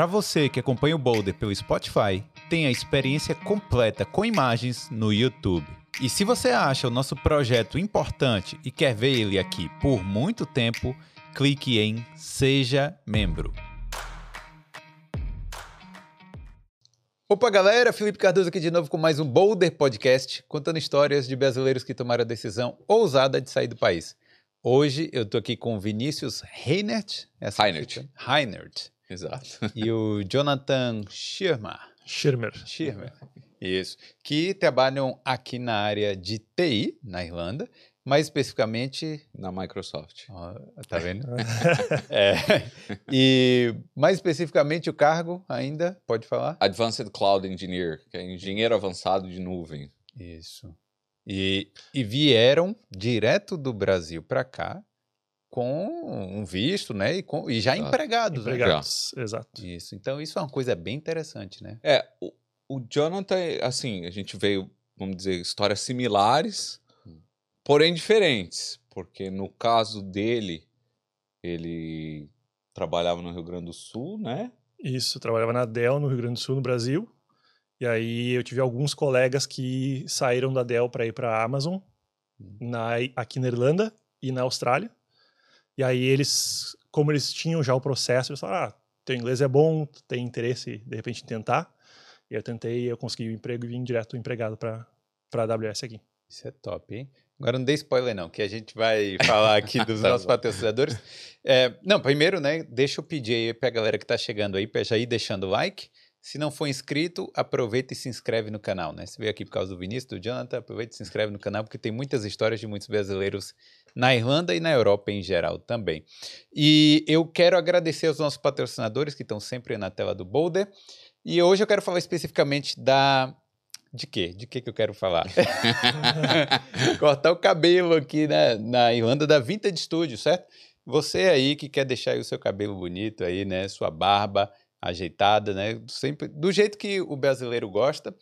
Para você que acompanha o Boulder pelo Spotify, tem a experiência completa com imagens no YouTube. E se você acha o nosso projeto importante e quer ver ele aqui por muito tempo, clique em Seja Membro. Opa, galera! Felipe Cardoso aqui de novo com mais um Boulder Podcast, contando histórias de brasileiros que tomaram a decisão ousada de sair do país. Hoje eu tô aqui com o Vinícius Reinert. Reinert. Reinert. Exato. E o Jonathan Schirmer. Schirmer. Schirmer. Isso. Que trabalham aqui na área de TI, na Irlanda, mais especificamente Na Microsoft. Ó, tá vendo? é. E mais especificamente o cargo ainda, pode falar? Advanced Cloud Engineer, que é engenheiro avançado de nuvem. Isso. E, e vieram direto do Brasil para cá com um visto, né? E, com- e já Exato. empregados, né? Empregados, exato. Isso. Então isso é uma coisa bem interessante, né? É, o, o Jonathan, assim, a gente veio, vamos dizer, histórias similares, porém diferentes. Porque no caso dele, ele trabalhava no Rio Grande do Sul, né? Isso, eu trabalhava na Dell, no Rio Grande do Sul, no Brasil. E aí eu tive alguns colegas que saíram da Dell para ir para a Amazon, na, aqui na Irlanda e na Austrália. E aí eles, como eles tinham já o processo, eles falaram, ah, teu inglês é bom, tem interesse, de repente, em tentar. E eu tentei, eu consegui o emprego e vim direto empregado para a AWS aqui. Isso é top, hein? Agora não dê spoiler não, que a gente vai falar aqui dos Tá nossos bom. patrocinadores. É, não, primeiro, né, deixa eu pedir aí pra galera que tá chegando aí, pra já ir deixando o like. Se não for inscrito, aproveita e se inscreve no canal, né? Se veio aqui por causa do Vinícius, do Jonathan, aproveita e se inscreve no canal, porque tem muitas histórias de muitos brasileiros na Irlanda e na Europa em geral também. E eu quero agradecer aos nossos patrocinadores que estão sempre na tela do Boulder. E hoje eu quero falar especificamente da... De quê? De que que eu quero falar? cortar o cabelo aqui né, na Irlanda da Vintage Studio, certo? Você aí que quer deixar o seu cabelo bonito aí, né, sua barba ajeitada, né, sempre do jeito que o brasileiro gosta,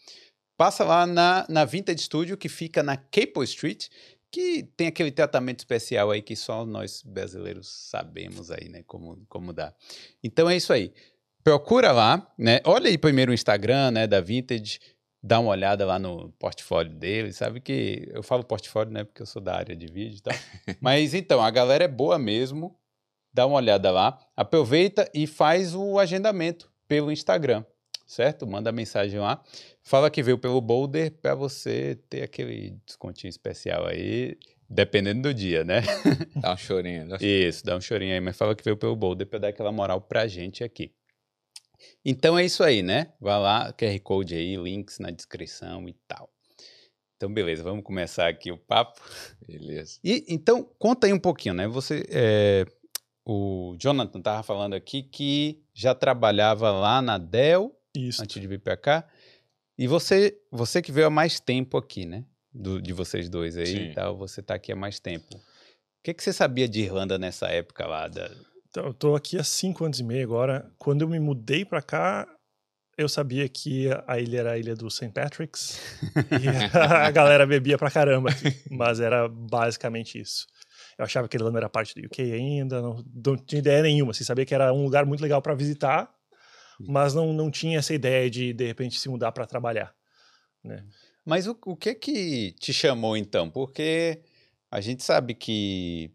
passa lá na, na Vintage Studio que fica na Capel Street, que tem aquele tratamento especial aí que só nós brasileiros sabemos aí, né, como, como dá. Então é isso aí. Procura lá, né? Olha aí primeiro o Instagram, né, da Vintage, dá uma olhada lá no portfólio dele, sabe que eu falo portfólio, né, porque eu sou da área de vídeo e tal. Mas então, a galera é boa mesmo. Dá uma olhada lá, aproveita e faz o agendamento pelo Instagram, certo? Manda mensagem lá. Fala que veio pelo Boulder para você ter aquele descontinho especial aí, dependendo do dia, né? Dá uma chorinha. Dá uma Isso, dá um chorinho aí, mas fala que veio pelo Boulder para dar aquela moral pra gente aqui. Então é isso aí, né? Vai lá, QR Code aí, links na descrição e tal. Então, beleza, vamos começar aqui o papo. Beleza. E então, conta aí um pouquinho, né? Você, é, o Jonathan tava falando aqui que já trabalhava lá na Dell Isso. antes de vir para cá. E você, você que veio há mais tempo aqui, né? Do- de vocês dois aí Sim. e tal, você tá aqui há mais tempo. O que, que você sabia de Irlanda nessa época lá? Da... Então, eu tô aqui há cinco anos e meio agora. Quando eu me mudei para cá, eu sabia que a ilha era a ilha do St. Patrick's e a galera bebia pra caramba, aqui, mas era basicamente isso. Eu achava que Irlanda era parte do UK ainda, não, não tinha ideia nenhuma. Assim, sabia que era um lugar muito legal para visitar, mas não, não tinha essa ideia de de repente se mudar para trabalhar. Né? Mas o, o que que te chamou então? Porque a gente sabe que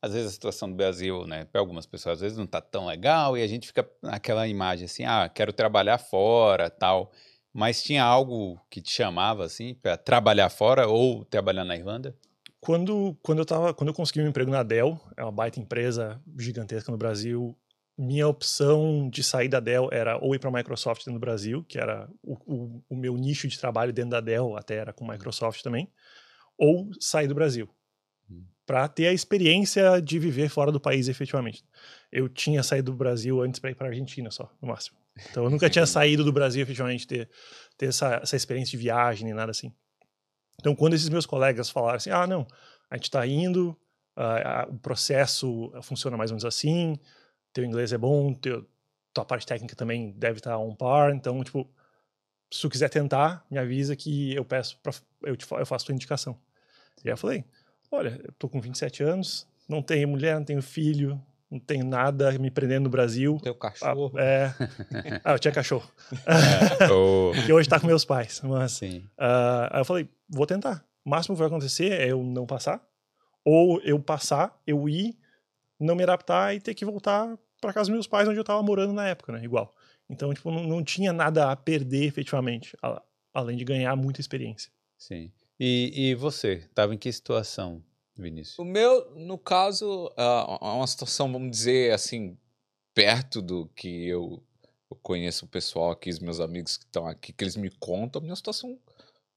às vezes a situação do Brasil, né, para algumas pessoas às vezes não tá tão legal e a gente fica naquela imagem assim, ah, quero trabalhar fora, tal. Mas tinha algo que te chamava assim para trabalhar fora ou trabalhar na Irlanda? Quando, quando, eu tava, quando eu consegui um emprego na Dell, é uma baita empresa gigantesca no Brasil, minha opção de sair da Dell era ou ir para a Microsoft no Brasil, que era o, o, o meu nicho de trabalho dentro da Dell, até era com Microsoft também, ou sair do Brasil. Hum. Para ter a experiência de viver fora do país efetivamente. Eu tinha saído do Brasil antes para ir para a Argentina só, no máximo. Então eu nunca tinha saído do Brasil efetivamente, ter, ter essa, essa experiência de viagem nem nada assim. Então, quando esses meus colegas falaram assim, ah, não, a gente está indo, ah, ah, o processo funciona mais ou menos assim, teu inglês é bom, teu, tua parte técnica também deve estar on par, então, tipo, se tu quiser tentar, me avisa que eu peço, pra, eu, te, eu faço tua indicação. E aí eu falei, olha, eu tô com 27 anos, não tenho mulher, não tenho filho, não tenho nada me prendendo no Brasil. Teu cachorro. Ah, é. ah, eu tinha cachorro. É, que hoje tá com meus pais. Mas sim. ah, aí eu falei, vou tentar. O máximo que vai acontecer é eu não passar, ou eu passar, eu ir, não me adaptar e ter que voltar para casa dos meus pais, onde eu tava morando na época, né? Igual. Então, tipo, não, não tinha nada a perder efetivamente, além de ganhar muita experiência. Sim. E, e você? Tava em que situação, Vinícius? O meu, no caso, ah, é uma situação, vamos dizer assim, perto do que eu, conheço o pessoal aqui, os meus amigos que estão aqui, que eles me contam, minha situação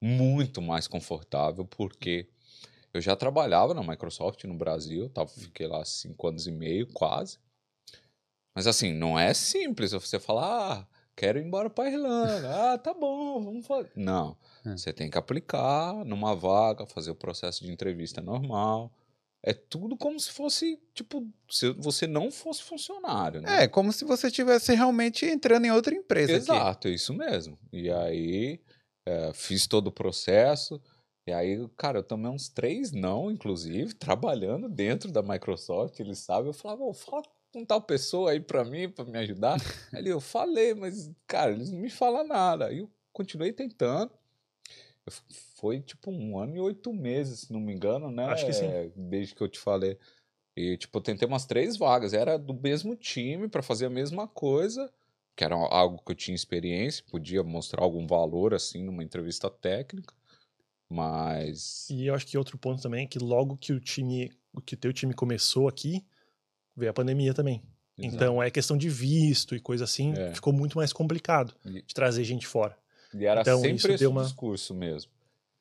muito mais confortável, porque eu já trabalhava na Microsoft no Brasil, tava, fiquei lá cinco anos e meio, quase. Mas assim, não é simples você falar, ah, quero ir embora para Irlanda, ah, tá bom, vamos fazer. Não, Hum. você tem que aplicar numa vaga, fazer o processo de entrevista normal. É tudo como se fosse, tipo, se você não fosse funcionário, né? É, como se você estivesse realmente entrando em outra empresa aqui. Exato, é isso mesmo. E aí, é, fiz todo o processo. E aí, cara, eu tomei uns três não, inclusive, trabalhando dentro da Microsoft, eles sabem. Eu falava, ô, fala com tal pessoa aí pra mim, pra me ajudar. Aí eu falei, mas, cara, eles não me falam nada. Aí eu continuei tentando. Foi tipo um ano e oito meses, se não me engano, né? Acho que sim. Desde que eu te falei. E, tipo, eu tentei umas três vagas. Era do mesmo time pra fazer a mesma coisa que era algo que eu tinha experiência, podia mostrar algum valor assim numa entrevista técnica, mas E eu acho que outro ponto também é que logo que o time, que o teu time começou aqui, veio a pandemia também. Então é questão de visto e coisa assim, É. ficou muito mais complicado E- de trazer gente fora. E era então, isso sempre esse uma- discurso mesmo.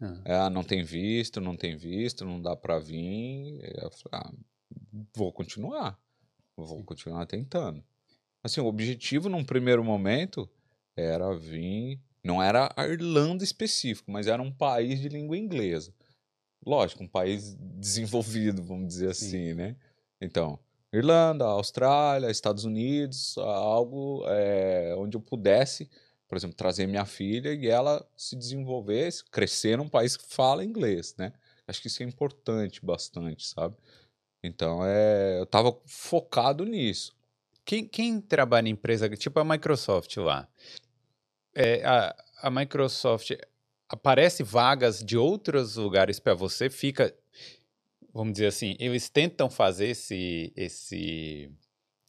Ah. Ah, não tem visto, não tem visto, não dá pra vir. Eu falei, ah, vou continuar, vou continuar tentando. Assim, o objetivo num primeiro momento era vir, não era a Irlanda específico, mas era um país de língua inglesa. Lógico, um país desenvolvido, vamos dizer Sim. assim, né? Então, Irlanda, Austrália, Estados Unidos, algo eh, onde eu pudesse, por exemplo, trazer minha filha e ela se desenvolvesse, crescer num país que fala inglês, né? Acho que isso é importante bastante, sabe? Então, é, eu estava focado nisso. Quem, quem trabalha em empresa, tipo a Microsoft lá, é, a, a Microsoft aparece vagas de outros lugares para você, fica, vamos dizer assim, eles tentam fazer esse, esse,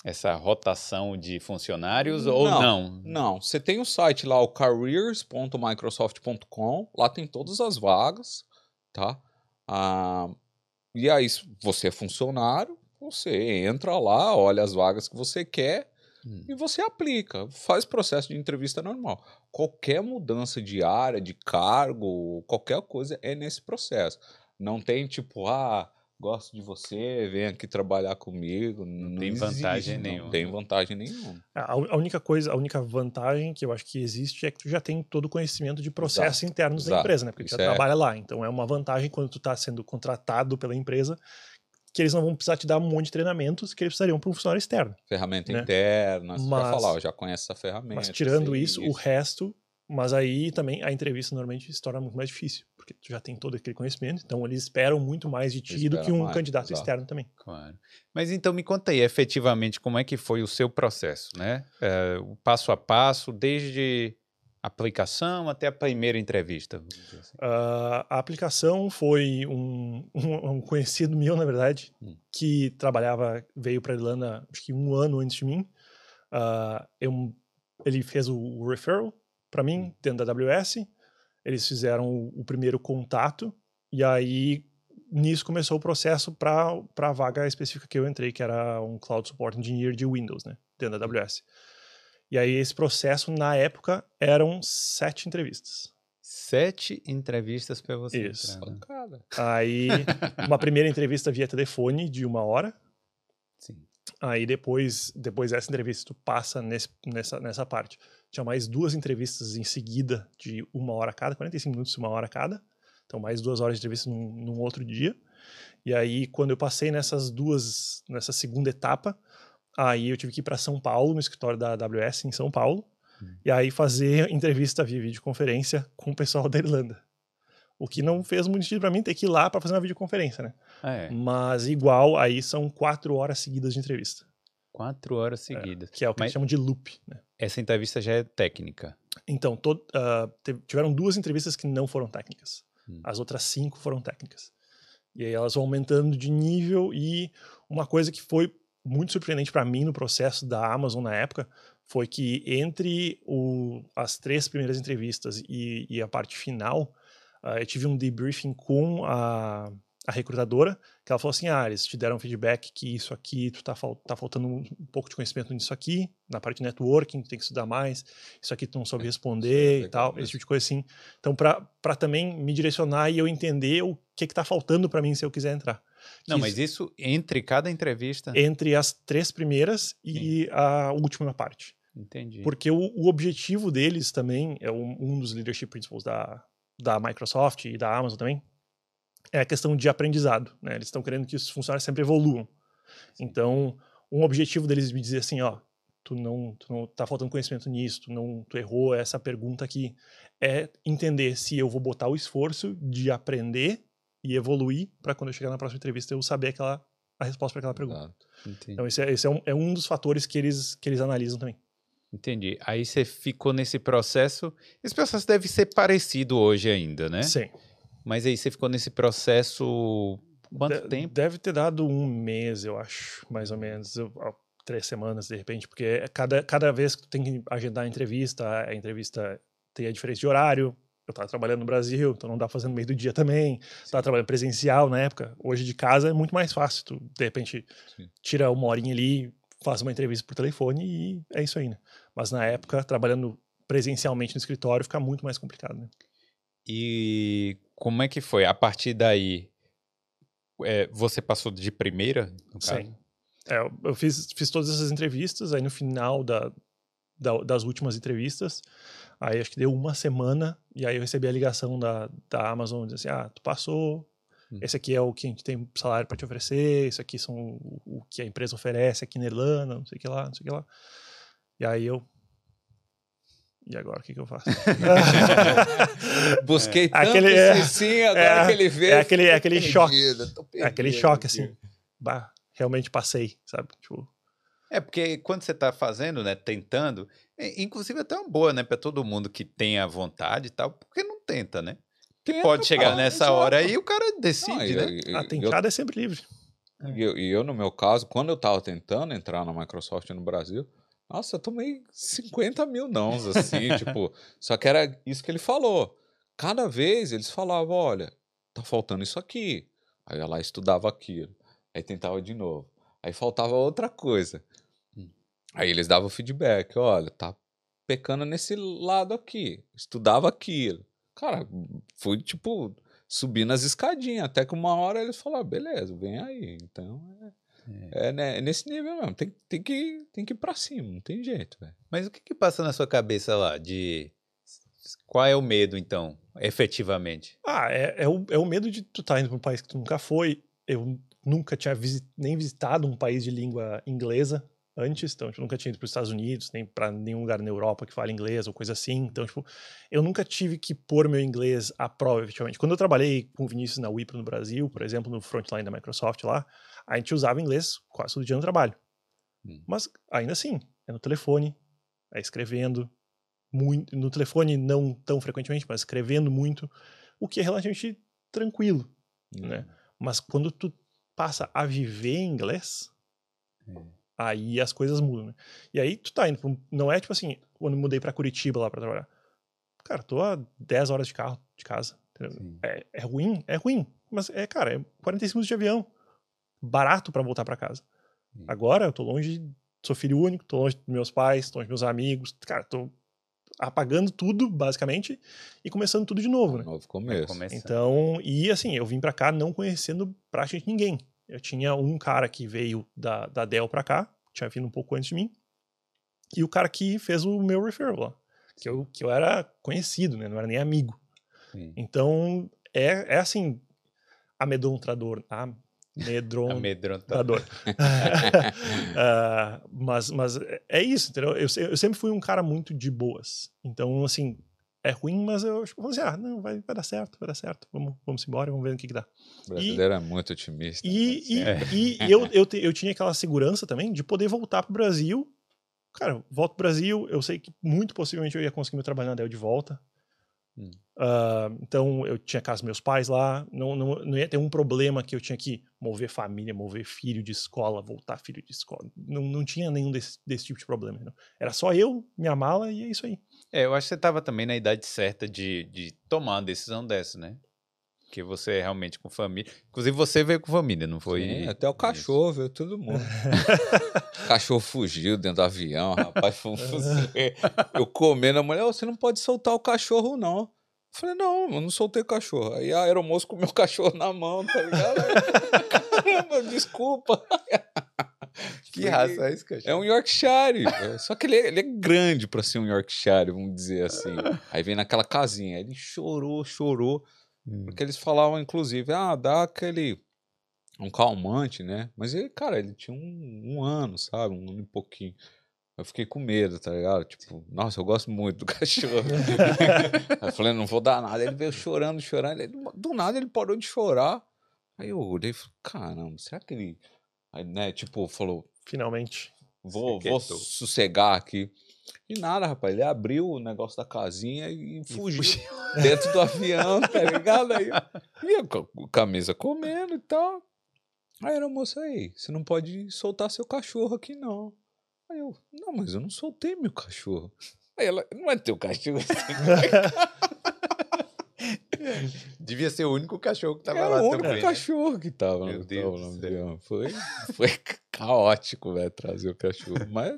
essa rotação de funcionários ou Não, não? Não, você tem o site lá, o careers.microsoft.com, lá tem todas as vagas, tá? Ah, e aí, você é funcionário, você entra lá, olha as vagas que você quer Hum. e você aplica, faz processo de entrevista normal. Qualquer mudança de área, de cargo, qualquer coisa é nesse processo. Não tem tipo, ah, gosto de você, vem aqui trabalhar comigo. Não, tem existe, vantagem não nenhuma. tem vantagem nenhuma. A, a única coisa, a única vantagem que eu acho que existe é que tu já tem todo o conhecimento de processos Exato, internos da exato. empresa, né? Porque tu Isso já é- trabalha lá. Então é uma vantagem quando tu tá sendo contratado pela empresa, que eles não vão precisar te dar um monte de treinamentos que eles precisariam para um funcionário externo. ferramenta né? interna, você vai Mas- falar, ó, já conhece essa ferramenta. Mas tirando sei isso, o resto, mas aí também a entrevista normalmente se torna muito mais difícil, porque tu já tem todo aquele conhecimento, então eles esperam muito mais de ti do que um mais, candidato exato. externo também. Claro. Mas então me conta aí, efetivamente, como é que foi o seu processo, né? É, o passo a passo, desde a aplicação até a primeira entrevista. vamos dizer assim. Ah, a aplicação foi um, um- um conhecido meu, na verdade, Hum. que trabalhava, veio para Irlanda acho que um ano antes de mim. Ah, eu- ele fez o, o referral para mim dentro da AWS. Eles fizeram o, o primeiro contato e aí nisso começou o processo para a vaga específica que eu entrei, que era um Cloud Support Engineer de Windows, né, dentro da AWS. E aí esse processo na época eram sete entrevistas. Sete entrevistas para você. Isso. entrar, né? Aí, uma primeira entrevista via telefone de uma hora. Sim. Aí depois, depois dessa entrevista, tu passa nesse, nessa, nessa parte. Tinha mais duas entrevistas em seguida de uma hora cada, 45 minutos, uma hora cada. Então, mais duas horas de entrevista num, num outro dia. E aí, quando eu passei nessas duas, nessa segunda etapa, aí eu tive que ir para São Paulo, no escritório da AWS em São Paulo, Hum. e aí fazer entrevista via videoconferência com o pessoal da Irlanda. O que não fez muito sentido para mim ter que ir lá para fazer uma videoconferência, né? É. Mas igual, aí são quatro horas seguidas de entrevista. Quatro horas seguidas. Que é o que Mas- eles chamam de loop, né? Essa entrevista já é técnica. Então, to- teve- tiveram duas entrevistas que não foram técnicas. Hum. As outras cinco foram técnicas. E aí elas vão aumentando de nível e uma coisa que foi muito surpreendente para mim no processo da Amazon na época foi que entre o- as três primeiras entrevistas e, e a parte final, ah, eu tive um debriefing com a, a recrutadora, que ela falou assim, ah, eles te deram feedback que isso aqui, tu tá, fal- tá faltando um, pouco de conhecimento nisso aqui, na parte de networking, tu tem que estudar mais, isso aqui tu não soube responder e legal tal, esse tipo de coisa assim. Então, para também me direcionar e eu entender o que que tá faltando para mim se eu quiser entrar. Não, Que mas isso entre cada entrevista. Entre as três primeiras e a última parte. Entendi. Porque o, o objetivo deles também, é um, um dos leadership principles da, da Microsoft e da Amazon também, é a questão de aprendizado. Né? Eles estão querendo que os funcionários sempre evoluam. Então, um objetivo deles me dizer assim, ó, tu não, tu não tá faltando conhecimento nisso, tu não, tu errou essa pergunta aqui, é entender se eu vou botar o esforço de aprender e evoluir para quando eu chegar na próxima entrevista eu saber aquela a resposta para aquela pergunta. Exato. Então, esse, é, esse é, um, é um dos fatores que eles, que eles analisam também. Entendi. Aí você ficou nesse processo. Esse processo deve ser parecido hoje ainda, né? Sim. Mas aí você ficou nesse processo. Quanto De- tempo? Deve ter dado um mês, eu acho, mais ou menos. eu- três semanas, de repente, porque é cada, cada vez que tu tem que agendar a entrevista, a entrevista tem a diferença de horário. Eu tava trabalhando no Brasil, então não dá no meio do dia também. Tava trabalhando presencial na época. Hoje de casa é muito mais fácil. Tu, de repente, Sim. tira uma horinha ali, faz uma entrevista por telefone e é isso aí, né? Mas na época, trabalhando presencialmente no escritório, fica muito mais complicado, né? E como é que foi? A partir daí, é, você passou de primeira? Sim. É, eu- eu fiz, fiz todas essas entrevistas, aí no final da, da- das últimas entrevistas, aí acho que deu uma semana, e aí eu recebi a ligação da, da Amazon, dizendo assim, ah, tu passou, Hum. esse aqui é o que a gente tem salário para te oferecer, isso aqui são o, o que a empresa oferece aqui na Irlanda, não sei o que lá, não sei o que lá. E aí eu... E agora, o que, que eu faço? Busquei tanto Aquele- sim, é- sim, agora é- que ele veio. é aquele- é tô aquele choque. perdido, tô É aquele perdido choque, assim. Bah, realmente passei, sabe? Tipo, É, porque quando você está fazendo, né, tentando, é, inclusive até uma boa, né, para todo mundo que tenha vontade e tal, porque não tenta, né? Que Tenta, pode chegar nessa hora aí e o cara Não, decide, e- né? e- a eu- tentada é sempre livre. E eu, e eu, no meu caso, quando eu tava tentando entrar na Microsoft no Brasil, nossa, eu tomei 50 mil nãos, assim, tipo. Só que era isso que ele falou. Cada vez eles falavam: olha, tá faltando isso aqui. Aí eu ia lá e estudava aquilo. Aí tentava de novo. Aí faltava outra coisa. Hum. Aí eles davam feedback: olha, tá pecando nesse lado aqui. Estudava aquilo. Cara, fui tipo subindo as escadinhas, até que uma hora eles falaram, beleza, vem aí. Então é, é, né, nesse nível mesmo. Tem, tem, que, tem que ir pra cima, não tem jeito, velho. Mas o que que passa na sua cabeça lá de qual é o medo então, efetivamente? Ah, é, é, o, é o medo de tu estar indo para um país que tu nunca foi. Eu nunca tinha visi- nem visitado um país de língua inglesa antes, então eu nunca tinha ido para os Estados Unidos, nem para nenhum lugar na Europa que fala inglês ou coisa assim. Então, tipo, eu nunca tive que pôr meu inglês à prova, efetivamente. Quando eu trabalhei com o Vinícius na Wipro no Brasil, por exemplo, no frontline da Microsoft lá, a gente usava inglês quase todo dia no trabalho. Hum. Mas ainda assim, é no telefone, é escrevendo, muito, no telefone não tão frequentemente, mas escrevendo muito, o que é relativamente tranquilo, né? Mas quando tu passa a viver em inglês, aí as coisas mudam, né? E aí tu tá indo, pra um- não é tipo assim, quando eu mudei pra Curitiba lá pra trabalhar. Cara, tô a 10 horas de carro de casa. É, é ruim? É ruim. Mas é, cara, é 45 minutos de avião. Barato pra voltar pra casa. Sim. Agora eu tô longe, sou filho único, tô longe dos meus pais, tô longe dos meus amigos. Cara, tô apagando tudo, basicamente, e começando tudo de novo, né? Novo começo. Começando. Então, e assim, eu vim pra cá não conhecendo praticamente ninguém. Eu tinha um cara que veio da, da Dell pra cá, tinha vindo um pouco antes de mim, e o cara que fez o meu referral lá, que eu, que eu era conhecido, né? Não era nem amigo. Sim. Então, é, é assim, amedrontador. Amedrontador. Amedrontador. Ah, mas, mas é isso, entendeu? Eu, eu sempre fui um cara muito de boas. Então, assim, é ruim, mas eu falei assim, ah, não, vai, vai dar certo, vai dar certo, vamos, vamos embora, vamos ver no que, que dá. O brasileiro é muito otimista. E, e, É. e eu, eu, te- eu tinha aquela segurança também de poder voltar pro Brasil. Cara, volto pro Brasil, eu sei que muito possivelmente eu ia conseguir meu trabalho na Dell de volta. Hum. Ah, então eu tinha casa dos meus pais lá, não, não, não ia ter um problema que eu tinha que mover família, mover filho de escola, voltar filho de escola. Não, não tinha nenhum desse, desse tipo de problema. Não. Era só eu, minha mala e é isso aí. É, eu acho que você estava também na idade certa de, de tomar uma decisão dessa, né? Porque você é realmente com família. Inclusive, você veio com família, não foi? Sim, até o cachorro, veio todo mundo. o cachorro fugiu dentro do avião, rapaz, foi um. Eu comendo, a mulher, "Ô, você não pode soltar o cachorro, não. Eu falei, não, eu não soltei o cachorro. Aí a aeromoça com o meu cachorro na mão, tá ligado? Caramba, desculpa. Que raça é esse cachorro? É um Yorkshire. é, Só que ele é, ele é grande pra ser um Yorkshire, vamos dizer assim. Aí vem naquela casinha. Ele chorou, chorou. Hum. Porque eles falavam, inclusive, ah, dá aquele. Um calmante, né? Mas ele, cara, ele tinha um, um ano, sabe? Um ano e pouquinho. Eu fiquei com medo, tá ligado? Tipo, nossa, eu gosto muito do cachorro. Eu falei, não vou dar nada. Ele veio chorando, chorando. Ele- do nada ele parou de chorar. Aí eu olhei e falei, caramba, será que ele. Aí, né, tipo, falou, Finalmente. vou, vou sossegar aqui. E nada, rapaz, ele abriu o negócio da casinha e fugiu dentro do avião, tá ligado? Aí, e a mesa comendo e tal. Aí era moça aí, você não pode soltar seu cachorro aqui não. Aí eu, não, mas eu não soltei meu cachorro. Aí ela, não é teu cachorro. Devia ser o único cachorro que tava Era lá o único também. né? cachorro que tava, Meu no- Deus tava no avião. Foi, foi caótico, velho, trazer o cachorro. Mas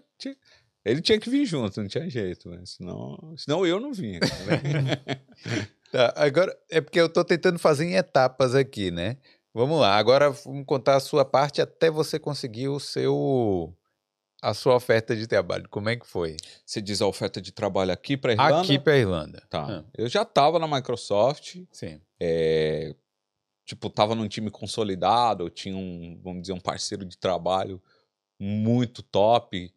ele tinha que vir junto, não tinha jeito, né? Senão, senão eu não vinha. né? Tá, agora é porque eu tô tentando fazer em etapas aqui, né? Vamos lá, agora vamos contar a sua parte até você conseguir o seu a sua oferta de trabalho. Como é que foi? Você diz a oferta de trabalho aqui pra Irlanda? Aqui para Irlanda. Tá. Ah, Eu já tava na Microsoft, sim. é, tipo, tava num time consolidado, eu tinha um, vamos dizer, um parceiro de trabalho muito top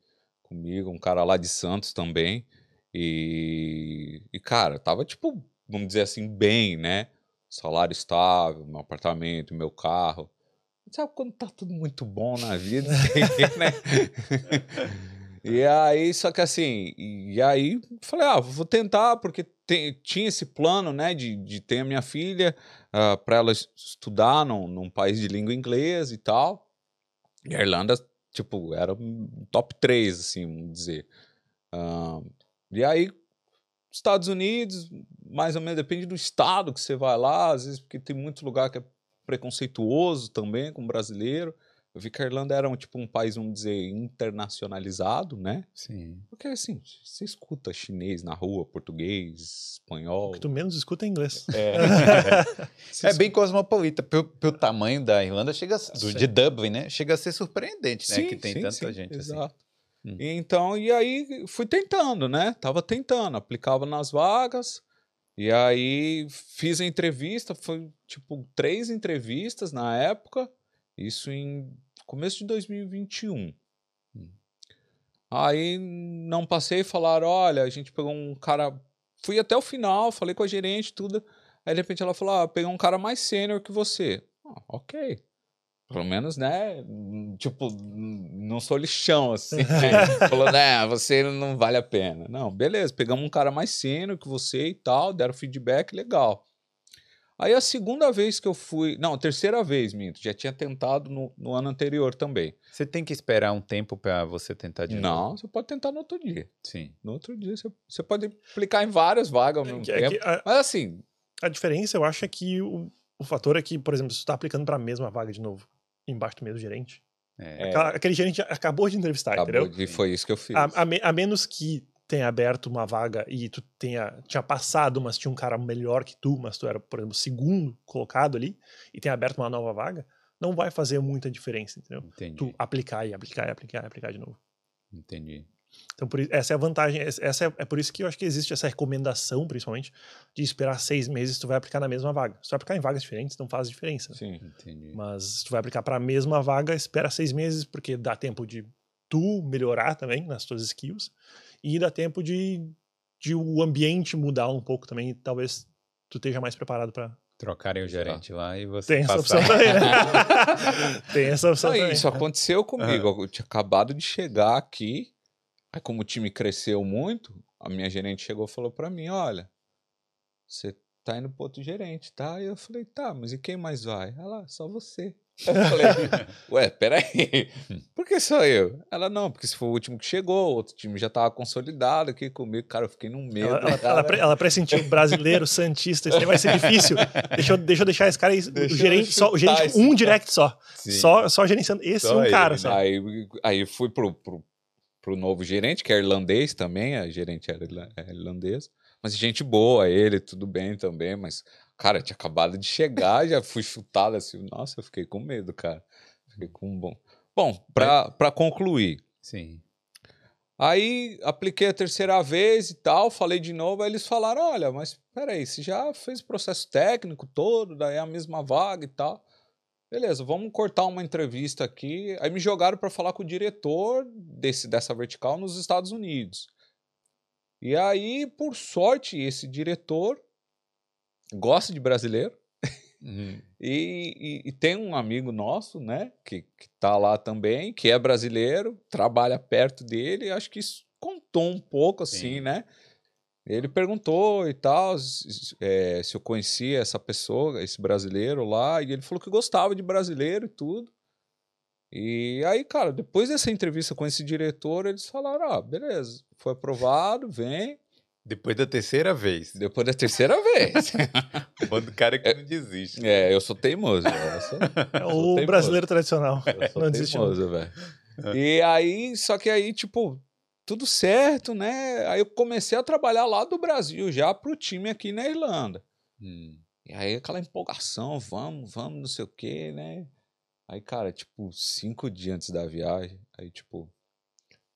comigo, um cara lá de Santos também. E, e cara, tava tipo, vamos dizer assim, bem, né? Salário estável, meu apartamento, meu carro. Sabe quando tá tudo muito bom na vida, né? E aí, só que assim, e aí falei, ah, vou tentar, porque tem- tinha esse plano, né, de, de ter a minha filha para ela es- estudar num, num país de língua inglesa e tal. E a Irlanda, tipo, era um top 3, assim, vamos dizer. Ah, e aí, Estados Unidos, mais ou menos, depende do estado que você vai lá, às vezes, porque tem muito lugar que é preconceituoso também com brasileiro. Eu vi que a Irlanda era um, tipo um país, vamos dizer, internacionalizado, né? Sim. Porque assim, você escuta chinês na rua, português, espanhol. O que tu menos escuta é inglês. Você É bem cosmopolita. Pelo, pelo tamanho da Irlanda, chega a, do- de Dublin, né? Chega a ser surpreendente, né? Sim, que tem sim, tanta sim, gente assim. Exato. Hum. E Então, e aí fui tentando, né? Tava tentando, aplicava nas vagas. E aí fiz a entrevista, foi tipo três entrevistas na época, isso em começo de 2021. Hum. Aí não passei, falaram: olha, a gente pegou um cara. Fui até o final, falei com a gerente, tudo. Aí de repente ela falou: ah, peguei um cara mais sênior que você. Ah, ok. Pelo menos, né? Tipo, não sou lixão, assim. né? Falou, né? Você não vale a pena. Não, beleza. Pegamos um cara mais sênior que você e tal, deram feedback, legal. Aí a segunda vez que eu fui. Não, a terceira vez, minto. Já tinha tentado no, no ano anterior também. Você tem que esperar um tempo para você tentar de novo. Não, você pode tentar no outro dia. Sim. No outro dia você, você pode aplicar em várias vagas ao mesmo É que- é tempo. que a, Mas assim, a diferença, eu acho, é que o, o fator é que, por exemplo, se tu tá aplicando pra mesma vaga de novo, embaixo do mesmo gerente, É. aquela- aquele gerente acabou de entrevistar, acabou entendeu? de, foi isso que eu fiz. A, a me- a menos que tenha aberto uma vaga e tu tenha tinha passado, mas tinha um cara melhor que tu, mas tu era, por exemplo, segundo colocado ali, e tenha aberto uma nova vaga, não vai fazer muita diferença, entendeu? Entendi. Tu aplicar e aplicar e aplicar e aplicar de novo. Entendi. Então, por, essa é a vantagem. es- Essa é, é por isso que eu acho que existe essa recomendação, principalmente, de esperar seis meses tu vai aplicar na mesma vaga. Se tu vai aplicar em vagas diferentes, não faz diferença. né? Sim. Entendi. Mas se tu vai aplicar para a mesma vaga, espera seis meses, porque dá tempo de tu melhorar também nas tuas skills e dá tempo de de o ambiente mudar um pouco também, talvez tu esteja mais preparado para Trocarem o gerente lá e você Tem essa passar. opção também, né? Tem essa opção Não, também. isso aconteceu comigo. Eu tinha acabado de chegar aqui. Aí, como o time cresceu muito, a minha gerente chegou e falou pra mim: Olha, você tá indo pro outro gerente, tá? E eu falei: Tá, mas e quem mais vai? Ela, só você. Eu falei: Ué, peraí, por que só eu? Ela, não, porque se foi o último que chegou, o outro time já tava consolidado aqui comigo. Cara, eu fiquei num medo. Ela, ela, ela, ela pressentiu brasileiro, santista, isso aí vai ser difícil. Deixa eu, deixa eu deixar esse cara aí, o Deixa eu gerente, só, o gerente esse um direct só. Sim. Só, só gerenciando esse Só um ele, cara só. Aí, aí fui pro, pro, pro novo gerente, que é irlandês também, a gerente era é irlandesa. Mas gente boa, ele, tudo bem também, mas, cara, tinha acabado de chegar, já fui chutado assim. Nossa, eu fiquei com medo, cara. Fiquei com um bom. Bom, pra, pra concluir. Sim. Aí apliquei a terceira vez e tal, falei de novo, aí eles falaram: olha, mas peraí, você já fez o processo técnico todo, daí é a mesma vaga e tal. Beleza, vamos cortar uma entrevista aqui. Aí me jogaram para falar com o diretor desse, dessa vertical nos Estados Unidos. E aí, por sorte, esse diretor gosta de brasileiro. Uhum. E, e- e tem um amigo nosso, né, que, que tá lá também, que é brasileiro, trabalha perto dele, acho que isso contou um pouco, assim, Sim. né? Ele perguntou e tal, se, eh, se eu conhecia essa pessoa, esse brasileiro lá, e ele falou que gostava de brasileiro e tudo. E aí, cara, depois dessa entrevista com esse diretor, eles falaram: ah, beleza, foi aprovado, vem. Depois da terceira vez. Depois da terceira vez. O cara que não desiste. é, eu sou teimoso. Eu sou, É sou o teimoso. brasileiro tradicional. Eu sou Não teimoso, velho. E aí, só que aí, tipo, tudo certo, né? Aí eu comecei a trabalhar lá do Brasil já pro time aqui na Irlanda. Hum. E aí aquela empolgação, vamos, vamos, não sei o quê, né? Aí, cara, tipo, cinco dias antes da viagem, aí, tipo,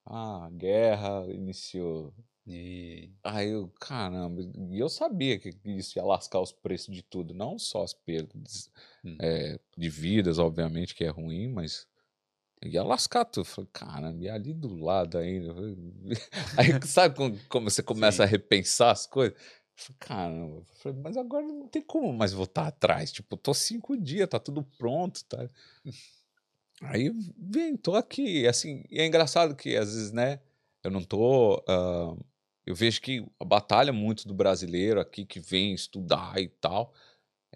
ah, a guerra iniciou. E... Aí eu, caramba, e eu sabia que isso ia lascar os preços de tudo, não só as perdas Hum. é, de vidas, obviamente, que é ruim, mas ia lascar tudo. Eu Falei, caramba, e ali do lado ainda. Aí sabe como, como você começa Sim. a repensar as coisas? Falei, caramba, falei, mas agora não tem como mais voltar atrás. Tipo, tô cinco dias, tá tudo pronto, tá? Aí vem, tô aqui. Assim, e é engraçado que às vezes, né, eu não tô. ah, eu vejo que a batalha muito do brasileiro aqui que vem estudar e tal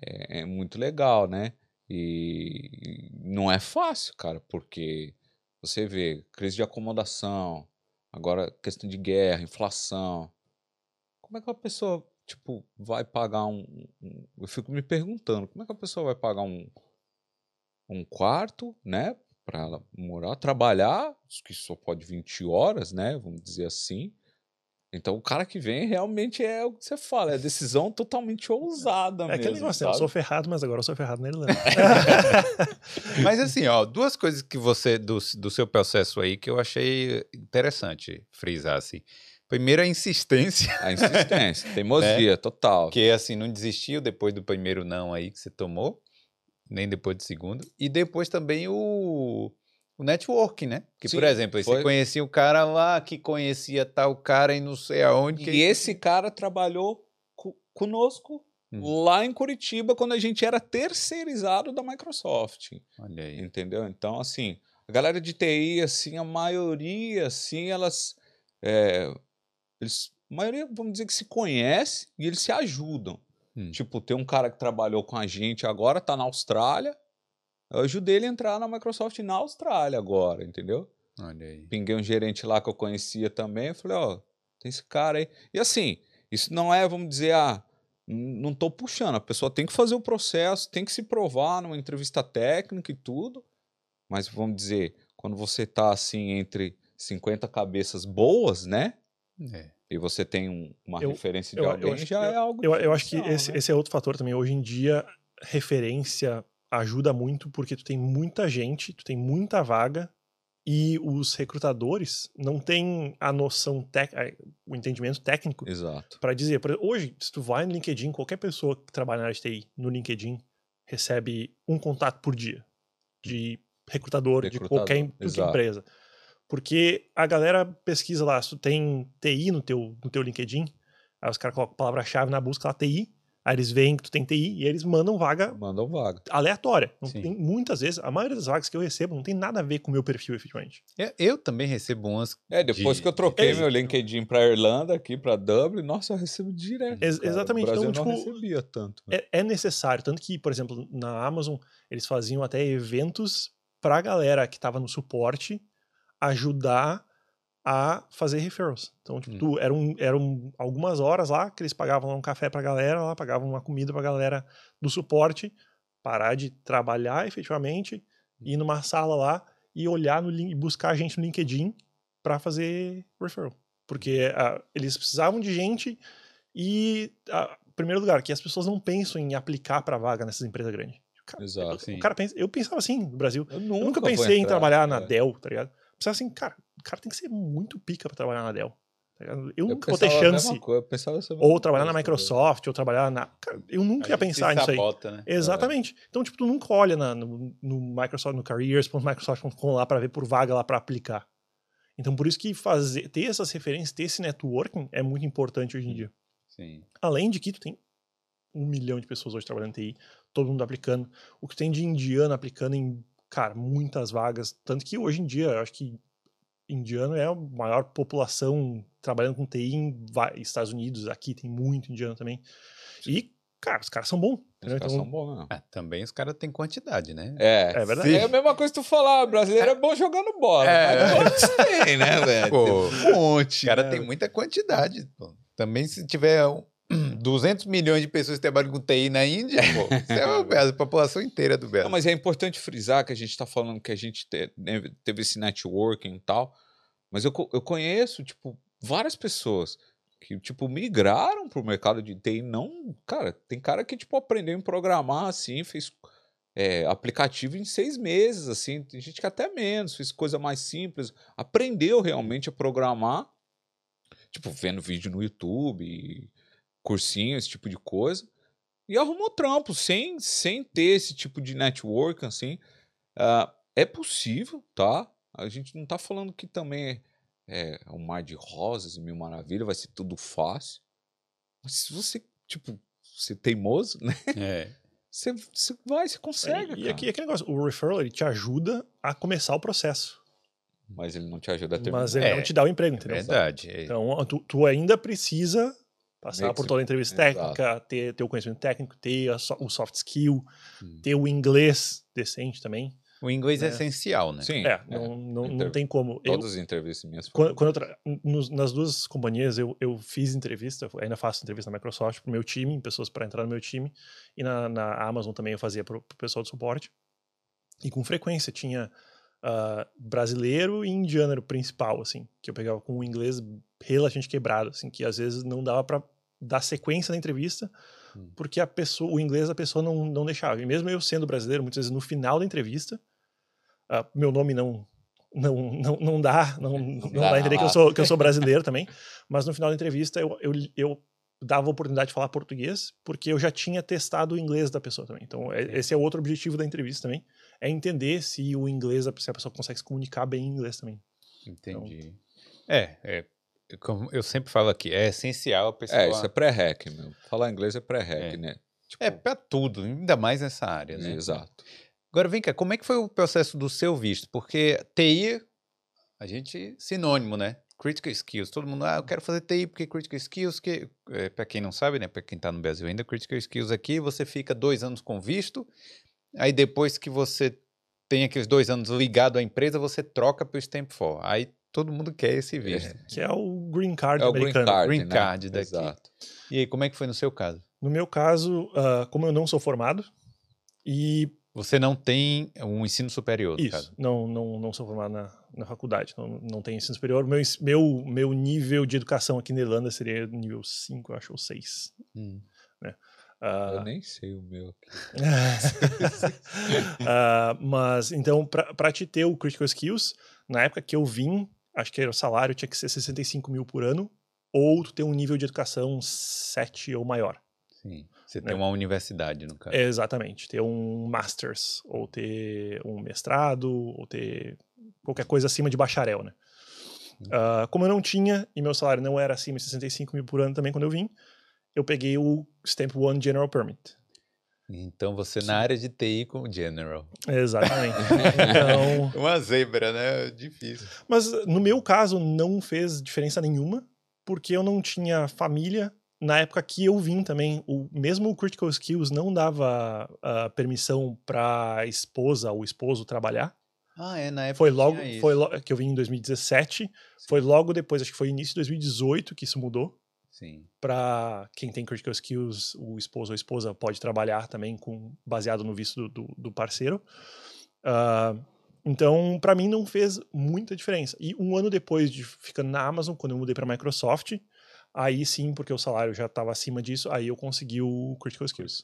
é, é muito legal, né? E não é fácil, cara, porque você vê crise de acomodação, agora questão de guerra, inflação. Como é que a pessoa, tipo, vai pagar um, um- Eu fico me perguntando, como é que a pessoa vai pagar um, um quarto, né? Pra ela morar, trabalhar, que só pode 20 horas, né? Vamos dizer assim. Então o cara que vem realmente é o que você fala, é decisão totalmente ousada É mesmo. aquele negócio, né? eu sou ferrado, mas agora eu sou ferrado na Irlanda. Mas assim, ó, duas coisas que você, do, do seu processo aí, que eu achei interessante frisar, assim. Primeiro, a insistência, A insistência, teimosia, total. que assim, não desistiu depois do primeiro não aí que você tomou, nem depois do segundo. E depois também o, o networking, né? Que, por Sim, exemplo, aí você foi- conhecia o cara lá, que conhecia tal cara e não sei aonde. que- E esse cara trabalhou co- conosco Hum. lá em Curitiba quando a gente era terceirizado da Microsoft. Olha aí. Entendeu? Então, assim, a galera de TI, assim, a maioria, assim, elas. é, eles, a maioria, vamos dizer que se conhece e eles se ajudam. Hum. Tipo, tem um cara que trabalhou com a gente agora, tá na Austrália. Eu ajudei ele a entrar na Microsoft na Austrália agora, entendeu? Olha aí. Pinguei um gerente lá que eu conhecia também. Eu falei, ó, tem esse cara aí. E assim, isso não é, vamos dizer, ah, não tô puxando. A pessoa tem que fazer o processo, tem que se provar numa entrevista técnica e tudo. Mas vamos dizer, quando você tá assim entre 50 cabeças boas, né? É. E você tem um- uma Eu- referência de eu- eu alguém, que- já é algo Eu, eu acho que esse, né? esse é outro fator também. Hoje em dia, referência ajuda muito porque tu tem muita gente, tu tem muita vaga e os recrutadores não têm a noção, tec, a- o entendimento técnico para dizer. Por exemplo, hoje, se tu vai no LinkedIn, qualquer pessoa que trabalha na área de TI no LinkedIn recebe um contato por dia de recrutador, de Recrutador, qualquer, em- qualquer empresa. Porque a galera pesquisa lá, se tu tem TI no teu, no teu LinkedIn, Aí os caras colocam a palavra-chave na busca lá, TI, aí eles veem que tu tem TI e eles mandam vaga Mandam vaga. aleatória. Não Sim. tem, muitas vezes, a maioria das vagas que eu recebo não tem nada a ver com o meu perfil, efetivamente. Eu, eu também recebo umas. É, depois de- que eu troquei de- meu LinkedIn pra Irlanda, aqui pra Dublin, nossa, eu recebo direto. Ex- cara. exatamente, Brasil então, não tipo, recebia tanto. É, é necessário. Tanto que, por exemplo, na Amazon, eles faziam até eventos pra galera que tava no suporte ajudar a fazer referrals. Então, tipo, Hum. tu- eram, eram algumas horas lá que eles pagavam um café pra galera, lá pagavam uma comida pra galera do suporte, parar de trabalhar efetivamente, ir numa sala lá e olhar no link, buscar gente no LinkedIn pra fazer referral. Porque ah, eles precisavam de gente e, em primeiro lugar, que as pessoas não pensam em aplicar pra vaga nessas empresas grandes. O cara, Exato, o sim. cara pensa, eu pensava assim no Brasil. Eu Eu nunca pensei em entrar, trabalhar na é. Dell, tá ligado? Pensava assim, cara, o cara tem que ser muito pica pra trabalhar na Dell. tá? Eu Eu nunca vou ter chance. coisa, Ou trabalhar na coisa. Microsoft, ou trabalhar na. Cara, eu nunca ia pensar nisso aí. sabota, né? Exatamente. Então, tipo, tu nunca olha na- no, no Microsoft, no careers.microsoft.com lá pra ver por vaga lá pra aplicar. Então, por isso que fazer, ter essas referências, ter esse networking é muito importante hoje em dia. Sim. Além de que tu tem um milhão de pessoas hoje trabalhando em TI, todo mundo aplicando. O que tem de indiano aplicando em, cara, muitas vagas. Tanto que hoje em dia, eu acho que indiano é a maior população trabalhando com TI em Estados Unidos. Aqui tem muito indiano também. E, cara, os caras são bons. Os caras Então, são bons, né? Ah, também os caras têm quantidade, né? É, É verdade. É a mesma coisa que tu falar, brasileiro é bom jogando bola. É. Mas têm, né, velho? Pô, Tem um monte. O cara né? tem muita quantidade. pô. Também se tiver um- 200 milhões de pessoas que trabalham com TI na Índia, pô, isso é o- a população inteira do Brasil. Mas é importante frisar que a gente está falando que a gente te- né, teve esse networking e tal, mas eu, eu conheço, tipo, várias pessoas que, tipo, migraram pro mercado de TI, não... Cara, tem cara que, tipo, aprendeu em programar, assim, fez é, aplicativo em seis meses, assim, tem gente que até menos, fez coisa mais simples, aprendeu realmente a programar, tipo, vendo vídeo no YouTube, cursinho, esse tipo de coisa, e arrumou trampo sem, sem ter esse tipo de network, assim. Ah, é possível, tá? A gente não tá falando que também é, é um mar de rosas e mil maravilhas, vai ser tudo fácil. Mas se você, tipo, ser teimoso, né? É. Você, você vai, você consegue, e cara. aqui, aquele negócio, o referral, ele te ajuda a começar o processo. Mas ele não te ajuda a terminar. Mas ele É, não te dá o emprego, É entendeu? verdade. é. Então, tu, tu ainda precisa passar Meio por toda a entrevista Exato. técnica, ter, ter o conhecimento técnico, ter a o soft skill, Hum. ter o inglês decente também. O inglês é, É. essencial, né? Sim, É, não, não, não Inter- tem como. Eu, Todas as entrevistas minhas quando, foram- quando eu tra- nos- nas duas companhias, eu, eu fiz entrevista, ainda faço entrevista na Microsoft pro meu time, pessoas para entrar no meu time, e na, na Amazon também eu fazia pro, pro pessoal de suporte. E com frequência tinha ah, brasileiro e indiano era o principal, assim, que eu pegava com o inglês relativamente quebrado, assim, que às vezes não dava para dar sequência na entrevista, Hum. porque a pessoa, o inglês da pessoa não, não deixava. E mesmo eu sendo brasileiro, muitas vezes no final da entrevista, ah, meu nome não não, não, não dá, não, não dá, dá. a entender que eu sou, que eu sou brasileiro também, mas no final da entrevista eu, eu, eu dava a oportunidade de falar português, porque eu já tinha testado o inglês da pessoa também. Então, é- esse é outro objetivo da entrevista também, é entender se o inglês, se a pessoa consegue se comunicar bem em inglês também. Entendi. É, é. Como eu sempre falo aqui, é essencial a pessoa. É, isso é pré-hack, meu. Falar inglês é pré-hack, É. né? Tipo, É pra tudo, ainda mais nessa área, né? Exato. Agora vem cá, como é que foi o processo do seu visto? Porque TI, a gente, sinônimo, né? Critical Skills. Todo mundo, ah, eu quero fazer TI porque Critical Skills, que, é, para quem não sabe, né? Para quem tá no Brasil ainda, Critical Skills aqui, você fica dois anos com visto, aí depois que você tem aqueles dois anos ligado à empresa, você troca para o Stamp 4. Aí todo mundo quer esse visto. Que é o green card É o green americano. card, Green né? card daqui. Exato. E aí, como é que foi no seu caso? No meu caso, ah, como eu não sou formado, e Você não tem um ensino superior, no Isso, caso. não, não, não sou formado na, na faculdade, não, não tenho ensino superior. Meu, meu, meu nível de educação aqui na Irlanda seria nível 5, eu acho, ou 6. Hum. Eu Ah, nem sei o meu aqui. ah, mas, então, para te ter o Critical Skills, na época que eu vim, acho que era o salário tinha que ser 65 mil por ano, ou tu ter um nível de educação 7 ou maior. Sim. Você Né? tem uma universidade, no caso. Exatamente, ter um Masters, ou ter um mestrado, ou ter qualquer coisa acima de bacharel, né? Uh, como eu não tinha, e meu salário não era acima de 65 mil por ano também quando eu vim, eu peguei o Stamp One General Permit. Então você na área de TI com General. Exatamente. então, Uma zebra, né? Difícil. mas no meu caso não fez diferença nenhuma, porque eu não tinha família. Na época que eu vim também, o mesmo o Critical Skills não dava uh, permissão para esposa ou esposo trabalhar. Ah, é, na época Foi logo, tinha isso. foi lo- que eu vim em 2017. Foi logo depois, acho que foi início de 2018 que isso mudou. Para quem tem critical skills, o esposo ou a esposa pode trabalhar também com baseado no visto do, do- do parceiro. Ah, então, para mim não fez muita diferença. E um ano depois de ficando na Amazon, quando eu mudei para Microsoft, aí sim, porque o salário já estava acima disso, aí eu consegui o critical skills.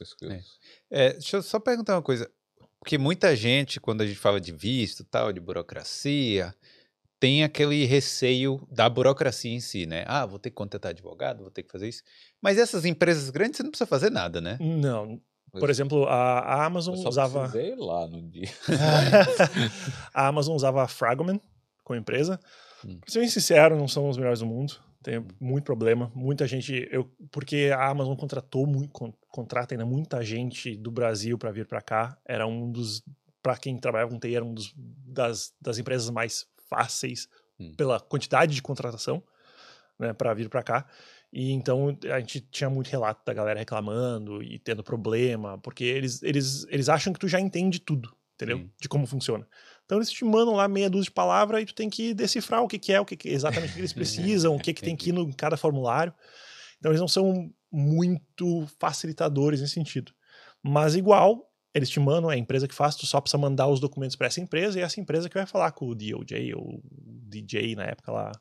É, deixa eu só perguntar uma coisa. Porque muita gente, quando a gente fala de visto, tal, de burocracia, tem aquele receio da burocracia em si, né? Ah, vou ter que contratar advogado, vou ter que fazer isso. Mas essas empresas grandes, você não precisa fazer nada, né? Não. Por Mas exemplo, a, a Amazon Eu só usava lá no dia. a Amazon usava a Fragment como empresa. Hum. Pra ser bem sincero, não são os melhores do mundo. Tem muito problema. Muita gente. Eu, porque a Amazon contratou muito, con- contrata ainda muita gente do Brasil para vir para cá. Era um dos. Para quem trabalhava com TI, era um dos, das, das empresas mais fáceis Hum. pela quantidade de contratação né, para vir para cá. E então a gente tinha muito relato da galera reclamando e tendo problema, porque eles, eles, eles acham que tu já entende tudo, entendeu? Sim. De como funciona. Então eles te mandam lá meia dúzia de palavras e tu tem que decifrar o que, que é, o que, que exatamente o que eles precisam, o que, que tem que ir no, em cada formulário. Então eles não são muito facilitadores nesse sentido. Mas igual, eles te mandam, é a empresa que faz, tu só precisa mandar os documentos para essa empresa e essa empresa que vai falar com o DOJ ou o DJ na época lá.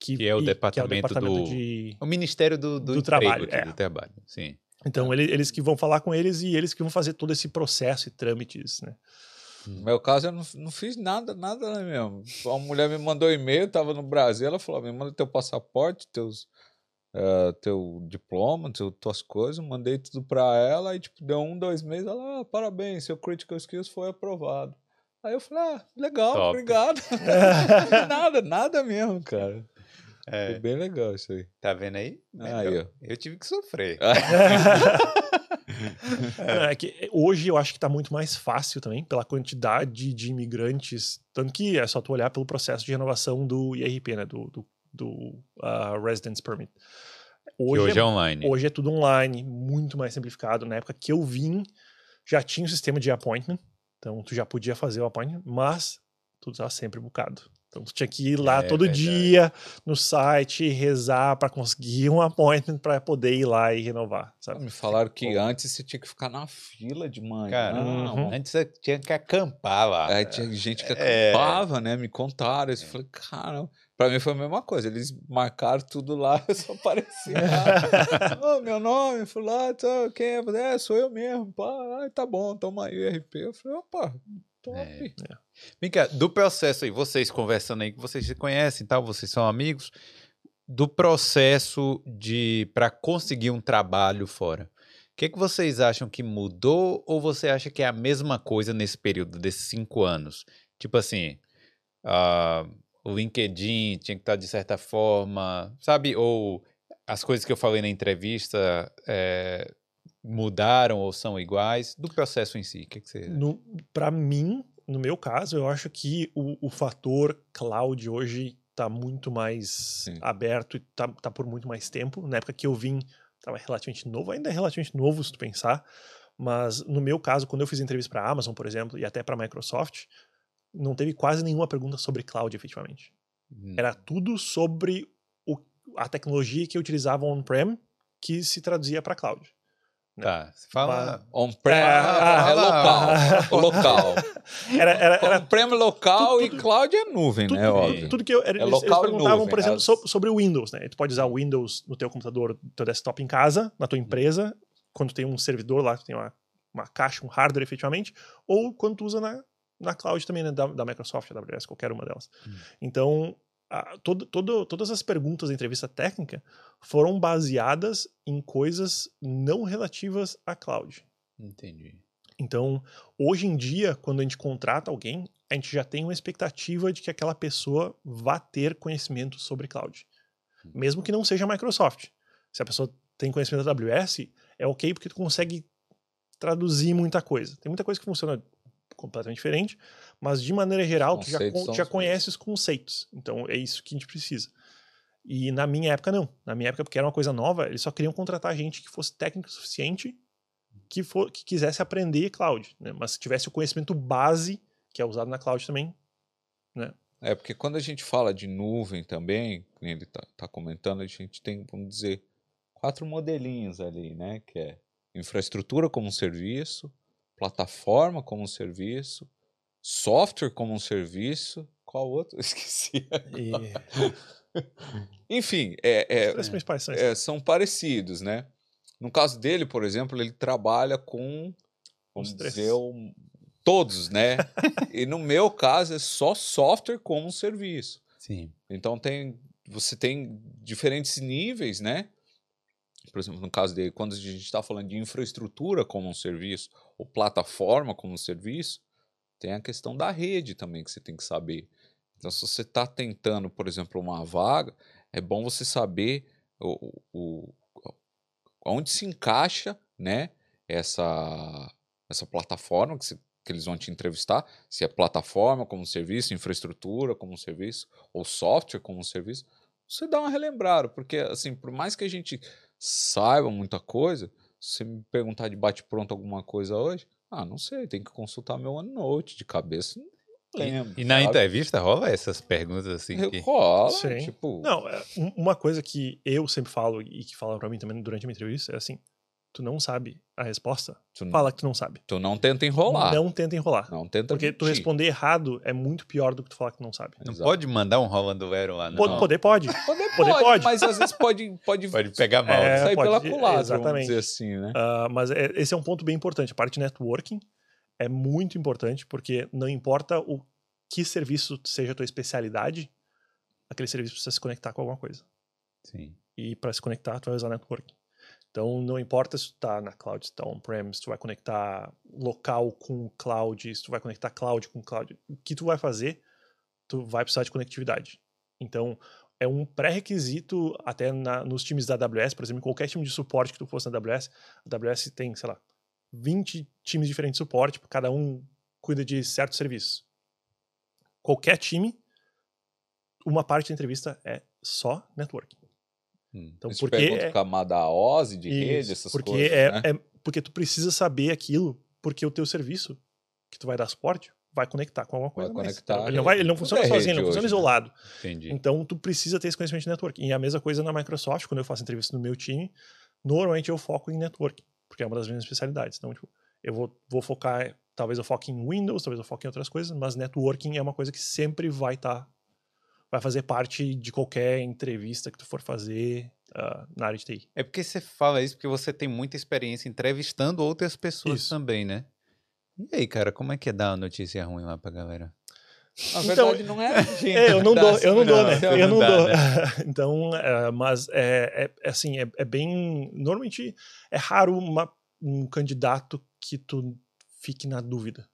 Que é o e- departamento do- de, O Ministério do, do, Do Trabalho, aqui, é. do trabalho. Sim. Então, ele- eles que vão falar com eles e eles que vão fazer todo esse processo e trâmites, né? No meu caso, eu não, não fiz nada, nada né, mesmo. Uma mulher me mandou um e-mail, tava no Brasil, ela falou: me manda teu passaporte, teus, eh, teu diploma, teu, tuas coisas, mandei tudo pra ela, e tipo, deu um, dois meses, ela, ah, parabéns, seu Critical Skills foi aprovado. Aí eu falei, ah, legal, Top. obrigado. Nada, nada mesmo, cara. É, Foi bem legal isso aí. tá vendo aí? Aí, Melhor. ó. Eu tive que sofrer. Não, é que hoje eu acho que está muito mais fácil também, pela quantidade de imigrantes. Tanto que é só tu olhar pelo processo de renovação do IRP, né? Do, do, do ah, Residence Permit. Que Hoje, hoje é, é online. hoje é tudo online, muito mais simplificado. Na época que eu vim, já tinha o sistema de appointment. Então tu já podia fazer o appointment, mas tu estava sempre bucado. Então tu tinha que ir lá É todo verdade. dia no site, rezar para conseguir um appointment para poder ir lá e renovar, sabe? Me falaram que antes você tinha que ficar na fila de manhã. Cara, Uhum. antes você tinha que acampar lá. Aí tinha gente que É. acampava, né? Me contaram. Eu falei, caramba. Pra mim foi a mesma coisa. Eles marcaram tudo lá, eu só aparecia lá. Ô, meu nome, fui lá, tá, quem é? É, sou eu mesmo. Pá, ah, tá bom, toma aí o RP. Eu falei, opa, top. É. Vem cá, do processo aí, vocês conversando aí, que vocês se conhecem e tal, vocês são amigos, do processo de para conseguir um trabalho fora. O que, que vocês acham que mudou ou você acha que é a mesma coisa nesse período desses cinco anos? Tipo assim, ah, o LinkedIn tinha que estar de certa forma, sabe? Ou as coisas que eu falei na entrevista eh, mudaram ou são iguais? Do processo em si, o que, que você... Para mim, no meu caso, eu acho que o, o fator cloud hoje está muito mais Sim. aberto e tá, tá por muito mais tempo. Na época que eu vim, estava relativamente novo, ainda é relativamente novo se tu pensar, mas no meu caso, quando eu fiz entrevista para a Amazon, por exemplo, e até para a Microsoft, não teve quase nenhuma pergunta sobre cloud, efetivamente. Hum. Era tudo sobre o, a tecnologia que eu utilizava on-prem que se traduzia para cloud. Tá, você fala... On-prem É, é, ah, local. local. Era, era, era On-prem é local tudo- e cloud é nuvem, tudo, né? Óbvio. tudo que eu, era, É eles, eles perguntavam, nuvem, por exemplo, so- sobre o Windows, né? Tu pode usar o Windows no teu computador, no teu desktop em casa, na tua empresa, quando tem um servidor lá, tu tem uma, uma caixa, um hardware efetivamente, ou quando tu usa na, na cloud também, né? Da, da Microsoft, da AWS, qualquer uma delas. Hum. Então, a, todo, todo, todas as perguntas da entrevista técnica foram baseadas em coisas não relativas à cloud. Entendi. Então, hoje em dia, quando a gente contrata alguém, a gente já tem uma expectativa de que aquela pessoa vá ter conhecimento sobre cloud. Mesmo que não seja Microsoft. Se a pessoa tem conhecimento da AWS, é ok porque tu consegue traduzir muita coisa. Tem muita coisa que funciona completamente diferente, mas de maneira geral, tu já, já conhece os conceitos. Então é isso que a gente precisa. E na minha época, não. Na minha época, porque era uma coisa nova, eles só queriam contratar gente que fosse técnico o suficiente que, for, que quisesse aprender cloud. Né? Mas se tivesse o conhecimento base, que é usado na cloud também. É, porque quando a gente fala de nuvem também, ele tá, tá comentando, a gente tem, vamos dizer, quatro modelinhos ali, né? Que é infraestrutura como um serviço, plataforma como um serviço, software como um serviço, qual outro? Esqueci. E Enfim, é, principais são é, são parecidos, né? No caso dele, por exemplo, ele trabalha com, vamos dizer, um- todos, né? e no meu caso é só software como um serviço. Sim. Então tem, você tem diferentes níveis, né? Por exemplo, no caso dele, quando a gente está falando de infraestrutura como um serviço, ou plataforma como um serviço, tem a questão da rede também que você tem que saber. Então, se você está tentando, por exemplo, uma vaga, é bom você saber o, o, onde se encaixa né, essa, essa plataforma que, você- que eles vão te entrevistar, se é plataforma como serviço, infraestrutura como serviço, ou software como serviço, você dá uma relembrada, porque assim, por mais que a gente saiba muita coisa, se você me perguntar de bate-pronto alguma coisa hoje, ah, não sei, tem que consultar meu OneNote de cabeça, não lembro. E na sabe? entrevista rola essas perguntas assim que... Rola, Sim. tipo... Não, é, um- uma coisa que eu sempre falo e que falam pra mim também durante a minha entrevista é assim: tu não sabe a resposta, Tu, fala que tu não sabe. tu não tenta enrolar. Não tenta enrolar. Não tenta Porque tu mentir. responder errado é muito pior do que tu falar que não sabe. Não Exato. pode mandar um Rolando Vero lá, não. Pode, poder pode. Poder, Poder pode, pode. mas às vezes pode, pode, Pode pegar mal. É, sair pode, pela culatra, vamos exatamente. dizer assim, né? Ah, mas é- esse é um ponto bem importante. A parte de networking é muito importante, porque não importa o que serviço seja a tua especialidade, aquele serviço precisa se conectar com alguma coisa. Sim. E para se conectar, tu vai usar networking. Então, não importa se tu tá na cloud, se tu tá on-prem, se tu vai conectar local com cloud, se tu vai conectar cloud com cloud. O que tu vai fazer, tu vai precisar de conectividade. Então, é um pré-requisito até na- nos times da AWS, por exemplo, em qualquer time de suporte que tu fosse na AWS, a AWS tem, sei lá, 20 times diferentes de suporte, cada um cuida de certos serviços. Qualquer time, uma parte da entrevista é só networking. Hum. Então, Eles porque é- camada OSI de rede, Isso, essas porque coisas, é, né? é- porque tu precisa saber aquilo, porque o teu serviço que tu vai dar suporte vai conectar com alguma Vai coisa. mais. conectar ele não vai, ele não tudo funciona é sozinho, ele não rede funciona hoje, né? isolado. Entendi. Então tu precisa ter esse conhecimento de networking. E a mesma coisa na Microsoft, quando eu faço entrevista no meu time, normalmente eu foco em networking, porque é uma das minhas especialidades. Então, tipo, eu vou, vou focar, talvez eu foque em Windows, talvez eu foque em outras coisas, mas networking é uma coisa que sempre vai estar vai fazer parte de qualquer entrevista que tu for fazer ah, na área de TI. É porque você fala isso porque você tem muita experiência entrevistando outras pessoas Isso. também, né? E aí, cara, como é que é dar uma notícia ruim lá pra galera? Na Então, verdade, não é a gente É, eu não dou, eu não dou, né? Eu não dou. né? então, é, mas é, é- é assim, é, é bem. Normalmente é raro uma- um candidato que tu fique na dúvida.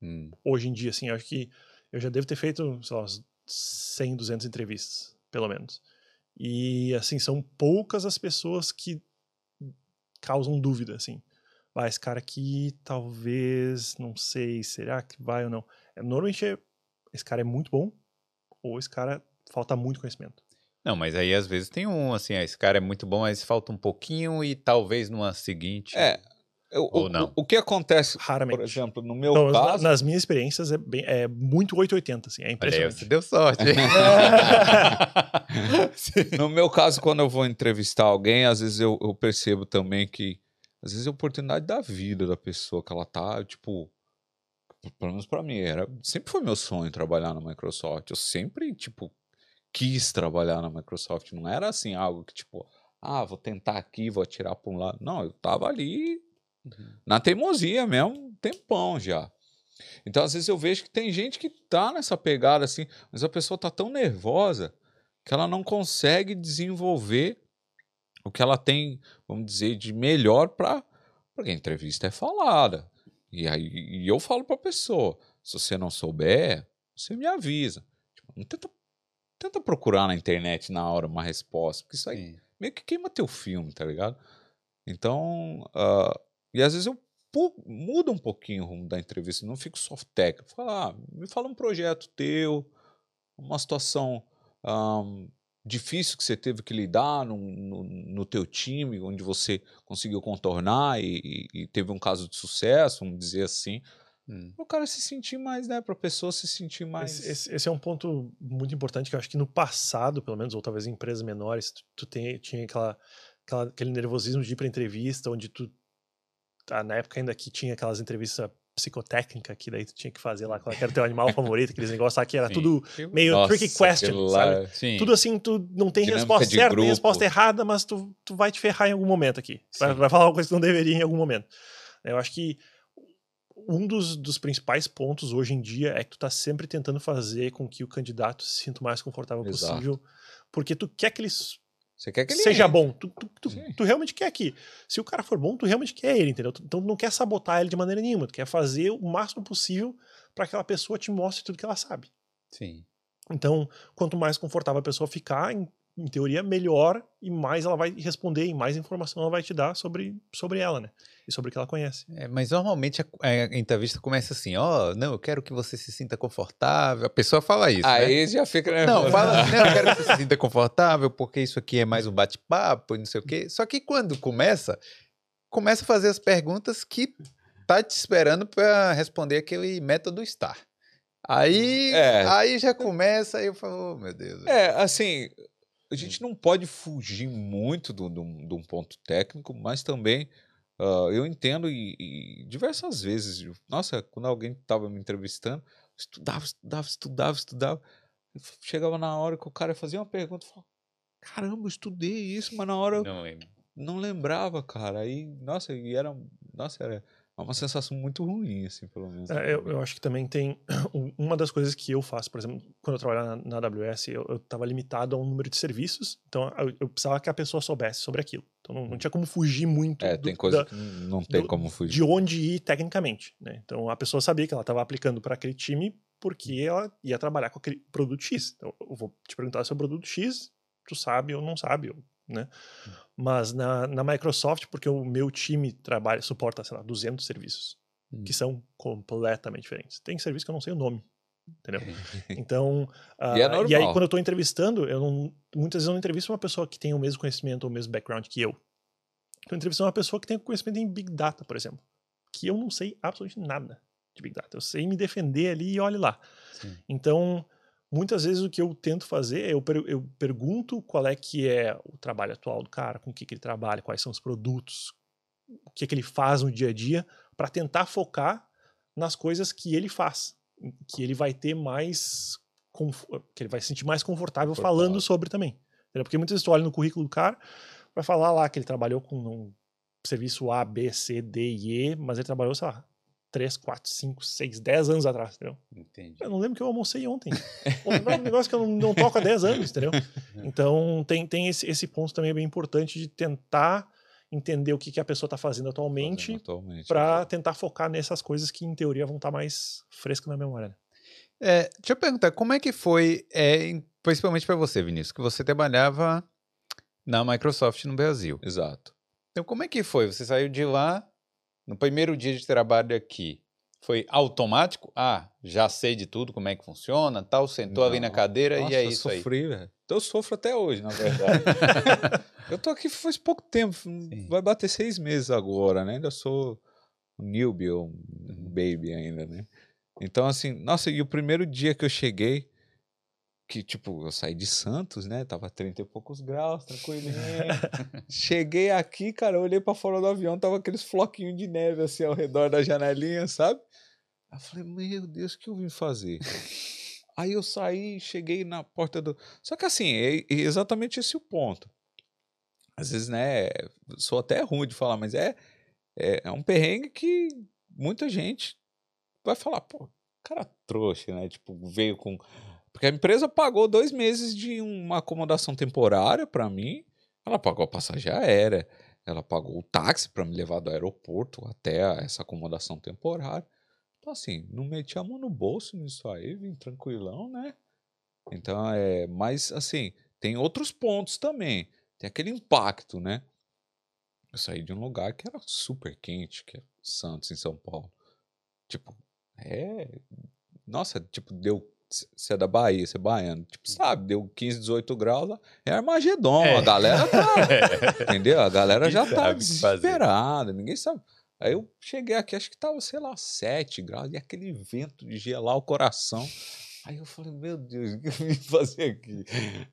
Hum. Hoje em dia, assim, eu acho que eu já devo ter feito, sei lá, 100, 200 entrevistas, pelo menos. E, assim, são poucas as pessoas que causam dúvida, assim. Vai, esse cara aqui, talvez, não sei, será que vai ou não? É, Normalmente, é- esse cara é muito bom, ou esse cara falta muito conhecimento. Não, mas aí às vezes tem um, assim, ah, esse cara é muito bom, mas falta um pouquinho e talvez numa seguinte. É, eu- Ou o, não. o, o que acontece, Raramente. por exemplo, no meu na- caso, nas minhas experiências, é, bem, é muito 880, assim, é Olha aí, impressionante. você deu sorte. no meu caso, quando eu vou entrevistar alguém, às vezes eu, eu percebo também que às vezes é a oportunidade da vida da pessoa que ela tá, tipo, pelo menos pra mim, era, sempre foi meu sonho trabalhar na Microsoft. Eu sempre, tipo, quis trabalhar na Microsoft. Não era assim algo que, tipo, ah, vou tentar aqui, vou atirar pra um lado. Não, eu tava ali na teimosia mesmo, um tempão já. Então, às vezes eu vejo que tem gente que tá nessa pegada assim, mas a pessoa tá tão nervosa que ela não consegue desenvolver o que ela tem, vamos dizer, de melhor para porque a entrevista é falada. E aí e eu falo pra pessoa: se você não souber, você me avisa. Tipo, não tenta, tenta procurar na internet na hora uma resposta, porque isso aí Sim. meio que queima teu filme, tá ligado? Então, ah, e às vezes eu mudo um pouquinho o rumo da entrevista, não fico só técnico. Falo, ah, me fala um projeto teu, uma situação ahm, difícil que você teve que lidar no, no, no teu time, onde você conseguiu contornar e, e- teve um caso de sucesso, vamos dizer assim. Hum. O cara se sentir mais, né? Para a pessoa se sentir mais. Esse, esse- esse é um ponto muito importante que eu acho que no passado, pelo menos, ou talvez em empresas menores, tu, tu tem, tinha aquela, aquela- aquele nervosismo de ir para entrevista, onde tu. Tá, na época ainda que tinha aquelas entrevistas psicotécnicas, que daí tu tinha que fazer lá qual era o teu animal favorito, aqueles negócios lá que era Sim. tudo meio Nossa, tricky question, lá- Sim. Tudo assim, tu não tem Dinâmica resposta certa, tem grupo. resposta errada, mas tu, tu vai te ferrar em algum momento aqui. Vai, vai falar uma coisa que não deveria em algum momento. Eu acho que um dos, dos principais pontos hoje em dia é que tu tá sempre tentando fazer com que o candidato se sinta o mais confortável Exato. possível, porque tu quer que ele s- Você quer que ele seja entre. bom. Tu, tu, tu- tu realmente quer que, se o cara for bom, tu realmente quer ele, entendeu? Então tu não quer sabotar ele de maneira nenhuma, tu quer fazer o máximo possível para que aquela pessoa te mostre tudo que ela sabe. Sim. Então, quanto mais confortável a pessoa ficar, em, em teoria, melhor e mais ela vai responder e mais informação ela vai te dar sobre, sobre ela, né? E sobre o que ela conhece. É, mas normalmente a, a entrevista começa assim, ó, não, eu quero que você se sinta confortável. A pessoa fala isso, né? Aí já fica. né? Não, fala assim, não, eu quero que você se sinta confortável, porque isso aqui é mais um bate-papo e não sei o quê. Só que quando começa, começa a fazer as perguntas que tá te esperando para responder aquele método STAR. Aí, É. aí já começa, aí eu falo, oh, meu Deus. É, assim, a gente não pode fugir muito do- do- de um ponto técnico, mas também ah, eu entendo e, e diversas vezes, nossa, quando alguém estava me entrevistando, eu estudava, estudava, estudava, estudava, chegava na hora que o cara fazia uma pergunta, eu falava, caramba, eu estudei isso, mas na hora eu Não lembro. não lembrava, cara, aí, nossa, e era, nossa, era uma sensação muito ruim, assim, pelo menos. É, eu, eu acho que também tem um- uma das coisas que eu faço, por exemplo, quando eu trabalhava na, na AWS, eu estava limitado a um número de serviços, então eu, eu precisava que a pessoa soubesse sobre aquilo. Então não, não tinha como fugir muito É, do- tem coisa da- que não tem do- como fugir. de onde ir tecnicamente. Né? Então a pessoa sabia que ela estava aplicando para aquele time porque ela ia trabalhar com aquele produto X. Então, eu vou te perguntar se é o produto X, tu sabe ou não sabe, ou, né? Mas na, na Microsoft, porque o meu time trabalha, suporta, sei lá, 200 serviços, que são completamente diferentes. Tem serviço que eu não sei o nome. Entendeu? Então, E é ah, aí normal. quando eu estou entrevistando, eu não, muitas vezes eu não entrevisto uma pessoa que tem o mesmo conhecimento ou o mesmo background que eu. Estou entrevistando uma pessoa que tem conhecimento em Big Data, por exemplo, que eu não sei absolutamente nada de Big Data. Eu sei me defender ali e olhe lá. Sim. Então, muitas vezes o que eu tento fazer é eu, per- eu pergunto qual é que é o trabalho atual do cara, com o que, que ele trabalha, quais são os produtos, o que, que ele faz no dia a dia, para tentar focar nas coisas que ele faz, que ele vai ter mais, que ele vai se sentir mais confortável Confortável. falando sobre também. Entendeu? Porque muitas vezes tu olha no currículo do cara, vai falar lá que ele trabalhou com um serviço A, B, C, D e E, mas ele trabalhou, sei lá, 3, 4, 5, 6, 10 anos atrás, entendeu? Entendi. Eu não lembro que eu almocei ontem. Lembrar um negócio que eu não, não toco há 10 anos, entendeu? Então tem, tem esse, esse ponto também bem importante de tentar entender o que, que a pessoa está fazendo atualmente atualmente. para tentar focar nessas coisas que, em teoria, vão estar mais frescas na memória. né? É, deixa eu perguntar, como é que foi, é, principalmente para você, Vinícius, que você trabalhava na Microsoft no Brasil. Exato. Então, como é que foi? Você saiu de lá, no primeiro dia de trabalho aqui, foi automático? Ah, já sei de tudo, como é que funciona, tal, sentou ali na Não. cadeira Nossa, e é isso aí. sofri, velho. Então eu sofro até hoje, na verdade. eu tô aqui faz pouco tempo, vai bater seis meses agora, né? Ainda sou um newbie ou um baby ainda, né? Então, assim, nossa, e o primeiro dia que eu cheguei, que, tipo, eu saí de Santos, né? Tava 30 e poucos graus, tranquilinho. Cheguei aqui, cara, olhei pra fora do avião, tava aqueles floquinhos de neve, assim, ao redor da janelinha, sabe? Aí eu falei, meu Deus, o que eu vim fazer? Aí eu saí, cheguei na porta do. Só que assim, é exatamente esse o ponto. Às vezes, né, sou até ruim de falar, mas é, é, é um perrengue que muita gente vai falar, pô, cara trouxa, né? Tipo, veio com. Porque a empresa pagou dois meses de uma acomodação temporária para mim, ela pagou a passagem aérea, ela pagou o táxi para me levar do aeroporto até essa acomodação temporária. Então, assim, não meti a mão no bolso nisso aí, vim tranquilão, né? Então, é. Mas, assim, tem outros pontos também. Tem aquele impacto, né? Eu saí de um lugar que era super quente, que é Santos, em São Paulo. Tipo, é. Nossa, tipo, deu. Você é da Bahia, você é baiano. Tipo, sabe, deu 15, 18 graus lá. É Armagedon. É. A galera tá. entendeu? A galera Ninguém já tá desesperada. Ninguém sabe. Aí eu cheguei aqui, acho que tava, sei lá, 7 graus, e aquele vento de gelar o coração. Aí eu falei, meu Deus, o que eu vim fazer aqui?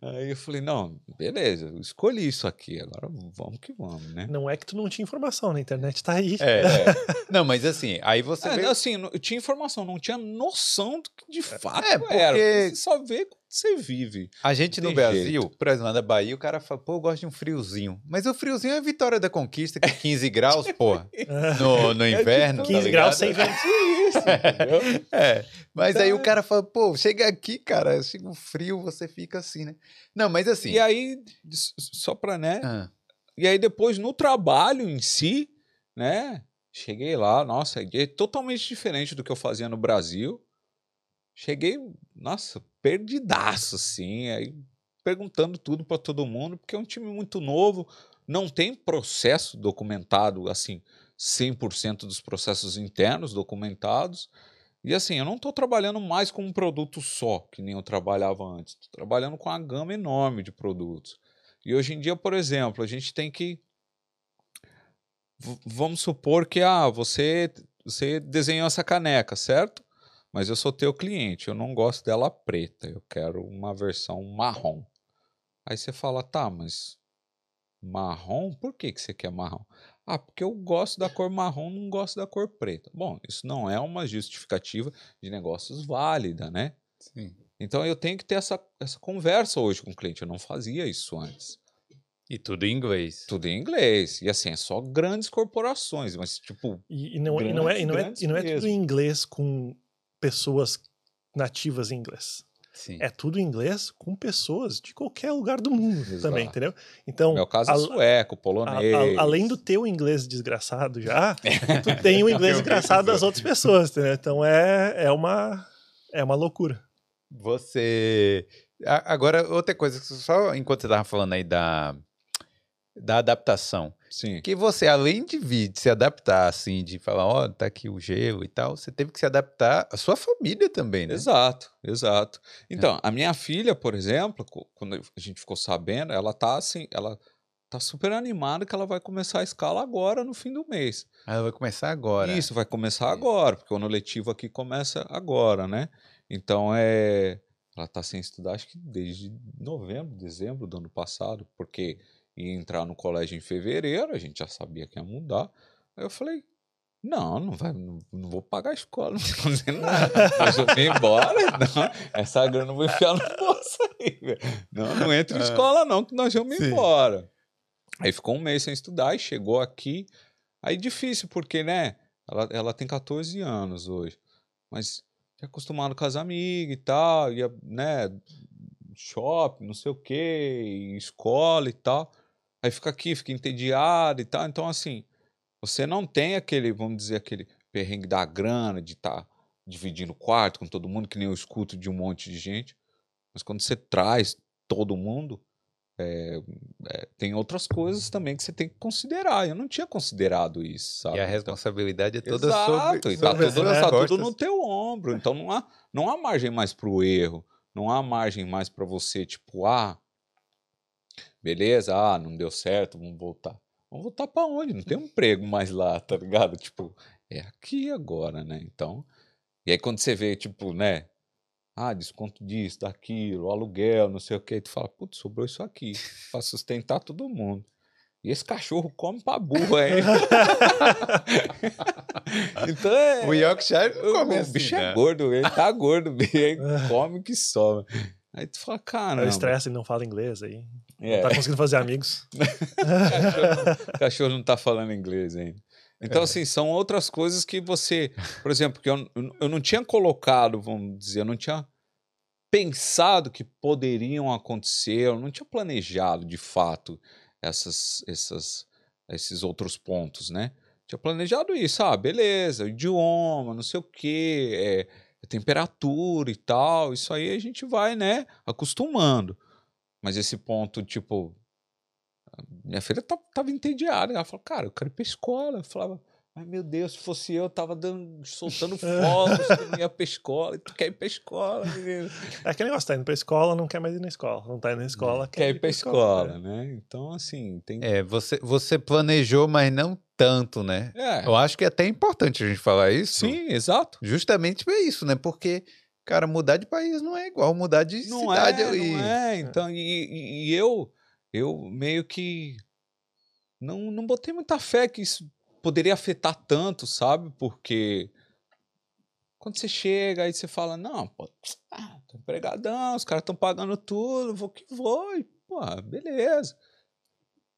Aí eu falei, não, beleza, eu escolhi isso aqui, agora vamos que vamos, né? Não é que tu não tinha informação, na internet tá aí. É. Não, mas assim, aí você É, vê. assim, não- eu tinha informação, não tinha noção do que de fato É, era. porque- Você só vê você vive. A gente no Brasil, por exemplo, da Bahia, o cara fala, pô, eu gosto de um friozinho. Mas o friozinho é a vitória da conquista, que é 15 graus, porra, no, no inverno. tá 15 graus ligado? sem vento. Isso, entendeu? É, mas aí o cara fala, pô, chega aqui, cara, chega um frio, você fica assim, né? Não, mas assim. E aí, só pra, né? Ah, E aí depois no trabalho em si, né? Cheguei lá, nossa, é totalmente diferente do que eu fazia no Brasil. Cheguei, nossa, perdidaço, assim, aí perguntando tudo para todo mundo, porque é um time muito novo, não tem processo documentado, assim, 100% dos processos internos documentados. E assim, eu não estou trabalhando mais com um produto só, que nem eu trabalhava antes. Estou trabalhando com uma gama enorme de produtos. E hoje em dia, por exemplo, a gente tem que. V- vamos supor que ah, você, você desenhou essa caneca, certo? Mas eu sou teu cliente, eu não gosto dela preta, eu quero uma versão marrom. Aí você fala, tá, mas marrom? Por que, que você quer marrom? Ah, porque eu gosto da cor marrom, não gosto da cor preta. Bom, isso não é uma justificativa de negócios válida, né? sim. Então eu tenho que ter essa, essa conversa hoje com o cliente. Eu não fazia isso antes. E tudo em inglês. Tudo em inglês. E assim, é só grandes corporações, mas tipo, E, e não, e, não é, e, não é, Grandes, e não é tudo em inglês com pessoas nativas em inglês. Sim. É tudo em inglês com pessoas de qualquer lugar do mundo Exato. também, entendeu? no Então, meu caso é a- sueco, a- polonês. a- além do teu inglês desgraçado já, tu tem o inglês desgraçado das outras pessoas, entendeu? Então é, é, uma, é uma loucura. Você. A- Agora, outra coisa, só enquanto você estava falando aí da, da adaptação. Sim. Que você, além de vir, de se adaptar, assim, de falar, ó, tá aqui o gelo e tal, você teve que se adaptar à sua família também, né? Exato, exato. Então, a minha filha, por exemplo, quando a gente ficou sabendo, ela tá assim, ela tá super animada que ela vai começar a escala agora no fim do mês. Ela vai começar agora. Isso, vai começar Isso. agora, porque o ano letivo aqui começa agora, né? Então é. Ela tá sem estudar, acho que desde novembro, dezembro do ano passado, porque ia entrar no colégio em fevereiro, a gente já sabia que ia mudar. Aí eu falei. Não, não, vai, não, não vou pagar a escola, não vou fazer nada. Mas eu vim embora, não, essa grana eu vou enfiar no bolso aí. velho. Não, não entra em Ah. escola, não, que nós vamos Sim. embora. Aí ficou um mês sem estudar e chegou aqui. Aí difícil, porque, né? Ela, ela tem 14 anos hoje. Mas é acostumado com as amigas e tal, ia, né? Shopping, não sei o quê, escola e tal. Aí fica aqui, fica entediado e tal. Então, assim, você não tem aquele, vamos dizer, aquele perrengue da grana de estar dividindo quarto com todo mundo, que nem eu escuto de um monte de gente. Mas quando você traz todo mundo, é, é, tem outras coisas também que você tem que considerar. Eu não tinha considerado isso, sabe? E a Então- responsabilidade é toda Exato, sobre, e tá, sobre tudo, tá tudo no teu ombro. Então não há, não há margem mais pro erro. Não há margem mais para você, tipo, ah, beleza, ah, não deu certo, vamos voltar. Vamos voltar para onde? Não tem um emprego mais lá, tá ligado? Tipo, é aqui agora, né? Então, e aí quando você vê, tipo, né? Ah, desconto disso, daquilo, aluguel, não sei o que, tu fala, putz, sobrou isso aqui para sustentar todo mundo. E esse cachorro come pra burro, hein? então é. O Yorkshire O, come o assim, bicho né? é gordo, ele tá gordo, ele come que só. Aí tu fala, É o estresse, ele não fala inglês aí. É, Não tá conseguindo fazer amigos. o cachorro não tá falando inglês ainda. Então, assim, são outras coisas que você. Por exemplo, que eu, eu não tinha colocado, vamos dizer, eu não tinha pensado que poderiam acontecer, eu não tinha planejado de fato essas, essas esses outros pontos, né? Tinha planejado isso, ah, beleza, idioma, não sei o quê, é, temperatura e tal, isso aí a gente vai, né, acostumando. Mas esse ponto, tipo, minha filha tava entediada, ela falou, cara, eu quero ir pra escola. Eu falava, Ai, meu Deus, se fosse eu, eu tava dando, soltando fogos que não ia pra escola. E tu quer ir pra escola, menino. É aquele negócio, tá indo pra escola, não quer mais ir na escola. Não tá indo na escola, quer, quer ir pra, escola, escola né? Então, assim, tem... É, você, você planejou, mas não tanto, né? É. Eu acho que é até importante a gente falar isso. Sim, exato. Justamente é isso, né? Porque... Cara, mudar de país não é igual mudar de não cidade é, ali. Não é, então, e, e eu, eu meio que não, não botei muita fé que isso poderia afetar tanto, sabe? Porque quando você chega aí você fala, não, pô, ah, tô empregadão, os caras estão pagando tudo, vou que vou, e, pô, beleza.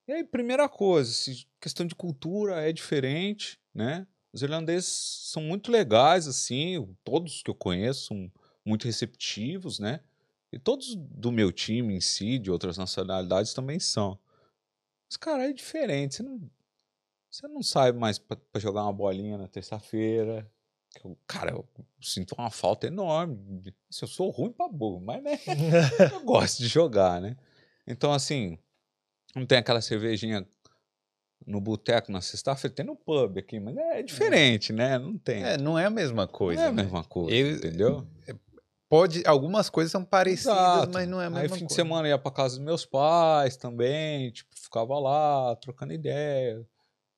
E aí, primeira coisa, questão de cultura é diferente, né? Os irlandeses são muito legais, assim, todos que eu conheço são muito receptivos, né? E todos do meu time em si, de outras nacionalidades, também são. Mas, cara, é diferente. Você não, você não sai mais para jogar uma bolinha na terça-feira. Cara, eu sinto uma falta enorme. Assim, eu sou ruim pra burro, mas né, eu gosto de jogar, né? Então, assim, não tem aquela cervejinha no boteco na sexta-feira, tem no pub aqui, mas é, diferente, né? Não tem. É, não é a mesma coisa. Não é a né? mesma coisa, eu, entendeu? É, pode, algumas coisas são parecidas, Exato. mas não é a mesma Aí, coisa. fim de semana ia pra casa dos meus pais também, tipo, ficava lá, trocando ideia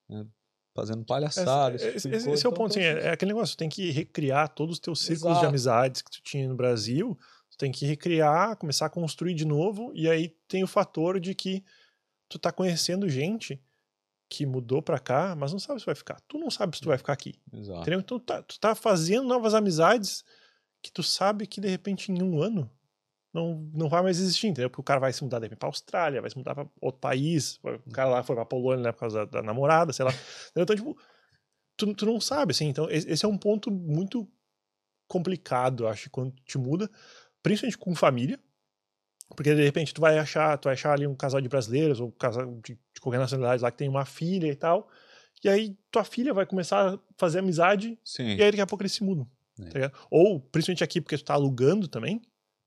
né? fazendo palhaçada. Esse, esse, esse, esse é o ponto, assim, é, é, aquele negócio, tem que recriar todos os teus ciclos Exato. de amizades que tu tinha no Brasil, tu tem que recriar, começar a construir de novo, e aí tem o fator de que tu tá conhecendo gente que mudou para cá, mas não sabe se vai ficar. Tu não sabe se tu vai ficar aqui. Exato. Entendeu? Então tu tá, tu tá fazendo novas amizades que tu sabe que de repente em um ano não, não vai mais existir, entendeu? Porque o cara vai se mudar para Austrália, vai se mudar para outro país, o cara lá foi para Polônia né, por causa da, da, namorada, sei lá. Então, tipo, tu, tu não sabe, assim. Então, esse é um ponto muito complicado, acho, quando te muda, principalmente com família, porque de repente tu vai achar, tu vai achar ali um casal de brasileiros ou um casal de, de qualquer nacionalidade lá que tem uma filha e tal, e aí tua filha vai começar a fazer amizade Sim. e aí daqui a pouco eles se mudam. É. Tá ou, principalmente aqui, porque tu tá alugando também,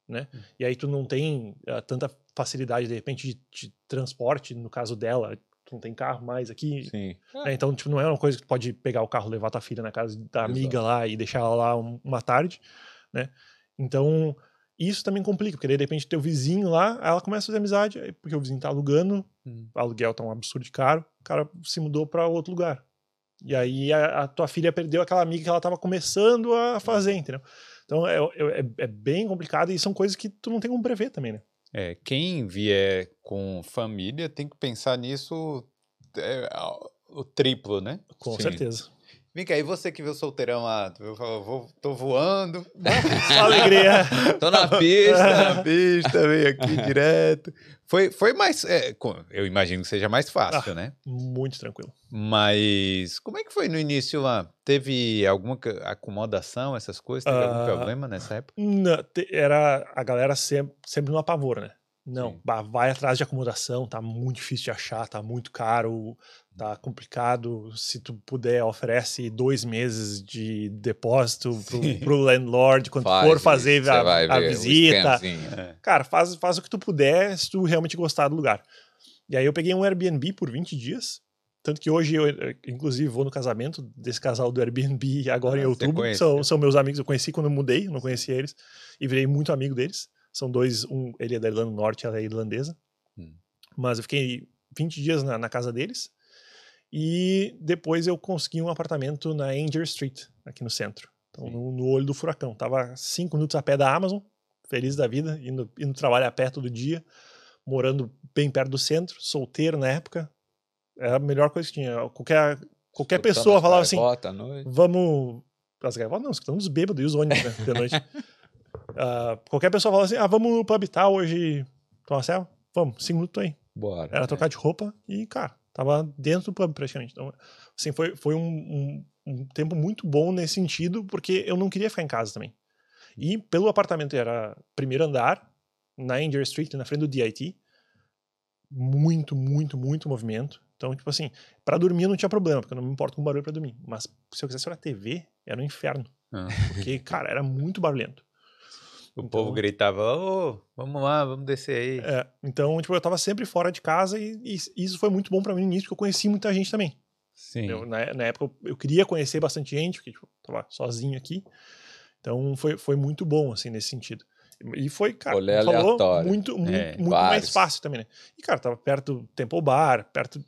né? Hum. E aí tu não tem uh, tanta facilidade, de repente, de, de, transporte, no caso dela, tu não tem carro mais aqui. Sim. Né? Então, tipo, não é uma coisa que tu pode pegar o carro, levar tua filha na casa da amiga Exato. lá e deixar ela lá uma tarde, né? Então, isso também complica, porque de repente teu vizinho lá, ela começa a fazer amizade, porque o vizinho tá alugando, hum. o aluguel tá um absurdo de caro, o cara se mudou para outro lugar. E aí a, a, tua filha perdeu aquela amiga que ela tava começando a fazer, entendeu? Então é, é, é, bem complicado e são coisas que tu não tem como prever também, né? É, quem vier com família tem que pensar nisso é, o triplo, né? Com Sim. certeza. Vem cá, e você que viu solteirão lá, eu vou, tô voando. Só alegria. tô na pista. na pista, vem aqui direto. Foi, foi mais. É, eu imagino que seja mais fácil, ah, né? Muito tranquilo. Mas como é que foi no início lá? Teve alguma acomodação, essas coisas? Teve uh, algum ah, problema nessa época? Não, era a galera sempre, sempre no apavoro, né? Não, vai atrás de acomodação, tá muito difícil de achar, tá muito caro, tá complicado. Se tu puder, oferece dois meses de depósito pro, pro landlord quando faz for fazer a, a visita. É. Cara, faz, faz o que tu puder se tu realmente gostar do lugar. E aí eu peguei um Airbnb por 20 dias. Tanto que hoje eu, inclusive, vou no casamento desse casal do Airbnb agora ah, em outubro. São, são meus amigos, eu conheci quando eu mudei, não conhecia eles. E virei muito amigo deles. São dois, um, ele é da Irlanda do Norte, ela é irlandesa. Hum. Mas eu fiquei 20 dias na, na, casa deles. E depois eu consegui um apartamento na Anger Street, aqui no centro. Então, no, no, olho do furacão. Tava cinco minutos a pé da Amazon, feliz da vida, indo, indo trabalhar a pé todo dia, morando bem perto do centro, solteiro na época. Era a melhor coisa que tinha. Qualquer, qualquer pessoa falava assim: vamos. As gaivotas não, escutando os bêbados e os ônibus né, de noite. Uh, qualquer pessoa fala assim: ah, vamos no pub tal hoje tomar céu? Vamos, cinco minutos aí. Bora. Era trocar de roupa e, cara, tava dentro do pub praticamente. Então, assim, foi, foi um, um, um, tempo muito bom nesse sentido, porque eu não queria ficar em casa também. E pelo apartamento era primeiro andar, na Angel Street, na frente do DIT. Muito, muito, muito movimento. Então, tipo assim, pra dormir não tinha problema, porque eu não me importo com barulho pra dormir. Mas se eu quisesse olhar TV, era um inferno. Ah. Porque, cara, era muito barulhento. O Então- povo gritava, ô, vamos lá, vamos descer aí. É, então, tipo, eu tava sempre fora de casa e, e isso foi muito bom pra mim no início, porque eu conheci muita gente também. Sim. Eu, na, na época eu, eu queria conhecer bastante gente, porque tipo, eu tava sozinho aqui. Então foi, foi muito bom, assim, nesse sentido. E foi, cara, como falou, aleatório. muito, muito, É, muito mais fácil também, né? E, cara, tava perto do Temple Bar, perto.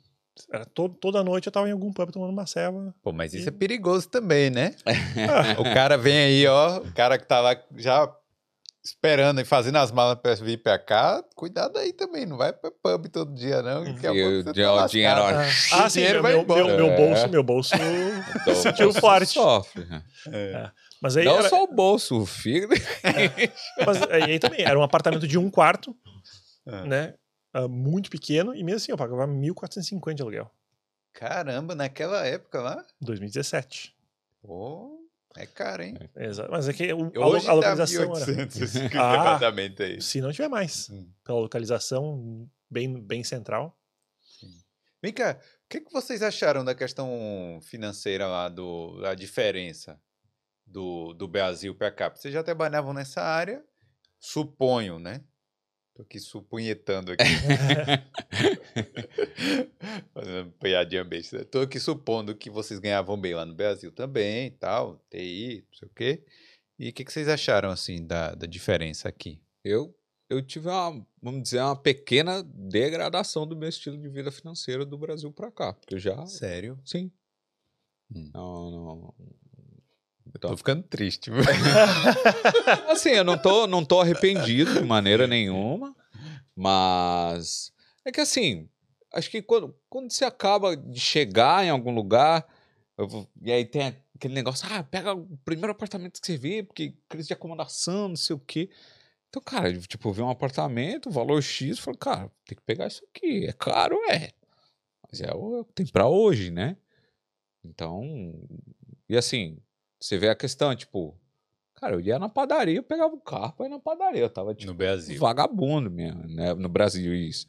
Era to, toda noite eu tava em algum pub tomando uma ceva. Pô, mas isso é perigoso também, né? O cara vem aí, ó, o cara que tá lá já esperando e fazendo as malas pra vir pra cá, cuidado aí também, não vai pra pub todo dia, não. que E o tá o dinheiro, ó, ah, sim, dinheiro meu, vai meu, meu, meu É. bolso, meu bolso. Sentiu forte. Sofre. né? É. Mas aí, Não era, só o bolso, o fígado. mas aí também, era um apartamento de um quarto, É. né? ah, muito pequeno, e mesmo assim eu pagava 1.450 de aluguel. Caramba, naquela época lá, 2017. pô, é caro, hein? Exato. Mas é que o, a, Hoje a tá localização era. 1.800 esse Ah. apartamento aí. Se não tiver mais. Hum. Pela localização bem, bem central. Vem cá, o que, que vocês acharam da questão financeira lá, do, da diferença do, do Brasil para cá? Vocês já trabalhavam nessa área, suponho, né? Tô aqui supunhetando aqui. Fazendo piadinha besta. Tô aqui supondo que vocês ganhavam bem lá no Brasil também, tal, TI, não sei o quê. E o que, que vocês acharam, assim, da, da diferença aqui? Eu, eu tive uma, vamos dizer, uma pequena degradação do meu estilo de vida financeira do Brasil pra cá. Porque eu já. Sério? Sim. Hum. Não, não. Tô ficando triste. Assim, eu não tô, não tô arrependido de maneira nenhuma, mas é que assim, acho que quando, quando você acaba de chegar em algum lugar, vou- e aí tem aquele negócio, ah, pega o primeiro apartamento que você vê, porque crise de acomodação, não sei o quê. Então, cara, tipo, vi um apartamento, valor X, falei, cara, tem que pegar isso aqui, é caro, é. Mas é o que tem pra hoje, né? Então, e assim, você vê a questão, tipo, cara, eu ia na padaria, eu pegava o carro pra ir na padaria. Eu tava, tipo, No Brasil. vagabundo mesmo, né? No Brasil, isso.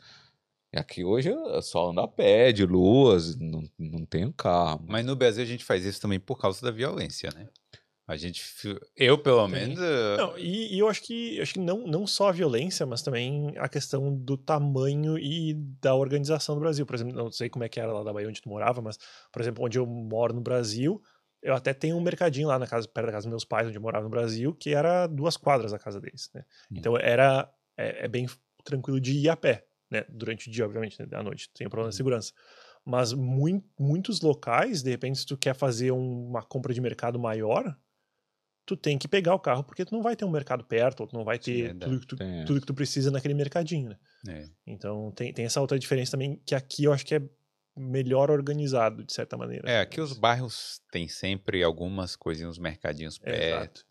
E aqui hoje eu só ando a pé, de luas, não, não tenho carro. Mas no Brasil a gente faz isso também por causa da violência, né? A gente, eu pelo Tem. menos, Não, e, e eu acho que, eu acho que não, não só a violência, mas também a questão do tamanho e da organização do Brasil. Por exemplo, não sei como é que era lá da Bahia onde tu morava, mas, por exemplo, onde eu moro no Brasil, eu até tenho um mercadinho lá na casa, perto da casa dos meus pais, onde eu morava no Brasil, que era duas quadras da casa deles, né? Hum. Então era é, é bem tranquilo de ir a pé, né? Durante o dia, obviamente, né? à noite, tem problema de segurança. Mas mui- muitos locais, de repente, se tu quer fazer um- uma compra de mercado maior, tu tem que pegar o carro porque tu não vai ter um mercado perto, ou tu não vai Sim, ter verdade. tudo que, tu, tudo que tu precisa naquele mercadinho, né? é. Então tem, tem essa outra diferença também, que aqui eu acho que é melhor organizado, de certa maneira. É, aqui os bairros têm sempre algumas coisinhas, uns mercadinhos É, perto. Exato.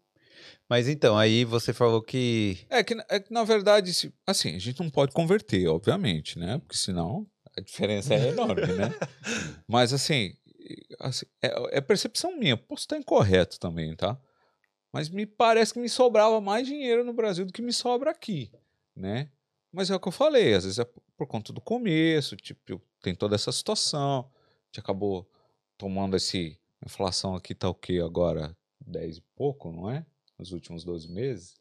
Mas então, aí você falou que. É que, é que, na verdade, se- assim, a gente não pode converter, obviamente, né? Porque senão a diferença é enorme, né? Mas, assim, assim, é, é percepção minha. Posso estar incorreto também, tá? Mas me parece que me sobrava mais dinheiro no Brasil do que me sobra aqui, né? Mas é o que eu falei, às vezes é por conta do começo, tipo, tem toda essa situação. A gente acabou tomando esse. A inflação aqui tá o quê agora? 10 e pouco, não é? Nos últimos 12 meses?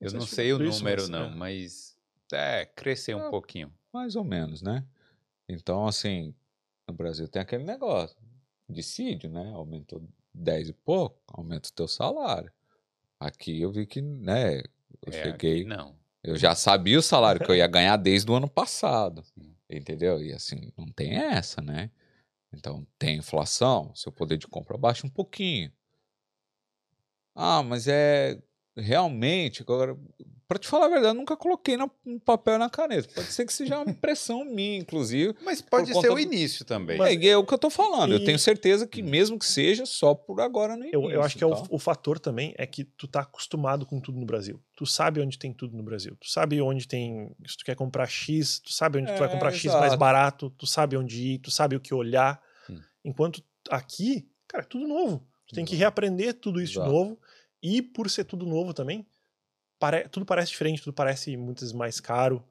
Eu não se sei o número, não, é. mas. É, cresceu um Ah, pouquinho. Mais ou menos, né? Então, assim, no Brasil tem aquele negócio. Dissídio, né? Aumentou 10 e pouco, aumenta o teu salário. Aqui eu vi que, né? Eu É, cheguei. não. Eu já sabia o salário que eu ia ganhar desde o ano passado. Entendeu? E assim, não tem essa, né? Então, tem inflação, seu poder de compra baixa um pouquinho. Ah, mas é realmente, agora, para te falar a verdade, eu nunca coloquei no, no papel na caneta. Pode ser que seja uma impressão minha, inclusive. Mas pode ser o do- início também. É, e é o que eu tô falando. Eu E- tenho certeza que, mesmo que seja só por agora no início. Eu, eu acho que é o, tá? o fator também é que tu tá acostumado com tudo no Brasil. Tu sabe onde tem tudo no Brasil. Tu sabe onde tem. Se tu quer comprar X, tu sabe onde tu vai É, comprar X mais exato. barato, tu sabe onde ir, tu sabe o que olhar. Hum. Enquanto aqui, cara, é tudo novo. Tu tem que Exato. reaprender tudo isso Exato. de novo. E por ser tudo novo também, pare- tudo parece diferente, tudo parece muitas vezes mais caro.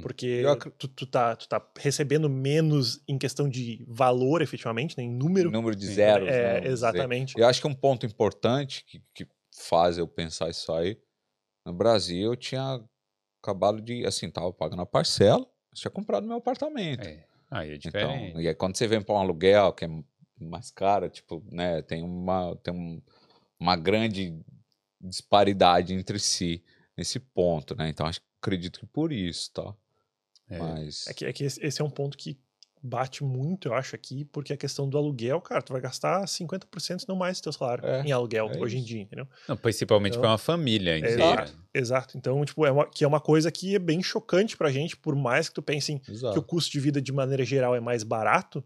Porque Eu acre- tu, tu, tá, tu tá recebendo menos em questão de valor, efetivamente, né, em número. Número de zeros. né, é, dizer. exatamente. Eu acho que um ponto importante que, que faz eu pensar isso aí, no Brasil eu tinha acabado de, assim, tava pagando a parcela, eu tinha comprado meu apartamento. É. Aí é Então, diferente. e aí quando você vem para um aluguel que é mais caro, tipo, né, tem uma, tem um- uma grande disparidade entre si nesse ponto, né? Então acho, acredito que por isso, tá? É. Mas É que, é que esse esse é um ponto que bate muito, eu acho, aqui, porque a questão do aluguel, cara, tu vai gastar 50%, se não mais, do teu salário É, em aluguel é hoje em dia, entendeu? Não, principalmente Então, para uma família inteira. exato. Exato. Então, tipo, é uma, que é uma coisa que é bem chocante pra gente, por mais que tu pense em que o custo de vida, de maneira geral, é mais barato,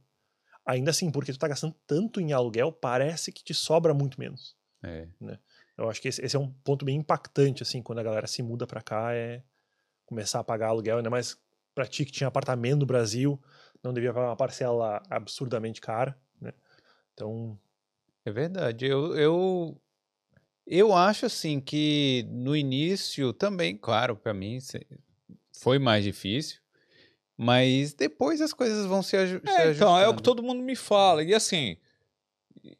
ainda assim, porque tu tá gastando tanto em aluguel, parece que te sobra muito menos. É. Eu acho que esse, esse é um ponto bem impactante, assim, quando a galera se muda pra cá, é começar a pagar aluguel, ainda mais pra ti que tinha apartamento no Brasil, não devia pagar uma parcela absurdamente cara, né? Então, É verdade. Eu, eu, eu acho assim que no início também, claro, para mim foi mais difícil, mas depois as coisas vão se, aju se É, então, é o que ajustando. todo mundo me fala. E assim,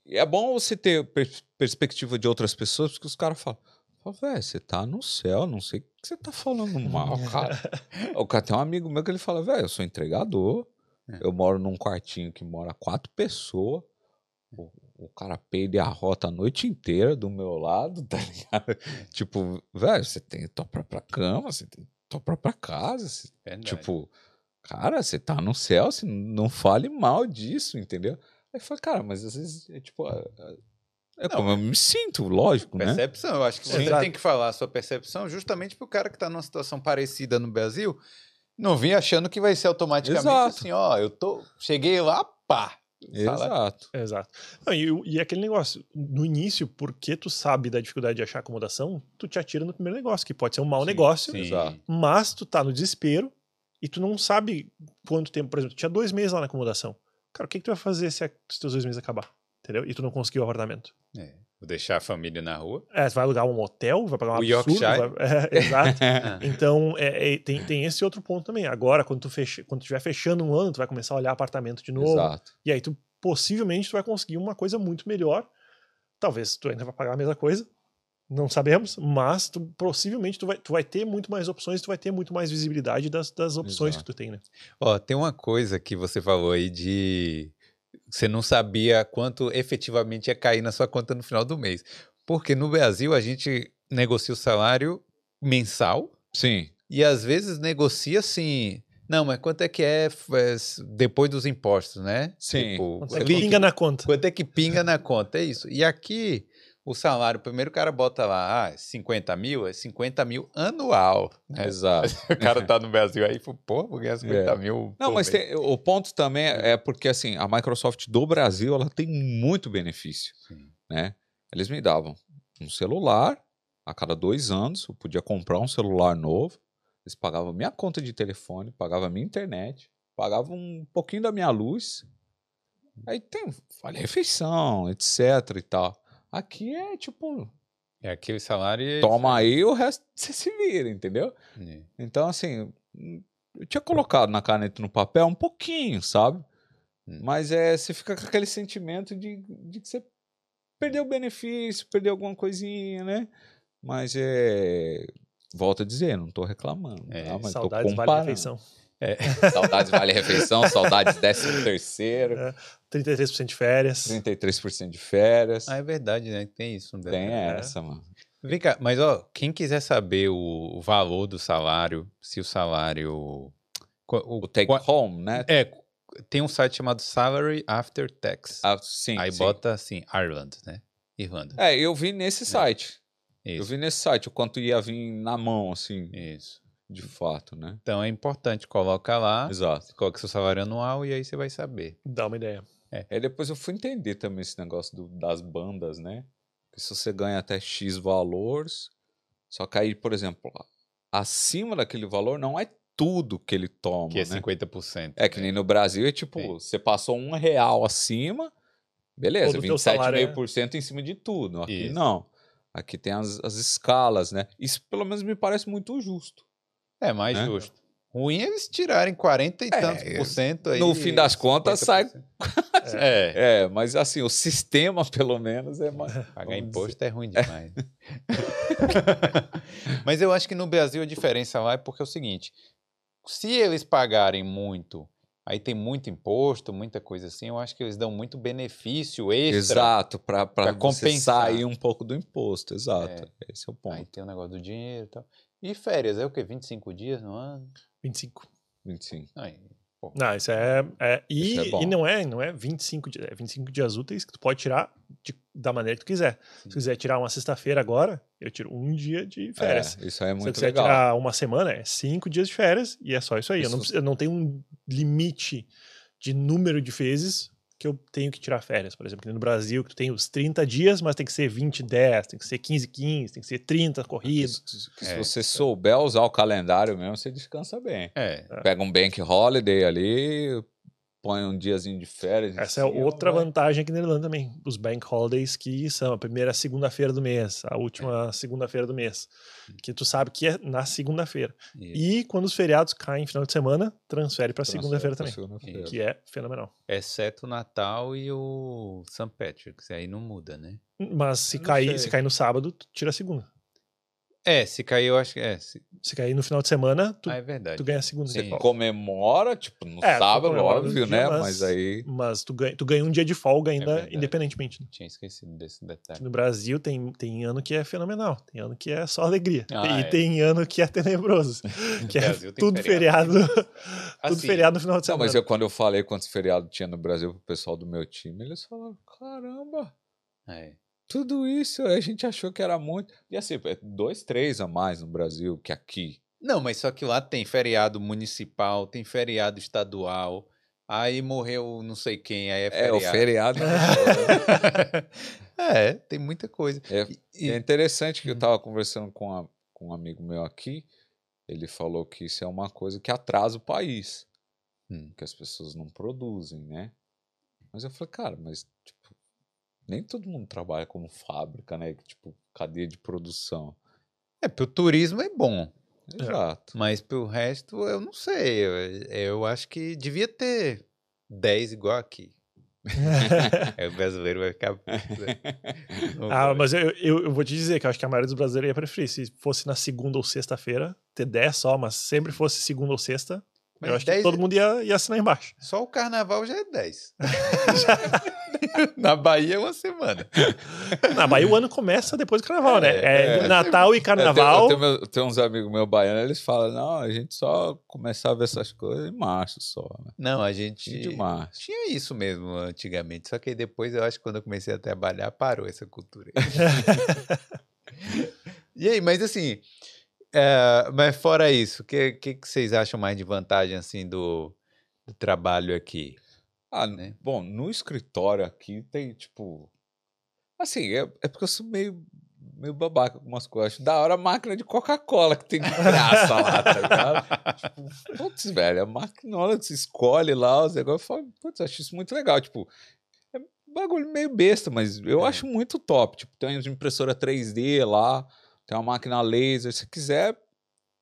é bom você ter per- perspectiva de outras pessoas, porque os caras falam, fala, velho, você tá no céu, não sei o que você tá falando mal, cara. o cara tem um amigo meu que ele fala, velho, eu sou entregador, É. eu moro num quartinho que mora quatro pessoas, o, o cara peida e arrota a noite inteira do meu lado, tá ligado? tipo, velho, você tem tua própria cama, você tem tua própria casa, você. Tipo, cara, você tá no céu, você não fale mal disso, entendeu? Aí fala, cara, mas às vezes é tipo. É, é como eu me sinto, lógico, né? Percepção, eu acho que você Exato. tem que falar a sua percepção justamente pro cara que tá numa situação parecida no Brasil, não vir achando que vai ser automaticamente Exato. assim, ó, eu tô, cheguei lá, pá. Exato. exato. Não, e, e aquele negócio, no início, porque tu sabe da dificuldade de achar acomodação, tu te atira no primeiro negócio, que pode ser um mau Sim, negócio, sim. Mas tu tá no desespero e tu não sabe quanto tempo, por exemplo, tu tinha dois meses lá na acomodação. Cara, o que, que tu vai fazer se, a- se os teus dois meses acabar? Entendeu? E tu não conseguiu o apartamento. É, vou deixar a família na rua. É, tu vai alugar um hotel, vai pagar um O absurdo. Yorkshire. vai- é, exato. Então, é, é, tem, tem esse outro ponto também. Agora, quando tu fecha, quando tu estiver fechando um ano, tu vai começar a olhar apartamento de novo. Exato. E aí, tu possivelmente tu vai conseguir uma coisa muito melhor. Talvez tu ainda vai pagar a mesma coisa. Não sabemos, mas tu, possivelmente tu vai, tu vai ter muito mais opções, tu vai ter muito mais visibilidade das, das opções Exato. que tu tem, né? Ó, tem uma coisa que você falou aí de você não sabia quanto efetivamente ia cair na sua conta no final do mês. Porque no Brasil a gente negocia o salário mensal Sim. e às vezes negocia assim. Não, mas quanto é que é, é, depois dos impostos, né? Sim. Tipo, Quanto é que líquido. pinga na conta. Quanto é que pinga na conta? É isso. E aqui, o salário, primeiro o cara bota lá, ah, 50 mil, é 50 mil anual. né? Exato. O cara tá no Brasil aí, pô, vou ganhar 50 É. mil. Não, por mas mês." tem- o ponto também é porque assim, a Microsoft do Brasil, ela tem muito benefício, Sim. né? Eles me davam um celular a cada dois anos, eu podia comprar um celular novo, eles pagavam minha conta de telefone, pagavam minha internet, pagavam um pouquinho da minha luz, aí tem vale refeição, etc e tal. Aqui é tipo, É aqui o salário. é toma aí, o resto você se vira, entendeu? aí. Então, assim, eu tinha colocado na caneta no papel um pouquinho, sabe? Hum. Mas é, você fica com aquele sentimento de, de que você perdeu o benefício, perdeu alguma coisinha, né? Mas é. Volto a dizer, não tô reclamando. É, tá? Mas Saudades tô vale refeição. Saudades vale refeição, saudades décimo terceiro, É. 33% de férias. 33% de férias. Ah, é verdade, né? Tem isso. Brasil. Tem é. essa, mano. Vem cá, mas ó, quem quiser saber o, valor do salário, se o salário. O, O take qual- home, né? É, tem um site chamado Salary After Tax. Ah, sim, Aí sim. bota assim, Ireland, né? Irlanda. É, eu vi nesse site. Eu Isso. vi nesse site o quanto ia vir na mão, assim, Isso. De fato, né? Então é importante, coloca lá, Exato. coloca seu salário anual e aí você vai saber. Dá uma ideia. Aí depois eu fui entender também esse negócio do- das bandas, né? Que se você ganha até X valores, só que aí, por exemplo, acima daquele valor não é tudo que ele toma, Que é né? 50%. É que nem no Brasil é tipo, Sim. você passou um real acima, beleza, Todo o teu salário é- 27,5% em cima de tudo. Aqui Isso. não. Aqui tem as, as escalas, né? Isso pelo menos me parece muito justo. É mais né? justo. Ruim é eles tirarem 40 e É, tantos por cento aí. no fim das contas, sai- 50%. É. É, mas assim, o sistema, pelo menos, é mais. Pagar imposto é ruim demais. Mas eu acho que no Brasil a diferença lá é porque é o seguinte: se eles pagarem muito, aí tem muito imposto, muita coisa assim, eu acho que eles dão muito benefício extra. Exato, para compensar sair um pouco do imposto, exato. Esse é o Aí ponto. tem o negócio do dinheiro e tal. E férias, é o quê? 25 dias no ano? 25. 25. Aí, pô. Não, isso é. é- e, Isso é bom. e não é, não é 25 dias, é 25 dias úteis que tu pode tirar de- da maneira que tu quiser. Se tu quiser tirar uma sexta-feira agora, eu tiro um dia de férias. É, isso aí é Se eu muito quiser legal. tirar uma semana, é cinco dias de férias e é só isso aí. Eu, não, Isso- eu não tenho um limite de número de vezes que eu tenho que tirar férias. Por exemplo, que no Brasil, que tu tem os 30 dias, mas tem que ser 20, 10, tem que ser 15, 15, tem que ser 30 corridos. Se, se É. você souber usar o calendário mesmo, você descansa bem. É. Pega um bank holiday ali, põe um diazinho de férias. Essa é cima, outra vai. vantagem aqui na Irlanda também. Os bank holidays que são a primeira segunda-feira do mês, a última segunda-feira do mês. Que tu sabe que é na segunda-feira. E quando os feriados caem no final de semana, transfere para segunda-feira também. segunda-feira. Que é fenomenal. Exceto o Natal e o St. Patrick's, aí não muda, né? Mas se cair, se cair no sábado, tu tira a segunda. É, se cair, eu acho que é. Se... Se cair no final de semana, tu, Ah, é verdade. tu ganha a segunda. Sim. de Você folga. comemora, tipo, no É, sábado, óbvio, dia, né? mas- Mas aí. Mas tu ganha, tu ganha um dia de folga ainda, verdade. independentemente. né? Tinha esquecido desse detalhe. No Brasil tem, tem ano que é fenomenal, tem ano que é só alegria. Ah, e é. tem ano que é tenebroso. que é tudo feriado. tudo Assim, feriado no final de Não, semana. mas eu, quando eu falei quantos feriados tinha no Brasil pro pessoal do meu time, eles falaram: caramba, É. tudo isso a gente achou que era muito. E assim, é dois, três a mais no Brasil que aqui. Não, mas só que lá tem feriado municipal, tem feriado estadual, aí morreu não sei quem, aí é É, o feriado. feriado. é, tem muita coisa. É, E- é interessante que eu Uhum. tava conversando com, a- com um amigo meu aqui. Ele falou que isso é uma coisa que atrasa o país. Hum. Que as pessoas não produzem, né? Mas eu falei, cara, mas tipo, nem todo mundo trabalha como fábrica, né? Tipo, cadeia de produção. É, pro turismo é bom, É. Exato. mas pro resto eu não sei. Eu, eu acho que devia ter 10 igual aqui. Aí o brasileiro vai ficar. Não ah, mas eu, eu, eu vou te dizer que eu acho que a maioria dos brasileiros ia preferir. Se fosse na segunda ou sexta-feira, ter 10 só, mas sempre fosse segunda ou sexta, Mas eu acho 10 que todo mundo ia, ia assinar embaixo. Só o carnaval já é 10. Na Bahia é uma semana. Na Bahia o ano começa depois do carnaval, né? É, É, é. Natal e É, carnaval. tem, eu tenho tem uns amigos meus baianos, eles falam, não, a gente só começava a ver essas coisas em março só, né? Não, a gente. De março. Tinha isso mesmo antigamente. Só que aí depois eu acho que quando eu comecei a trabalhar, parou essa cultura. e aí, mas assim. é, mas fora isso, o que, que, que vocês acham mais de vantagem assim do, do trabalho aqui? Ah, né? bom, no escritório aqui tem, tipo. Assim, é, é porque eu sou meio, meio babaca com algumas coisas. Acho da hora a máquina de Coca-Cola que tem de graça lá, tá ligado? tipo, putz, velho, a máquina, hora que você escolhe lá os negócios, eu falo, putz, acho isso muito legal. Tipo, é um bagulho meio besta, mas eu É. acho muito top. Tipo, tem uma impressora 3D lá, tem uma máquina laser. Se você quiser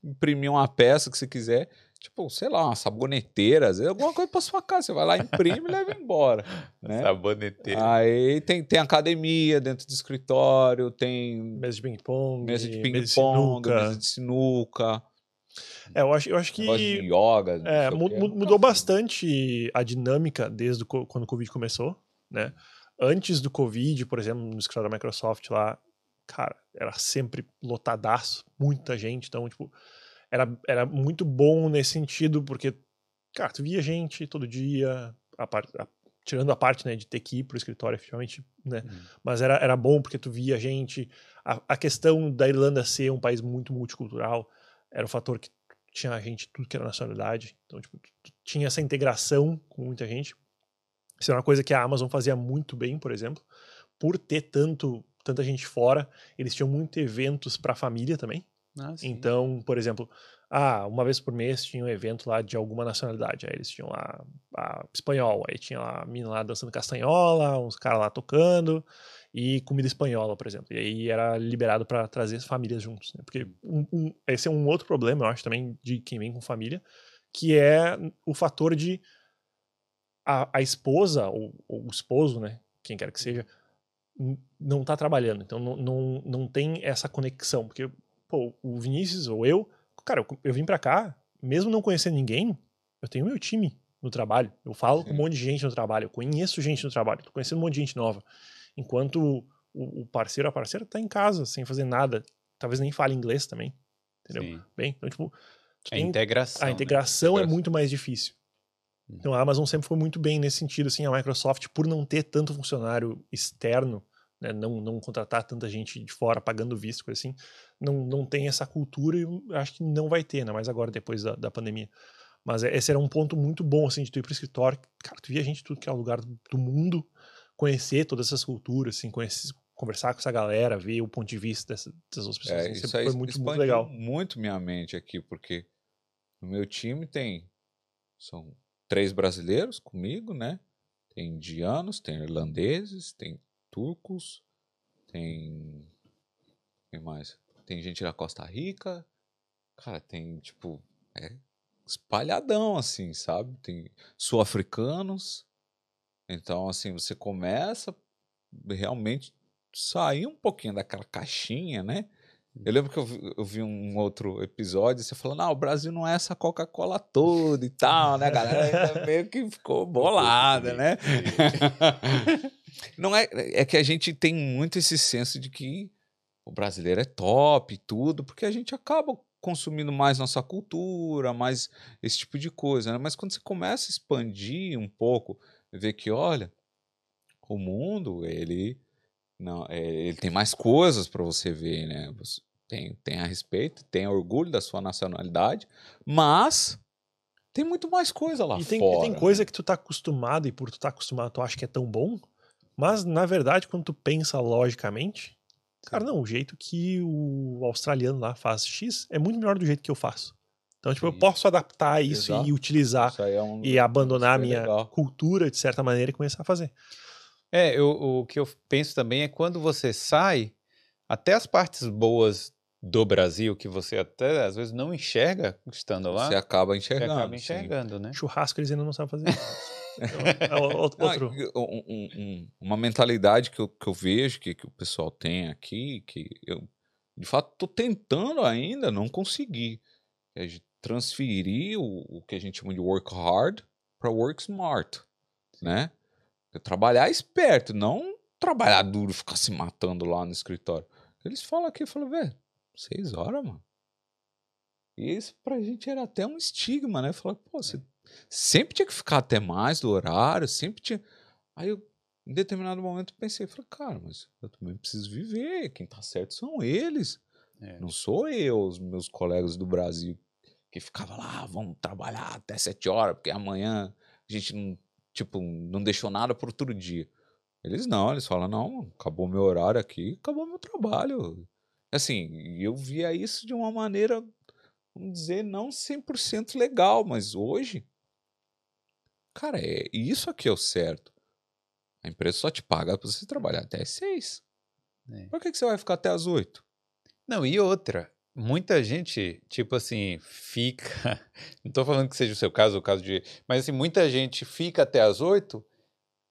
imprimir uma peça que você quiser, tipo, sei lá, uma saboneteira, às vezes, alguma coisa pra sua casa. Você vai lá, imprime e leva embora. Né? Saboneteira. Aí tem, tem academia dentro do escritório, tem Mesa de ping-pong, mesa de ping-pong, mesa de sinuca, É, eu acho, eu acho que yoga. é, mudou bastante a dinâmica desde quando o Covid começou, né? Antes do Covid, por exemplo, no escritório da Microsoft lá, cara, era sempre lotadaço, muita gente, então, tipo, era, era muito bom nesse sentido, porque, cara, tu via gente todo dia, a a- tirando a parte, né, de ter que ir pro escritório, efetivamente, né? Hum. Mas era, era bom porque tu via gente. A, a questão da Irlanda ser um país muito multicultural era o fator que tinha gente, tudo que era nacionalidade. Então, tipo, tinha essa integração com muita gente. Isso é uma coisa que a Amazon fazia muito bem, por exemplo. Por ter tanto, tanta gente fora, eles tinham muitos eventos para a família também. Ah. Então, por exemplo, ah, uma vez por mês tinha um evento lá de alguma nacionalidade. Aí eles tinham lá a espanhol, aí tinha lá a mina lá dançando castanhola, uns caras lá tocando. e comida espanhola, por exemplo. E aí era liberado para trazer as famílias juntos. Né? Porque um, um, esse é um outro problema, eu acho, também, de quem vem com família, que é o fator de a, a esposa, ou, ou, o esposo, né? Quem quer que seja, não tá trabalhando. Então não, não, não tem essa conexão. Porque, pô, o Vinícius ou eu, cara, eu, eu vim para cá, mesmo não conhecendo ninguém, eu tenho meu time no trabalho. Eu falo Sim. com um monte de gente no trabalho, eu conheço gente no trabalho, tô conhecendo um monte de gente nova. Enquanto o, o parceiro, a parceira tá em casa, sem fazer nada. Talvez nem fale inglês também. Entendeu? Sim. Bem, então, tipo. A integração. A integração né? é muito mais difícil. Uhum. Então a Amazon sempre foi muito bem nesse sentido, assim, a Microsoft, por não ter tanto funcionário externo, né, não, não contratar tanta gente de fora pagando visto, coisa assim, não, não tem essa cultura e acho que não vai ter, né, mais agora depois da, da pandemia. Mas é, esse era um ponto muito bom, assim, de tu ir pro escritório, cara, tu via gente de tudo que é lugar do mundo, conhecer todas essas culturas, assim, conhecer, conversar com essa galera, ver o ponto de vista dessas, dessas outras pessoas. É, assim, isso aí foi muito, muito legal. muito minha mente aqui, porque no meu time tem são três brasileiros comigo, né? Tem indianos, tem irlandeses, tem turcos, tem quem mais? Tem gente da Costa Rica. Cara, tem tipo é espalhadão assim, sabe? Tem sul-africanos. Então, assim, você começa realmente sair um pouquinho daquela caixinha, né? Eu lembro que eu vi, eu vi um outro episódio, você falando, não, o Brasil não é essa Coca-Cola toda e tal, né? A galera ainda meio que ficou bolada, né? não é, é que a gente tem muito esse senso de que o brasileiro é top e tudo, porque a gente acaba consumindo mais nossa cultura, mais esse tipo de coisa, né? Mas quando você começa a expandir um pouco, ver que, olha, o mundo, ele não, é, ele tem mais coisas para você ver, né? Você tem, tem a respeito, tem orgulho da sua nacionalidade, mas tem muito mais coisa lá e tem, fora. E tem coisa que tu tá acostumado e por tu tá acostumado tu acha que é tão bom, mas na verdade quando tu pensa logicamente, cara, não, o jeito que o australiano lá faz X é muito melhor do jeito que eu faço. Então, tipo, Sim. eu posso adaptar isso Exato. e utilizar é um, e abandonar a minha legal. cultura de certa maneira e começar a fazer. É, eu, o que eu penso também é quando você sai, até as partes boas do Brasil, que você até às vezes não enxerga estando lá. Você acaba enxergando. Você acaba enxergando, sim. né? Churrasco eles ainda não sabem fazer. é outro. Um, um, uma mentalidade que eu, que eu vejo que, que o pessoal tem aqui, que eu de fato estou tentando ainda, não consegui. É de transferir o, o que a gente chama de work hard para work smart, né? trabalhar esperto, não trabalhar duro, ficar se matando lá no escritório. Eles falam aqui, falam, velho, seis horas, mano. E isso pra gente era até um estigma, né? Falar, pô, você sempre tinha que ficar até mais do horário, sempre tinha. Aí eu, em determinado momento, pensei, falei, cara, mas eu também preciso viver. Quem tá certo são eles. É. Não sou eu, os meus colegas do Brasil, que ficava lá, vamos trabalhar até sete horas, porque amanhã a gente não tipo, não deixou nada por outro dia. Eles não, eles falam, não, acabou meu horário aqui, acabou meu trabalho. Assim, eu via isso de uma maneira, vamos dizer, não 100% legal, mas hoje, cara, é isso aqui é o certo. A empresa só te paga para você trabalhar até as seis. É. Por que, que você vai ficar até as oito? Não, e outra, muita gente, tipo assim, fica. Não estou falando que seja o seu caso, o caso de. Mas assim, muita gente fica até as oito,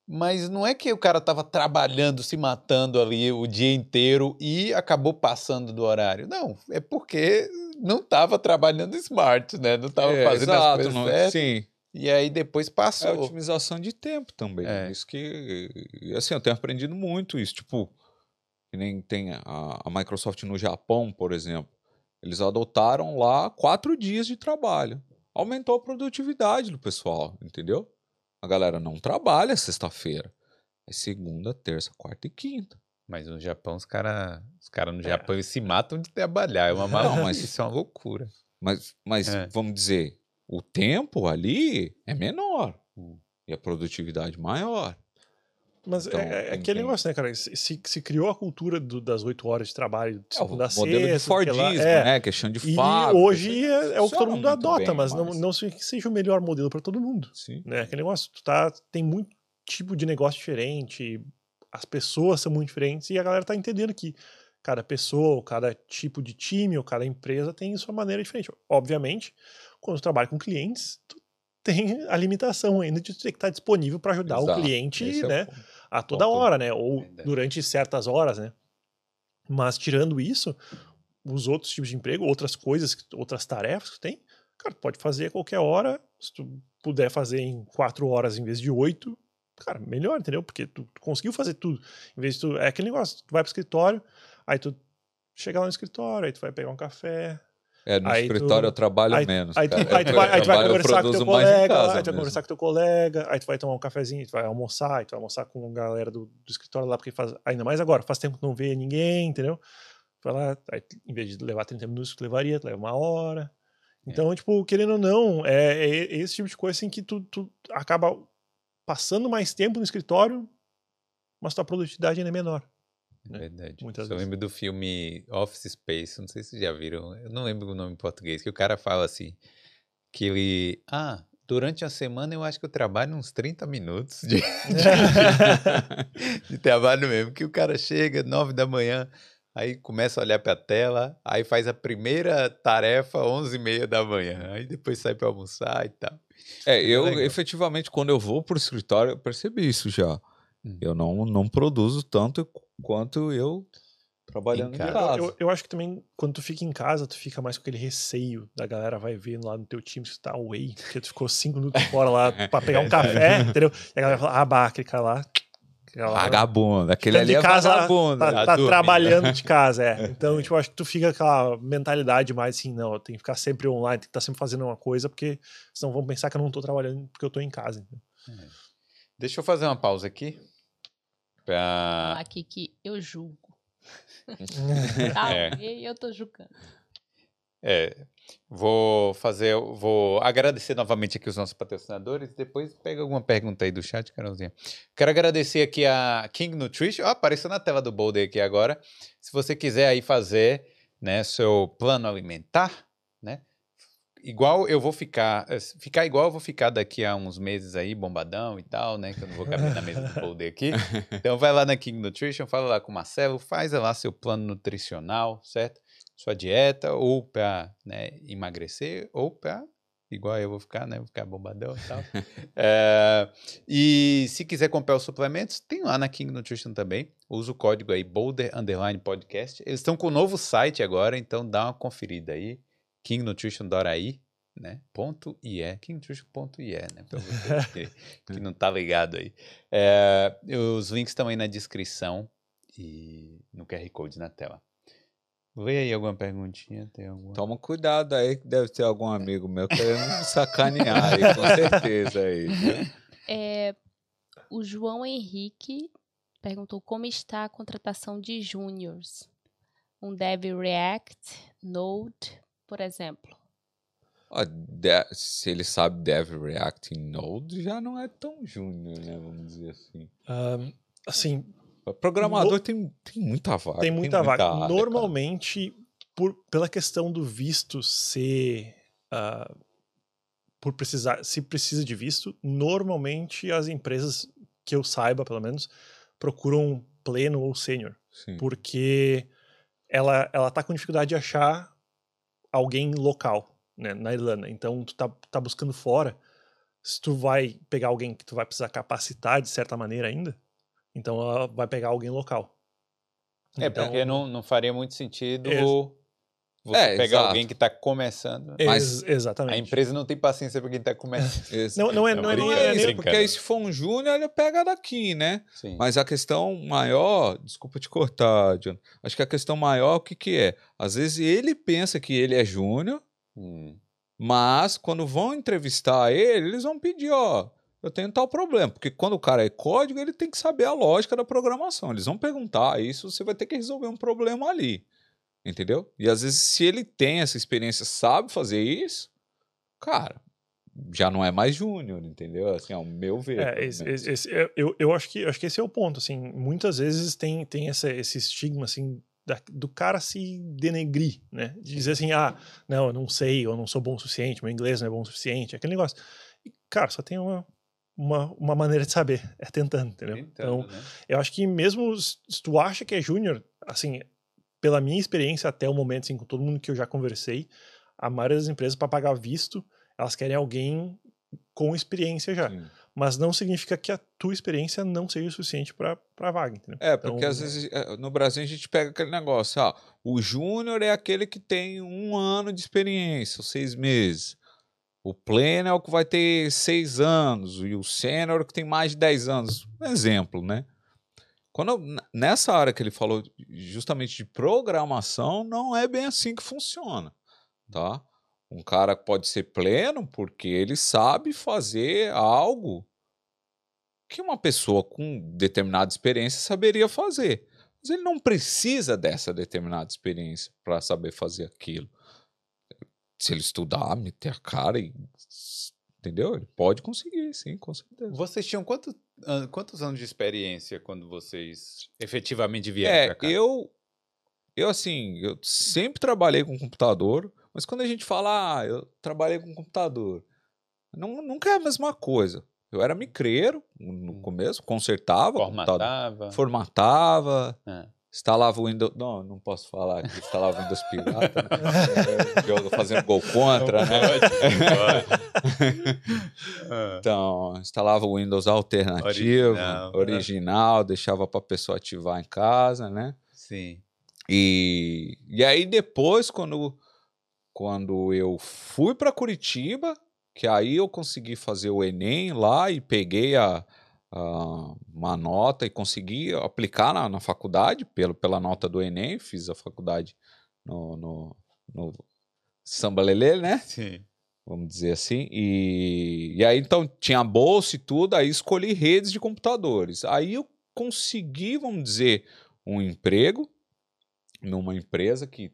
mas não é que o cara estava trabalhando, se matando ali o dia inteiro e acabou passando do horário. Não, é porque não estava trabalhando smart, né? Não estava é, fazendo exato, as coisas não, certas. Sim. E aí depois passou. É otimização de tempo também. É. Isso que. Assim, eu tenho aprendido muito isso. Tipo, que nem tem a, a Microsoft no Japão, por exemplo. Eles adotaram lá quatro dias de trabalho. Aumentou a produtividade do pessoal, entendeu? A galera não trabalha sexta-feira. É segunda, terça, quarta e quinta. Mas no Japão, os caras os cara no é. Japão eles se matam de trabalhar. É uma não, mas Isso é uma loucura. Mas, mas é. vamos dizer, o tempo ali é menor. Hum. E a produtividade maior. Mas então, é, é aquele negócio, né, cara? Se, se criou a cultura do, das oito horas de trabalho de segunda é, o modelo sexta, de Fordismo, é. né? Questão de fábrica. E hoje é, é, o que todo mundo adota, bem, mas, mas, não, não que seja o melhor modelo para todo mundo. Sim. Né? Aquele negócio, tu tá, tem muito tipo de negócio diferente. as pessoas são muito diferentes e a galera tá entendendo que cada pessoa, ou cada tipo de time, ou cada empresa tem sua maneira diferente. Obviamente, quando tu trabalha com clientes, tu tem a limitação ainda de ter que estar disponível para ajudar Exato, o cliente, esse é o né, a toda ponto. hora, né, ou Verdade. durante certas horas, né. Mas tirando isso, os outros tipos de emprego, outras coisas, outras tarefas que tu tem, cara, tu pode fazer a qualquer hora, se tu puder fazer em quatro horas em vez de oito, cara, melhor, entendeu? Porque tu, tu conseguiu fazer tudo. Em vez de tu. É aquele negócio, tu vai pro escritório, aí tu chega lá no escritório, aí tu vai pegar um café. É, no Aí tu- escritório eu trabalho Aí, menos. aí, tu, cara. aí tu vai, aí tu vai conversar com teu colega, aí tu vai conversar com teu colega, aí tu vai tomar um cafezinho, tu vai almoçar, aí tu vai almoçar com a galera do, do escritório lá, porque faz, ainda mais agora, faz tempo que não vê ninguém, entendeu? Tu vai lá, aí, em vez de levar 30 minutos tu levaria, tu leva uma hora. Então, tipo, querendo ou não, é, é esse tipo de coisa assim que tu, tu acaba passando mais tempo no escritório, mas tua produtividade ainda é menor. Né? Verdade. Muitas Só vezes. lembro do filme Office Space, não sei se vocês já viram, eu não lembro o nome em português, que o cara fala assim, que ele, ah, durante a semana eu acho que eu trabalho uns 30 minutos de, de trabalho mesmo, que o cara chega, 9 da manhã, aí começa a olhar pra tela, aí faz a primeira tarefa 11 e meia da manhã, aí depois sai pra almoçar e tal. É, eu legal. efetivamente, quando eu vou pro escritório, eu percebi isso já. Hum. Eu não, não produzo tanto quanto eu trabalhando Em em casa. casa. Eu, eu acho que também, quando tu fica em casa, tu fica mais com aquele receio da galera vai ver lá no teu time se tu tá away, porque tu ficou cinco minutos fora lá pra pegar um café, entendeu? E a galera fala, ah, bah, aquele cara lá. aquele cara lá Vagabundo. Aquele ali de é casa, vagabundo. tá, tá tá trabalhando de casa, é. Então, tipo, eu acho que tu fica com aquela mentalidade mais assim, não, tenho que ficar sempre online, tem que estar sempre fazendo uma coisa, porque senão vão pensar que eu não tô trabalhando porque eu tô em casa. entendeu? Deixa eu fazer uma pausa aqui. Pra... falar aqui que eu julgo. Tá, É. e eu tô julgando. É, vou fazer, vou agradecer novamente aqui os nossos patrocinadores, depois pega alguma pergunta aí do chat, Carolzinha. Quero agradecer aqui a King Nutrition, ó, apareceu na tela do Boulder aqui agora. Se você quiser aí fazer, né, seu plano alimentar, né, igual eu vou ficar, eh, ficar igual eu vou ficar daqui a uns meses aí, bombadão e tal, né, que eu não vou caber na mesa do Boulder aqui. Então vai lá na King Nutrition, fala lá com o Marcelo, faz lá seu plano nutricional, certo? Sua dieta, ou para emagrecer, ou para, igual eu vou ficar, né? Vou ficar bombadão e tal. É, e se quiser comprar os suplementos, tem lá na King Nutrition também. Usa o código aí, Boulder Underline Podcast. Eles estão com um novo site agora, então dá uma conferida aí. kingnutrition.ai, né? Ponto IE, kingnutrition.ie, né? Pra você que, que não tá ligado aí. É, os links estão aí na descrição e no QR Code na tela. Vê aí alguma perguntinha, tem alguma? Toma cuidado aí, que deve ter algum amigo meu querendo me sacanear aí, com certeza aí. É, o João Henrique perguntou como está a contratação de júniors. Um Dev React, Node, por exemplo. Ó, de- se ele sabe Dev React em Node, já não é tão júnior, né? Vamos dizer assim. Ahn, assim, Programador No- tem, tem muita vaga. tem muita vaga. área, cara. Normalmente, por, pela questão do visto ser. ah, por precisar, se precisa de visto, normalmente as empresas, que eu saiba pelo menos, procuram pleno ou sênior. Porque ela, ela tá com dificuldade de achar alguém local, né, na Irlanda. Então, tu tá, tá buscando fora. Se tu vai pegar alguém que tu vai precisar capacitar de certa maneira ainda, então ela vai pegar alguém local. É, Então, porque não, não faria muito sentido Ex- você É, pegar exato. alguém que está começando. ex- mas exatamente. A empresa não tem paciência para quem está começando. Não, não é, Não, não é, Não é é porque aí se for um júnior, ele pega daqui, né? Sim. Mas a questão maior, desculpa te cortar, John. Acho que a questão maior, o que que é? Às vezes ele pensa que ele é júnior, Hum. mas quando vão entrevistar ele, eles vão pedir, ó, eu tenho tal problema. Porque quando o cara é código, ele tem que saber a lógica da programação. Eles vão perguntar isso, você vai ter que resolver um problema ali. Entendeu? E às vezes, se ele tem essa experiência, sabe fazer isso, cara, já não é mais júnior, entendeu? Assim, ao meu ver. É, esse, esse- eu- eu, acho que acho que esse é o ponto, assim, muitas vezes tem, tem essa, esse estigma, assim, da- do cara se denegrir, né, de dizer assim, ah, não, eu não sei, eu não sou bom o suficiente, meu inglês não é bom o suficiente, aquele negócio. E, cara, só tem uma, uma, uma maneira de saber, é tentando, entendeu? Tentando, então, né? eu acho que mesmo se tu acha que é júnior, assim, pela minha experiência até o momento, assim, com todo mundo que eu já conversei, a maioria das empresas, para pagar visto, elas querem alguém com experiência já. Sim. Mas não significa que a tua experiência não seja o suficiente para a vaga, entendeu? É, porque Então, às vezes é, no Brasil a gente pega aquele negócio, ah, o júnior é aquele que tem um ano de experiência, ou seis meses. O pleno é o que vai ter seis anos, e o sênior é o que tem mais de dez anos. Um exemplo, né? Quando nessa área que ele falou justamente de programação, não é bem assim que funciona, tá? Um cara pode ser pleno porque ele sabe fazer algo que uma pessoa com determinada experiência saberia fazer. Mas ele não precisa dessa determinada experiência para saber fazer aquilo. Se ele estudar, meter a cara e. Entendeu? Ele pode conseguir, sim, com certeza. Vocês tinham quanto, an- quantos anos de experiência quando vocês efetivamente vieram É, pra cá? eu. Eu, assim, eu sempre trabalhei com computador, mas quando a gente fala, ah, eu trabalhei com computador, não, nunca é a mesma coisa. Eu era micreiro no Hum. começo, consertava Formatava. formatava, É. instalava o Windows. Não, não posso falar que instalava o Windows pirata. Né? É, jogo fazendo gol contra, né? Então, instalava o Windows alternativo, Original, original, né? deixava para a pessoa ativar em casa, né? Sim. E, e aí depois, quando, quando eu fui para Curitiba, que aí eu consegui fazer o Enem lá e peguei a, a- uma nota e consegui aplicar na, na faculdade pelo, pela nota do Enem, fiz a faculdade no, no, no Samba Lelê, né? Sim. Vamos dizer assim. E, e aí então tinha bolsa e tudo, aí escolhi redes de computadores. Aí eu consegui, vamos dizer, um emprego numa empresa que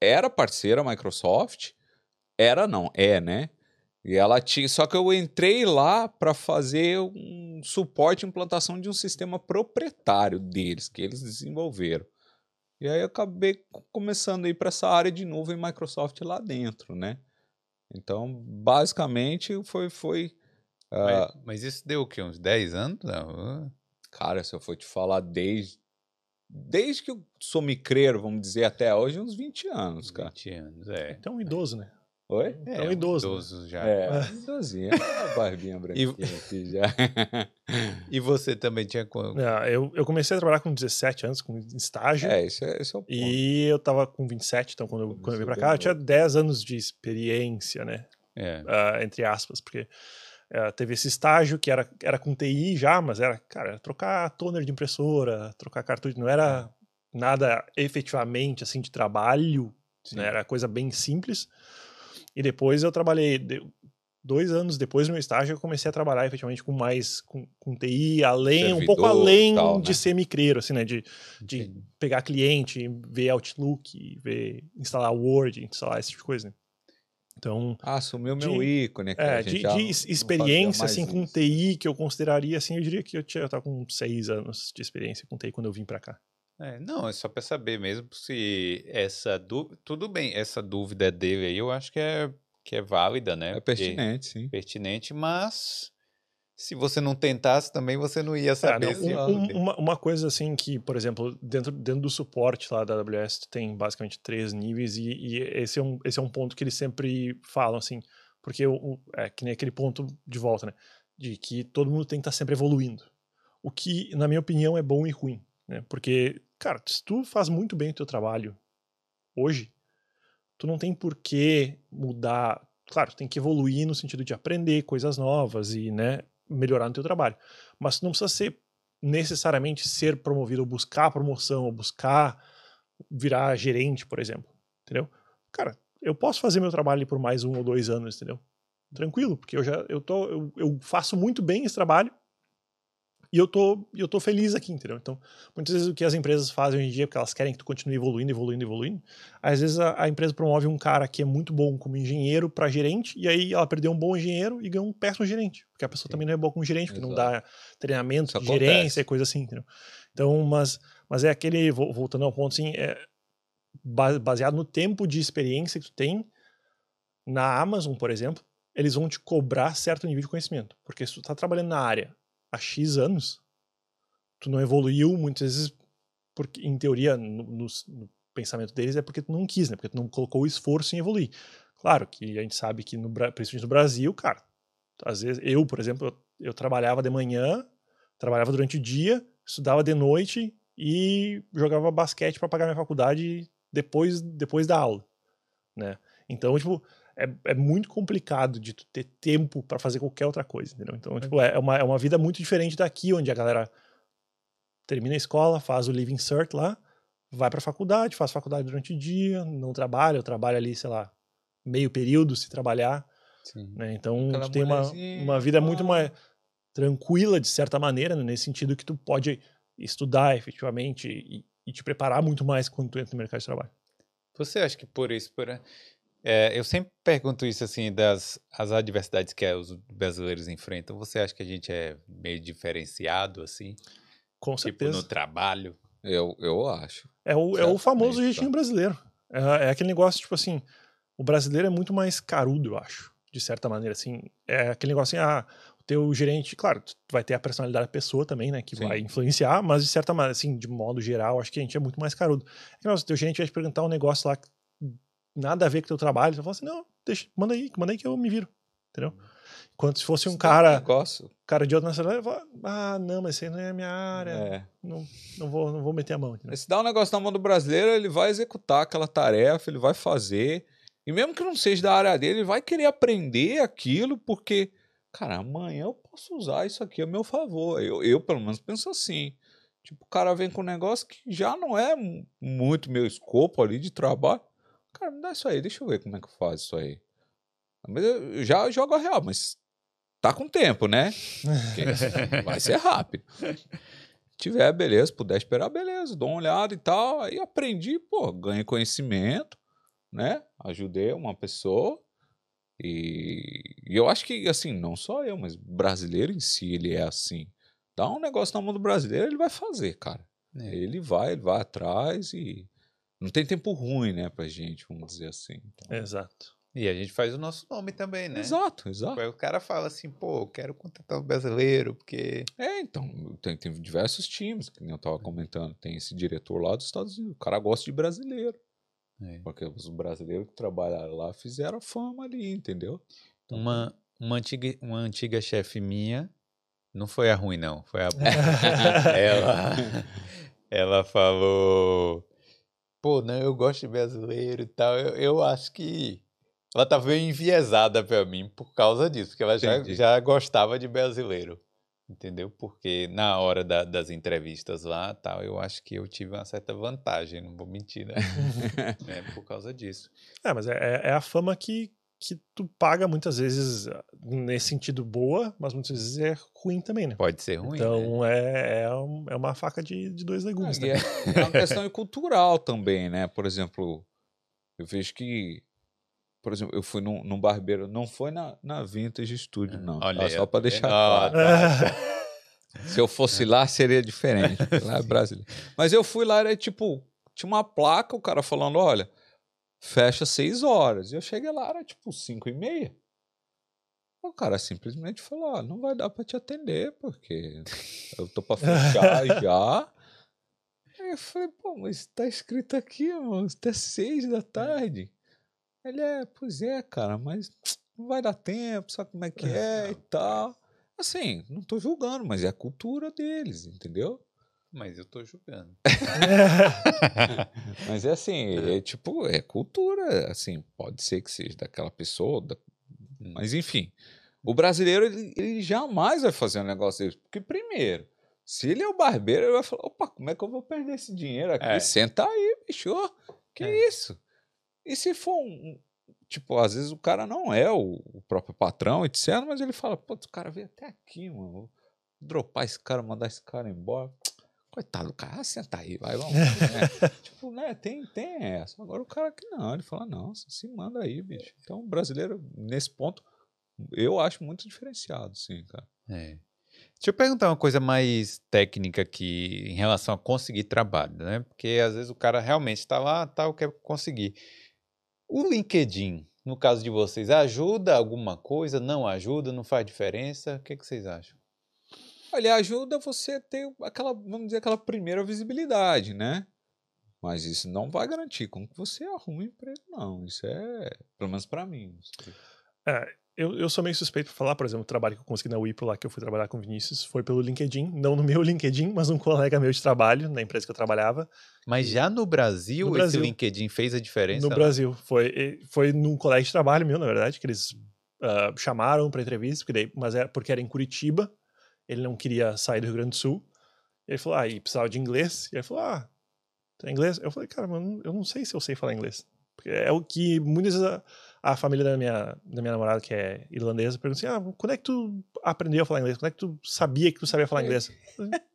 era parceira Microsoft, era não, é, né? E ela tinha, só que eu entrei lá para fazer um suporte e implantação de um sistema proprietário deles, que eles desenvolveram. E aí eu acabei co- começando a ir para essa área de nuvem Microsoft lá dentro, né? Então, basicamente, foi, foi ah, Mas, mas isso deu o quê? Uns 10 anos? Não. cara, se eu for te falar desde desde que eu sou micreiro, vamos dizer, até hoje, uns 20 anos, cara. 20 anos, é. Então, um idoso, né? Oi? É um idoso, né? idoso já. É, idosinho, é uma barbinha branquinha aqui já. E você também tinha. quan- É, eu, eu comecei a trabalhar com 17 anos, com estágio. É, esse é, esse é o ponto. E eu tava com 27, então quando eu, quando eu vim pra cá, eu tinha 10 anos de experiência, né? É. Ah, entre aspas, porque ah, teve esse estágio que era, era com TI já, mas era, cara, era trocar toner de impressora, trocar cartucho, não era nada efetivamente assim de trabalho, né? Era coisa bem simples. E depois eu trabalhei, dois anos depois do meu estágio, eu comecei a trabalhar efetivamente com mais, com, com TI, além, um pouco Servidor, além tal, de né? ser micreiro, assim, né? De, de Entendi. pegar cliente, ver Outlook, ver, instalar Word, instalar esse tipo de coisa, né? Então, Ah, sumiu meu de- ícone. cara, é, de, de experiência, assim, com isso. TI, que eu consideraria, assim, eu diria que eu tinha, eu tava com seis anos de experiência com TI quando eu vim pra cá. É, não, é só para saber mesmo se essa dúvida. Tudo bem, essa dúvida dele aí eu acho que é, que é válida, né? É Porque- pertinente, sim. pertinente, mas se você não tentasse também você não ia É, saber não, se. um- um- uma, uma coisa assim que, por exemplo, dentro, dentro do suporte lá da AWS tu tem basicamente três níveis e, e esse, é um, esse é um ponto que eles sempre falam, assim, porque o, o- é que nem aquele ponto de volta, né? De que todo mundo tem que estar sempre evoluindo. O que, na minha opinião, é bom e ruim, né? Porque, cara, se tu faz muito bem o teu trabalho hoje, tu não tem por que mudar. Claro, tu tem que evoluir no sentido de aprender coisas novas e, né, melhorar no teu trabalho. Mas tu não precisa ser necessariamente ser promovido ou buscar promoção ou buscar virar gerente, por exemplo, entendeu? Cara, eu posso fazer meu trabalho por mais um ou dois anos, entendeu? Tranquilo, porque eu já eu tô eu, eu faço muito bem esse trabalho e eu tô eu tô feliz aqui, entendeu? Então, muitas vezes o que as empresas fazem hoje em dia, porque elas querem que tu continue evoluindo, evoluindo, evoluindo, às vezes a, a empresa promove um cara que é muito bom como engenheiro para gerente e aí ela perdeu um bom engenheiro e ganhou um péssimo gerente, porque a pessoa também não é boa como gerente, porque não dá treinamento Isso gerência e coisa assim, entendeu? Então, mas, mas é aquele, vo- voltando ao ponto, assim, é ba- baseado no tempo de experiência que tu tem na Amazon, por exemplo, eles vão te cobrar certo nível de conhecimento. Porque se tu tá trabalhando na área há X anos, tu não evoluiu muitas vezes, porque em teoria, no, no, no pensamento deles, é porque tu não quis, né? Porque tu não colocou o esforço em evoluir. Claro que a gente sabe que, no, principalmente no Brasil, cara, às vezes, eu, por exemplo, eu, eu trabalhava de manhã, trabalhava durante o dia, estudava de noite e jogava basquete para pagar minha faculdade depois, depois da aula, né? Então, tipo, é, é muito complicado de tu ter tempo para fazer qualquer outra coisa, entendeu? Então, tipo, é uma, é uma vida muito diferente daqui, onde a galera termina a escola, faz o Living Cert lá, vai para a faculdade, faz faculdade durante o dia, não trabalha, eu trabalho ali, sei lá, meio período se trabalhar. Né? Então, tu tem uma, uma vida muito mais tranquila, de certa maneira, né? nesse sentido que tu pode estudar efetivamente e, e, te preparar muito mais quando tu entra no mercado de trabalho. Você acha que por isso, por, é, eu sempre pergunto isso assim, das as adversidades que os brasileiros enfrentam, você acha que a gente é meio diferenciado assim? Com tipo, certeza. no trabalho? Eu, eu acho. É o, é o famoso jeitinho brasileiro. É, é, aquele negócio, tipo assim, o brasileiro é muito mais carudo, eu acho, de certa maneira, assim. É aquele negócio assim, ah, o teu gerente, claro, tu vai ter a personalidade da pessoa também, né, que Sim. vai influenciar, mas de certa maneira, assim, de modo geral, acho que a gente é muito mais carudo. É o teu gerente vai te perguntar um negócio lá, nada a ver com o teu trabalho, você fala assim, não, deixa, manda aí, manda aí que eu me viro, entendeu? Uhum. Enquanto se fosse um cara. Negócio. Cara de outra nacionalidade, ah, não, mas isso aí não é a minha área. É. Não, não, vou, não vou meter a mão. Entendeu? Se dá um negócio na mão do brasileiro, ele vai executar aquela tarefa, ele vai fazer. E mesmo que não seja da área dele, ele vai querer aprender aquilo, porque, cara, amanhã eu posso usar isso aqui a meu favor. Eu, eu pelo menos, penso assim. Tipo, o cara vem com um negócio que já não é muito meu escopo ali de trabalho. Cara, me dá isso aí, deixa eu ver como é que faz isso aí. Mas eu já jogo a real, mas tá com tempo, né? vai ser rápido. Tiver, beleza, puder esperar, beleza, dou uma olhada e tal. Aí aprendi, pô, ganhei conhecimento, né? Ajudei uma pessoa. E, e eu acho que, assim, não só eu, mas brasileiro em si, ele é assim. Dá um negócio na mão do brasileiro, ele vai fazer, cara. É. Ele vai, ele vai atrás e não tem tempo ruim, né, pra gente, vamos dizer assim. Então, Exato. E a gente faz o nosso nome também, né? Exato, exato. Aí o cara fala assim, pô, eu quero contratar um brasileiro, porque. É, então, tem, tem diversos times, que eu tava comentando. Tem esse diretor lá dos Estados Unidos. O cara gosta de brasileiro. É. Porque os brasileiros que trabalharam lá fizeram fama ali, entendeu? Então, uma, uma antiga, uma antiga chefe minha, não foi a ruim, não, foi a. ela, ela falou. Pô, não, eu gosto de brasileiro e tal. Eu, eu acho que ela tá meio enviesada para mim por causa disso, porque ela já, já gostava de brasileiro. Entendeu? Porque na hora da, das entrevistas lá, tal, eu acho que eu tive uma certa vantagem, não vou mentir, né? é por causa disso. É, mas é, é, é a fama que, que tu paga muitas vezes nesse sentido boa, mas muitas vezes é ruim também, né? Pode ser ruim. Então né? é, é, é uma faca de, de dois legumes. É, né? é uma questão cultural também, né? Por exemplo, eu vejo que por exemplo, eu fui num, num barbeiro, não foi na, na Vintage Studio, não. Olha, só para deixar claro. Tá. Se eu fosse lá, seria diferente. Lá é brasileiro. Mas eu fui lá, era tipo, tinha uma placa, o cara falando: olha, fecha seis horas. E eu cheguei lá, era tipo cinco e meia. O cara simplesmente falou: ah, não vai dar para te atender, porque eu tô para fechar já. Aí eu falei: pô, mas tá escrito aqui, mano, até seis da tarde. Ele é, pois é, cara, mas não vai dar tempo, sabe como é que é e tal. Assim, não tô julgando, mas é a cultura deles, entendeu? Mas eu tô julgando. mas é assim, é tipo, é cultura, assim, pode ser que seja daquela pessoa, da... Mas enfim. O brasileiro, ele, ele, jamais vai fazer um negócio desse, porque primeiro, se ele é o barbeiro, ele vai falar, opa, como é que eu vou perder esse dinheiro aqui? É. Senta aí, bicho, que é. isso? E se for um. Tipo, às vezes o cara não é o, o próprio patrão, etc., mas ele fala, pô, o cara veio até aqui, mano. Vou dropar esse cara, mandar esse cara embora. Coitado do cara, ah, senta aí, vai, vamos. né? tipo, né, tem, tem essa. Agora o cara que não, ele fala, não, se manda aí, bicho. Então o brasileiro, nesse ponto, eu acho muito diferenciado, sim, cara. É. Deixa eu perguntar uma coisa mais técnica aqui em relação a conseguir trabalho, né? Porque às vezes o cara realmente está lá, tal, quer conseguir. O LinkedIn no caso de vocês, ajuda alguma coisa? Não ajuda? Não faz diferença? O que, que vocês acham? Olha, ajuda você a ter aquela, vamos dizer, aquela primeira visibilidade, né? Mas isso não vai garantir com que você arrume um emprego, não. Isso é, pelo menos para mim. É, eu, eu sou meio suspeito para falar, por exemplo, o trabalho que eu consegui na Wipro lá, que eu fui trabalhar com o Vinícius, foi pelo LinkedIn. Não no meu LinkedIn, mas um colega meu de trabalho, na empresa que eu trabalhava. Mas já no Brasil, No esse Brasil. LinkedIn fez a diferença? No lá? Brasil. Foi, foi num colégio de trabalho meu, na verdade, que eles ah, chamaram para entrevista, porque daí, mas era porque era em Curitiba. Ele não queria sair do Rio Grande do Sul. E ele falou, ah, e precisava de inglês. E ele falou, ah, tem inglês? Eu falei, cara, mas eu não- sei se eu sei falar inglês. Porque é o que muitas vezes a, a família da minha, da minha namorada, que é irlandesa, pergunta assim, ah, quando é que tu aprendeu a falar inglês? Quando é que tu sabia que tu sabia falar inglês?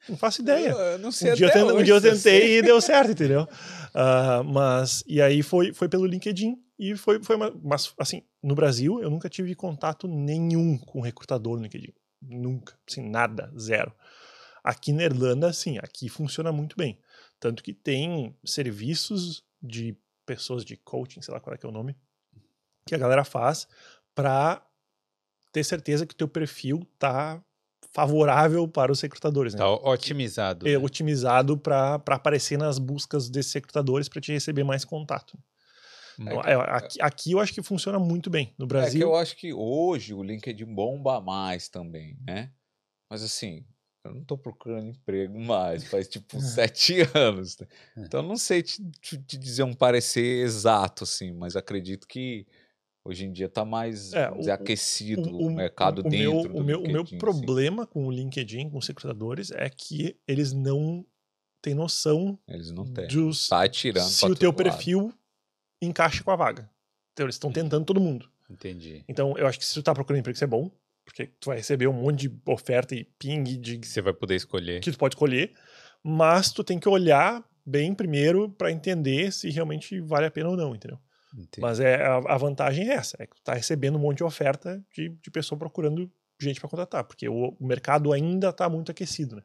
Não faço ideia. Eu, eu não sei Um dia, eu até ten- um dia eu tentei e deu certo, entendeu? Ah, mas, e aí foi, foi pelo LinkedIn e foi, foi uma, mas, assim, no Brasil eu nunca tive contato nenhum com recrutador no LinkedIn. Nunca, assim, nada, zero. Aqui na Irlanda, sim, aqui funciona muito bem. Tanto que tem serviços de pessoas de coaching, sei lá qual é que é o nome, que a galera faz para ter certeza que o teu perfil tá favorável para os recrutadores, né? Tá otimizado. é, né? otimizado para aparecer nas buscas desses recrutadores para te receber mais contato. Então, é, aqui, aqui eu acho que funciona muito bem. No É que Brasil, eu acho que hoje o LinkedIn bomba mais também, né? Mas assim, eu não tô procurando emprego mais, faz tipo sete anos. né? Então eu não sei te, te- dizer um parecer exato, assim, mas acredito que hoje em dia tá mais É, dizer, o- aquecido o, mercado o meu, dentro o do meu, o meu LinkedIn, assim. problema com o LinkedIn, com os recrutadores, é que eles não têm noção Eles não têm. dos, Sai tirando se o teu lado. perfil encaixa com a vaga. Então eles estão tentando todo mundo. Entendi. Então eu acho que se tu tá procurando emprego, isso é bom, porque tu vai receber um monte de oferta e ping de Que você vai poder escolher. que tu pode escolher, mas tu tem que olhar bem primeiro para entender se realmente vale a pena ou não, entendeu? Entendi. Mas é, a, a vantagem é essa, é que tu tá recebendo um monte de oferta de, de pessoa procurando gente para contratar, porque o, o mercado ainda tá muito aquecido, né?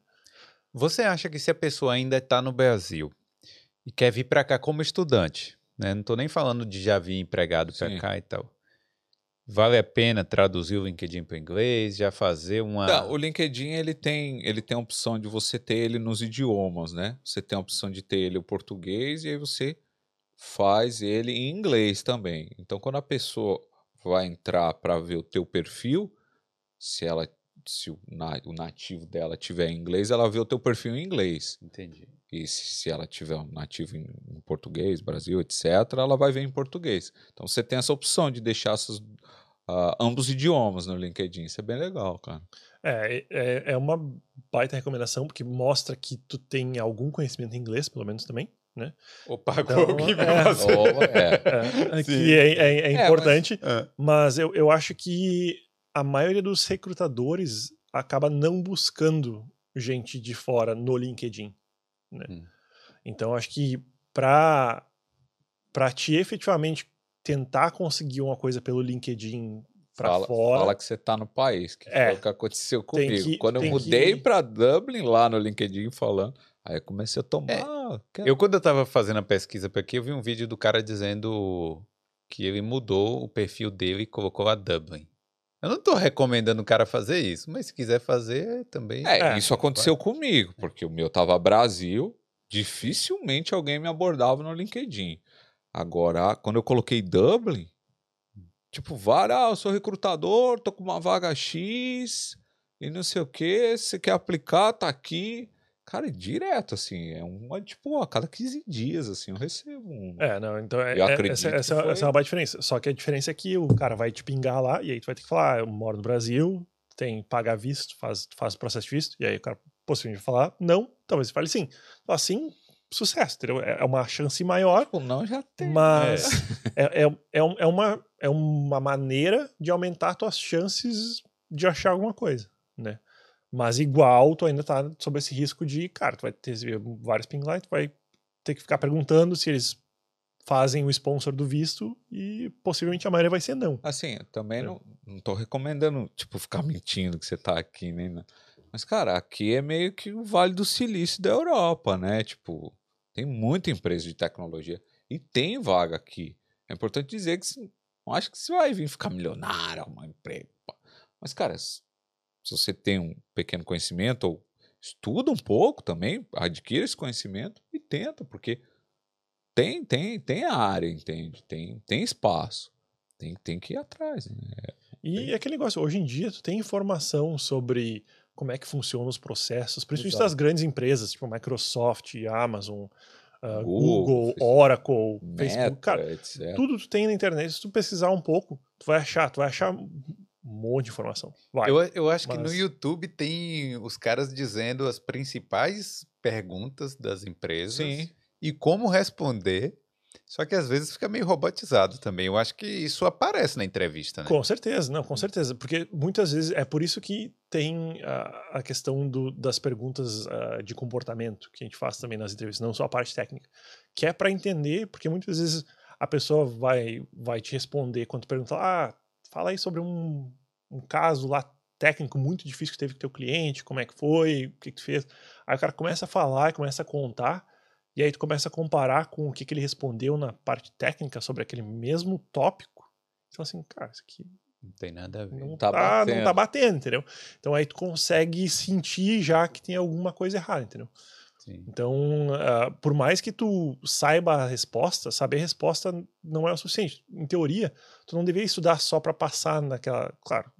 Você acha que se a pessoa ainda está no Brasil e quer vir para cá como estudante, né? Não estou nem falando de já vir empregado para cá e tal. Vale a pena traduzir o LinkedIn para inglês, já fazer uma. Tá, o LinkedIn ele tem, ele tem a opção de você ter ele nos idiomas, né? Você tem a opção de ter ele o português e aí você faz ele em inglês também. Então, quando a pessoa vai entrar para ver o teu perfil, se ela se o nativo dela tiver em inglês, ela vê o teu perfil em inglês. Entendi. E se, se ela tiver um nativo em, em português, Brasil, etc., ela vai ver em português. Então você tem essa opção de deixar essas, ah, ambos idiomas no LinkedIn. Isso é bem legal, cara. É, é, é uma baita recomendação, porque mostra que tu tem algum conhecimento em inglês, pelo menos também, né? Opa, Então, alguém é. Ou- é. É, Sim. que é, é- é mas- importante, Ah, mas eu, eu acho que a maioria dos recrutadores acaba não buscando gente de fora no LinkedIn. Né? Hum. Então, acho que para para te efetivamente tentar conseguir uma coisa pelo LinkedIn para Fala, fora, fala que você tá no país, que É. foi o que aconteceu comigo. que- Quando eu mudei que- pra Dublin lá no LinkedIn falando, aí eu comecei a tomar. É, quero- Eu, quando eu tava fazendo a pesquisa para aqui, eu vi um vídeo do cara dizendo que ele mudou o perfil dele e colocou a Dublin. Eu não tô recomendando o cara fazer isso, mas se quiser fazer, também. É, É, isso aconteceu comigo, porque o meu tava Brasil, dificilmente alguém me abordava no LinkedIn. Agora, quando eu coloquei Dublin, tipo, vara, ah, eu sou recrutador, tô com uma vaga X e não sei o que, você quer aplicar, tá aqui. Cara, é direto, assim, é uma, tipo, a cada 15 dias, assim, eu recebo um. É, não, então é, Eu é- acredito essa, que essa, foi- essa é uma baita diferença. Só que a diferença é que o cara vai te pingar lá e aí tu vai ter que falar, ah, eu moro no Brasil, tem pagar visto, faz, faz o processo de visto, e aí o cara possivelmente vai falar, não, talvez ele fale sim. Assim, sucesso, entendeu? É é uma chance maior, Tipo, não, já tem. mas é, é, é, é uma, é uma maneira de aumentar tuas chances de achar alguma coisa, né? Mas igual, tu ainda tá sob esse risco de, cara, tu vai ter vários ping tu vai ter que ficar perguntando se eles fazem o sponsor do visto e possivelmente a maioria vai ser não. Assim, eu também É. não, não tô recomendando, tipo, ficar mentindo que você tá aqui, nem nada. Mas, cara, aqui é meio que o Vale do Silício da Europa, né? Tipo, tem muita empresa de tecnologia e tem vaga aqui. É importante dizer que Não acho que você vai vir ficar milionário, arrumar emprego. pá. Mas, cara, se se você tem um pequeno conhecimento, ou estuda um pouco também, adquira esse conhecimento e tenta, porque tem, tem, tem a área, entende? Tem, tem espaço. Tem, tem que ir atrás. Né? E é aquele negócio, hoje em dia tu tem informação sobre como é que funcionam os processos, principalmente Exato. das grandes empresas, tipo Microsoft, Amazon, ah, Google, Google, Facebook, Oracle, Facebook. Meta, Cara, etc. tudo tu tem na internet. Se tu pesquisar um pouco, tu vai achar, tu vai achar um monte de informação. Vai. Eu, eu acho que no Mas- YouTube tem os caras dizendo as principais perguntas das empresas Sim. e como responder. Só que às vezes fica meio robotizado também. Eu acho que isso aparece na entrevista, né? Com certeza, não, com certeza. Porque muitas vezes é por isso que tem a, a questão do- das perguntas ah, de comportamento que a gente faz também nas entrevistas, não só a parte técnica. Que é para entender, porque muitas vezes a pessoa vai, vai te responder quando tu pergunta, ah, fala aí sobre um, um caso lá técnico muito difícil que teve com teu cliente, como é que foi, o que, que tu fez. Aí o cara começa a falar, começa a contar, e aí tu começa a comparar com o que, que ele respondeu na parte técnica sobre aquele mesmo tópico. Então assim, cara, isso aqui Não tem nada a ver. não tá tá, não tá batendo, entendeu? Então aí tu consegue sentir já que tem alguma coisa errada, entendeu? Sim. Então, ah, por mais que tu saiba a resposta, saber a resposta não é o suficiente. Em teoria, tu não deveria estudar só para passar naquela. Claro,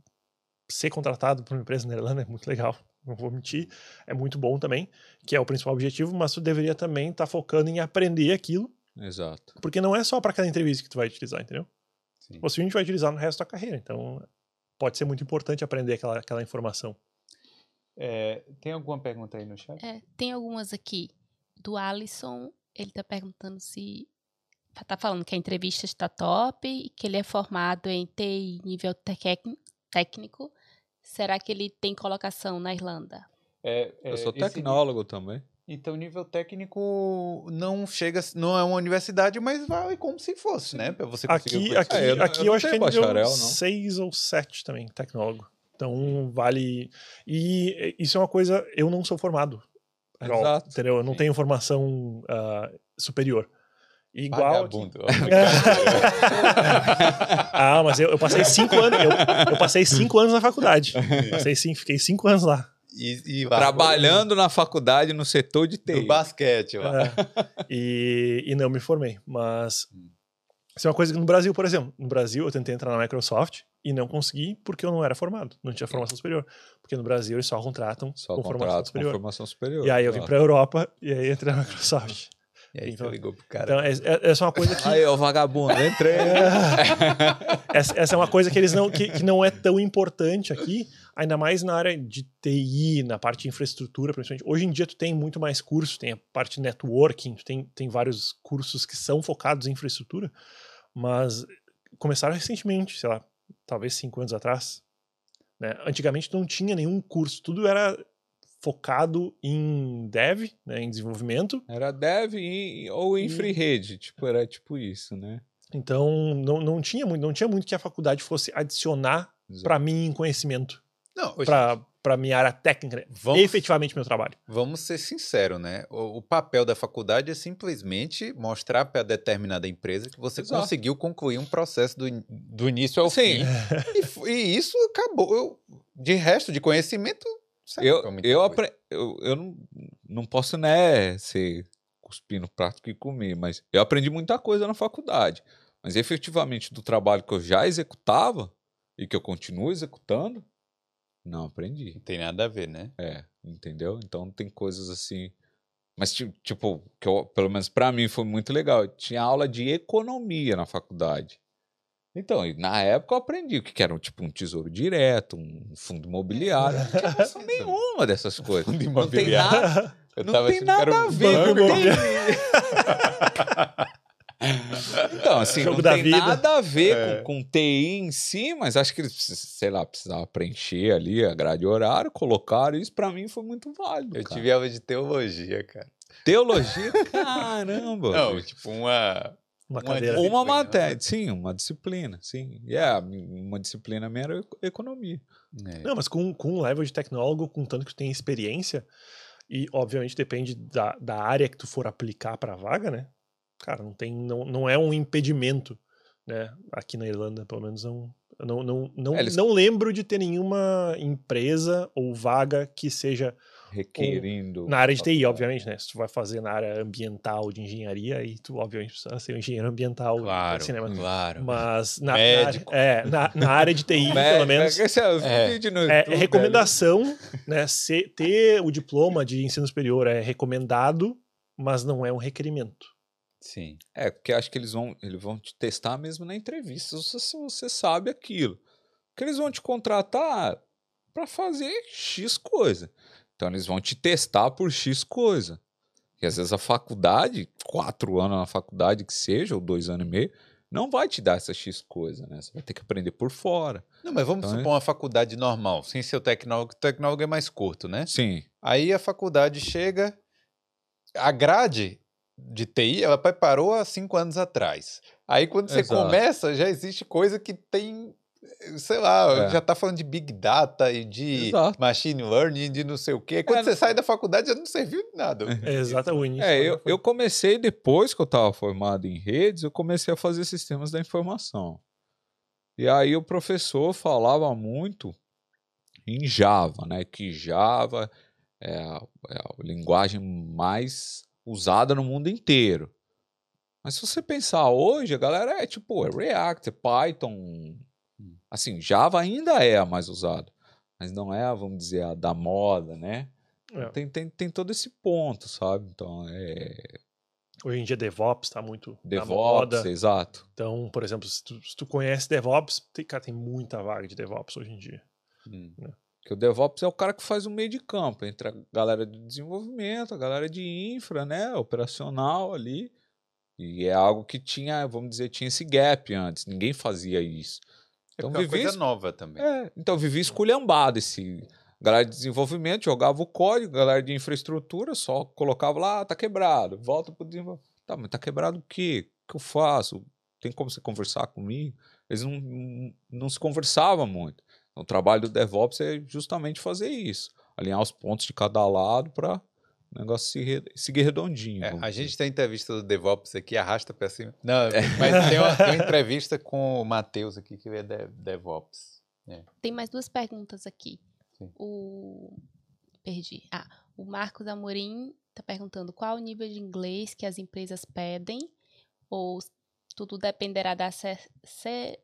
ser contratado por uma empresa na Irlanda é muito legal, não vou mentir, é muito bom também, que é o principal objetivo, mas tu deveria também estar focando em aprender aquilo, Exato. porque não é só para aquela entrevista que tu vai utilizar, entendeu? Sim. Possivelmente vai utilizar no resto da carreira. Então, pode ser muito importante aprender aquela, aquela informação. É, tem alguma pergunta aí no chat? É, tem algumas aqui. Do Alisson, ele tá perguntando se. Tá falando que a entrevista está top e que ele é formado em TI nível tec- técnico. Será que ele tem colocação na Irlanda? É, Eu sou esse tecnólogo também. Então, nível técnico não chega, não é uma universidade, mas vale como se fosse, né? Pra você conseguir Aqui, o aqui. É, eu aqui eu eu, acho que é tenho nível bacharel. 6 ou 7 também, tecnólogo. Então, vale. E isso é uma coisa. Eu não sou formado. Igual, Exato. Entendeu? Eu não Sim. tenho formação ah, superior. Igual. Vagabundo. ah, mas eu, eu passei cinco anos. Eu, eu passei cinco anos na faculdade. Passei cinco, fiquei cinco anos lá. E, e Trabalhando na faculdade no setor de TI. no basquete lá. É, e, e não me formei. Mas Hum. isso é uma coisa que no Brasil, por exemplo, no Brasil eu tentei entrar na Microsoft e não consegui porque eu não era formado, não tinha formação superior. Porque no Brasil eles só contratam Só com formação contrato com superior. formação superior. E aí eu vim claro. pra Europa e aí entrei na Microsoft. E aí Então- ligou pro cara. Então, é- é- essa é uma coisa que. Aí, ô vagabundo, entrei. essa, essa é uma coisa que eles não que, que não é tão importante aqui, ainda mais na área de TI, na parte de infraestrutura, principalmente. Hoje em dia tu tem muito mais cursos, tem a parte de networking, tu tem, tem vários cursos que são focados em infraestrutura, mas começaram recentemente, sei lá, talvez cinco anos atrás. Né? Antigamente não tinha nenhum curso, tudo era focado em dev, né, em desenvolvimento, Era dev e- ou em E- free rede. Tipo, era tipo isso, né? então não, não tinha muito, não tinha muito que a faculdade fosse adicionar para mim em conhecimento, Não, hoje- para para minha área técnica? Vamos- efetivamente meu trabalho. Vamos ser sinceros, né? O, o papel da faculdade é simplesmente mostrar para determinada empresa que você Exato. conseguiu concluir um processo do, do início ao Sim. fim. E, e isso acabou. Eu- de resto, de conhecimento, Eu, eu, apre... eu, eu não, não posso, né, ser cuspir no prato que comer, mas eu aprendi muita coisa na faculdade. Mas efetivamente do trabalho que eu já executava e que eu continuo executando, não aprendi. Não tem nada a ver, né? É, entendeu? Então tem coisas assim. Mas, ti- tipo, que eu, pelo menos pra mim foi muito legal. Eu tinha aula de economia na faculdade. Então, na época eu aprendi o que era um, tipo um tesouro direto, um fundo imobiliário. Não tinha noção nenhuma dessas coisas. Fundo Não tem imobiliário. nada, não tem nada a ver banco com imobiliário. Então, assim, Jogo não da tem vida. nada a ver É. com, com TI em si, mas acho que eles, sei lá, precisavam preencher ali a grade horária, colocaram. Isso pra mim foi muito válido. Eu cara. tive aula de teologia, cara. Teologia, caramba. Não, tipo, uma. Uma Uma cadeira. disciplina, uma matéria, né? sim, uma disciplina, sim. E é, uma disciplina minha era eco- economia. É. Não, mas com, com um level de tecnólogo, com tanto que tu tem experiência, e obviamente depende da, da área que tu for aplicar para a vaga, né? Cara, não tem, não, não é um impedimento né? Aqui na Irlanda, pelo menos, não, não, não, não, É, eles- não lembro de ter nenhuma empresa ou vaga que seja Requerindo. na área de TI, obviamente, né? Se tu vai fazer na área ambiental de engenharia, aí tu, obviamente, precisa ser um engenheiro ambiental. Claro, assim, né? Mas- claro. Mas na, na, Médico. é, na, na área de TI, Né, pelo menos, é, É. é, YouTube, é recomendação, né? Se, ter o diploma de ensino superior é recomendado, mas não é um requerimento. Sim. É, porque acho que eles vão, eles vão te testar mesmo na entrevista, se se você sabe aquilo. Porque eles vão te contratar para fazer X coisa. Então eles vão te testar por X coisa. E às vezes a faculdade, quatro anos na faculdade que seja, ou dois anos e meio, não vai te dar essa X coisa, né? Você vai ter que aprender por fora. Não, mas vamos Então, é- supor uma faculdade normal, sem ser o tecnólogo, o tecnólogo é mais curto, né? Sim. Aí a faculdade chega, a grade de TI, ela preparou há cinco anos atrás. Aí quando você Exato. começa, já existe coisa que tem, sei lá, É. já tá falando de Big Data e de Exato. Machine Learning, de não sei o quê. Quando É, você sai da faculdade, já não serviu de nada. Exato, o início. É, eu, foi- eu comecei depois que eu estava formado em redes, eu comecei a fazer sistemas da informação. E aí o professor falava muito em Java, né? Que Java é a, é a linguagem mais usada no mundo inteiro. Mas se você pensar hoje, a galera é tipo, é React, é Python. Assim, Java ainda é a mais usada. Mas não é, vamos dizer, a da moda, né? É. Tem, tem, tem todo esse ponto, sabe? Então, é Hoje em dia DevOps tá muito na DevOps, moda. exato. Então, por exemplo, se tu, se tu conhece DevOps, tem, cara, tem muita vaga de DevOps hoje em dia. Hum. Que o DevOps é o cara que faz o meio de campo entre a galera de desenvolvimento, a galera de infra, né? Operacional ali. E é algo que tinha, vamos dizer, tinha esse gap antes. Ninguém fazia isso. Então, Então é uma vivi, coisa nova também. é, então vivi esculhambado esse. Galera de desenvolvimento jogava o código, galera de infraestrutura só colocava lá, ah, tá quebrado, volta pro desenvolvimento. Tá, mas tá quebrado o quê? O que eu faço? Tem como você conversar comigo? Eles não, não se conversavam muito. Então, o trabalho do DevOps é justamente fazer isso. Alinhar os pontos de cada lado para o negócio se re- seguir redondinho. É, a dizer. gente tem entrevista do DevOps aqui, arrasta pra cima. Não, mas tem uma, tem uma entrevista com o Matheus aqui, que ele é de- DevOps. Tem mais duas perguntas aqui. Sim. O. Perdi. Ah, o Marcos Amorim tá perguntando qual o nível de inglês que as empresas pedem, ou tudo dependerá da se- se-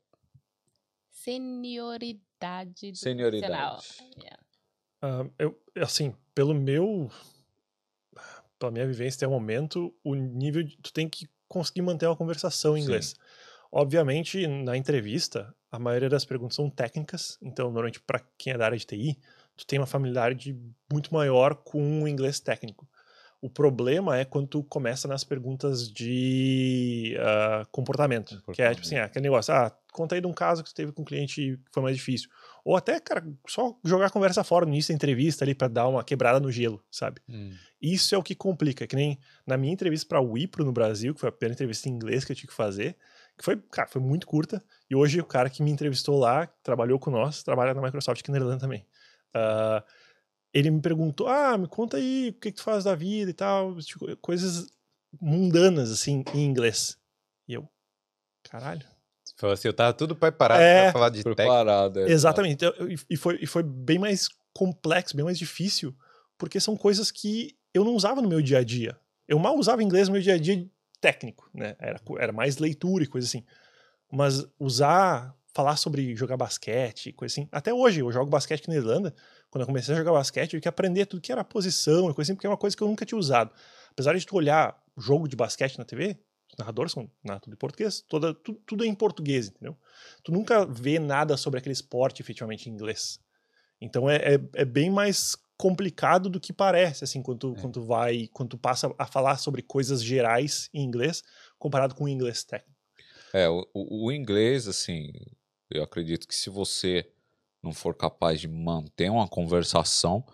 senioridade do Senioridade. Yeah. Ah, eu, assim, pelo meu. Pela minha vivência até o momento, o nível. De, tu tem que conseguir manter uma conversação em Sim. inglês. Obviamente, na entrevista, a maioria das perguntas são técnicas, então, normalmente, para quem é da área de TI, tu tem uma familiaridade muito maior com o inglês técnico. O problema é quando tu começa nas perguntas de ah, comportamento, que é tipo assim, ah, aquele negócio, ah, conta aí de um caso que tu teve com um cliente que foi mais difícil. Ou até, cara, só jogar a conversa fora no início da entrevista ali para dar uma quebrada no gelo, sabe? Hum. Isso é o que complica, que nem na minha entrevista para o Wipro no Brasil, que foi a primeira entrevista em inglês que eu tive que fazer, que foi, cara, foi muito curta, e hoje o cara que me entrevistou lá, que trabalhou com nós, trabalha na Microsoft aqui na Irlanda também. Ah, ele me perguntou, ah, me conta aí o que, que tu faz da vida e tal, tipo, coisas mundanas, assim, em inglês. E eu, caralho. Falou assim, eu tava tudo preparado É. pra falar de tech. Preparado. é. Exatamente. Então, eu- e, foi, e foi bem mais complexo, bem mais difícil, porque são coisas que eu não usava no meu dia a dia. Eu mal usava inglês no meu dia a dia técnico, né? Era, era mais leitura e coisa assim. Mas usar, falar sobre jogar basquete, coisa assim. Até hoje, eu jogo basquete aqui na Irlanda. Quando eu comecei a jogar basquete, eu tive que aprender tudo que era posição e coisa assim, porque é uma coisa que eu nunca tinha usado. Apesar de tu olhar jogo de basquete na TV, os narradores são tudo em português, toda, tudo, tudo é em português, entendeu? Tu nunca vê nada sobre aquele esporte efetivamente em inglês. Então é, é, é bem mais complicado do que parece, assim, quando tu, É. quando tu vai, quando tu passa a falar sobre coisas gerais em inglês, comparado com o inglês técnico. É, o, o- o inglês, assim, eu acredito que se você não for capaz de manter uma conversação,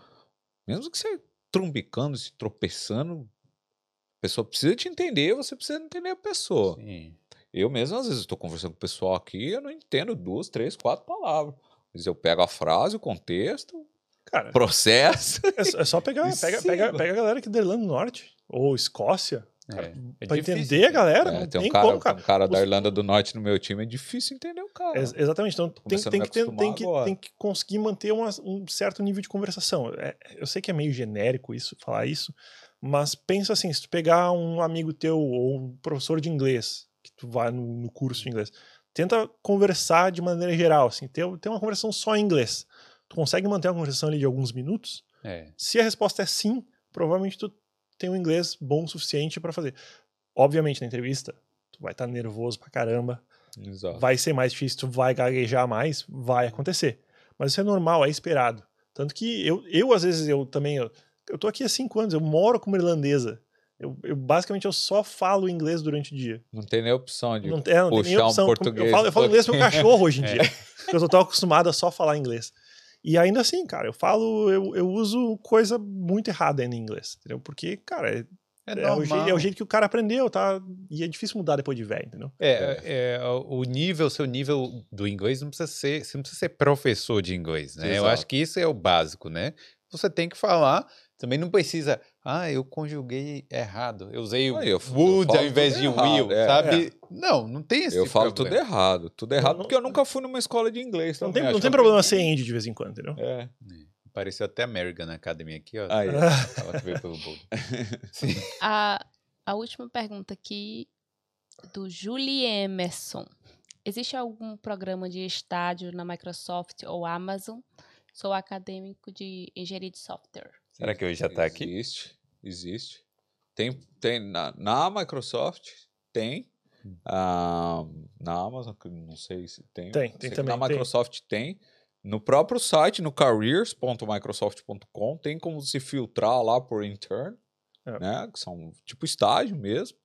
mesmo que você trumbicando, se tropeçando, a pessoa precisa te entender, você precisa entender a pessoa. Sim. Eu mesmo, às vezes, estou conversando com o pessoal aqui, eu não entendo duas, três, quatro palavras. Mas eu pego a frase, o contexto, Cara, processo. é, só- é pegar, pega, pega, pega a galera aqui da Irlanda do Norte, ou Escócia, É, é pra entender a galera, É, não tem um cara, como, cara. um cara da Irlanda do Norte no meu time, é difícil entender o cara. Ex- exatamente. Então tem, tem que tem, que, tem que conseguir manter uma- um certo nível de conversação. É, eu sei que é meio genérico isso, falar isso, mas pensa assim: se tu pegar um amigo teu ou um professor de inglês, que tu vai no, no curso de inglês, tenta conversar de maneira geral, assim, ter, ter uma conversação só em inglês. Tu consegue manter uma conversação ali de alguns minutos? É. Se a resposta é sim, provavelmente tu tem um inglês bom o suficiente para fazer. Obviamente, na entrevista, tu vai estar nervoso pra caramba, Exato. vai ser mais difícil, tu vai gaguejar mais, vai acontecer. Mas isso é normal, é esperado. Tanto que eu, eu às vezes, eu também, eu, eu tô aqui há cinco anos, eu moro como irlandesa. Eu, eu basicamente eu só falo inglês durante o dia. Não tem nem opção de Não, é, não tem nem puxar um opção. português. eu falo, eu falo inglês pro meu cachorro hoje em É. dia. Porque eu tô acostumado a só falar inglês. E ainda assim, cara, eu falo, eu, eu uso coisa muito errada em inglês, entendeu? Porque, cara, é, É, é o, jeito, é o jeito que o cara aprendeu, tá? E é difícil mudar depois de velho, entendeu? É, é, o nível, seu nível do inglês não precisa ser, você não precisa ser professor de inglês, né? Eu Exato. acho que isso é o básico, né? Você tem que falar, também não precisa, ah, eu conjuguei errado, eu usei o eu- would ao invés tudo de errado, will, é. sabe? Não, não tem esse Eu falo tudo problema. errado. Tudo errado, não- porque eu nunca fui numa escola de inglês. Não tem, não tem problema ser indie de vez em quando, entendeu? É. Pareceu até American Academy aqui, ó. Aí. Ela que veio pelo bolo. A, a última pergunta aqui do Julie Emerson. Existe algum programa de estágio na Microsoft ou Amazon? Sou acadêmico de engenharia de software. Será que hoje já tá aqui? Existe, existe. Tem, tem na, na Microsoft, tem. Ah, na Amazon, não sei se tem. Tem, tem também, Na tem. Microsoft tem. No próprio site, no careers.microsoft.com, tem como se filtrar lá por intern, É. né? Que são tipo estágio mesmo.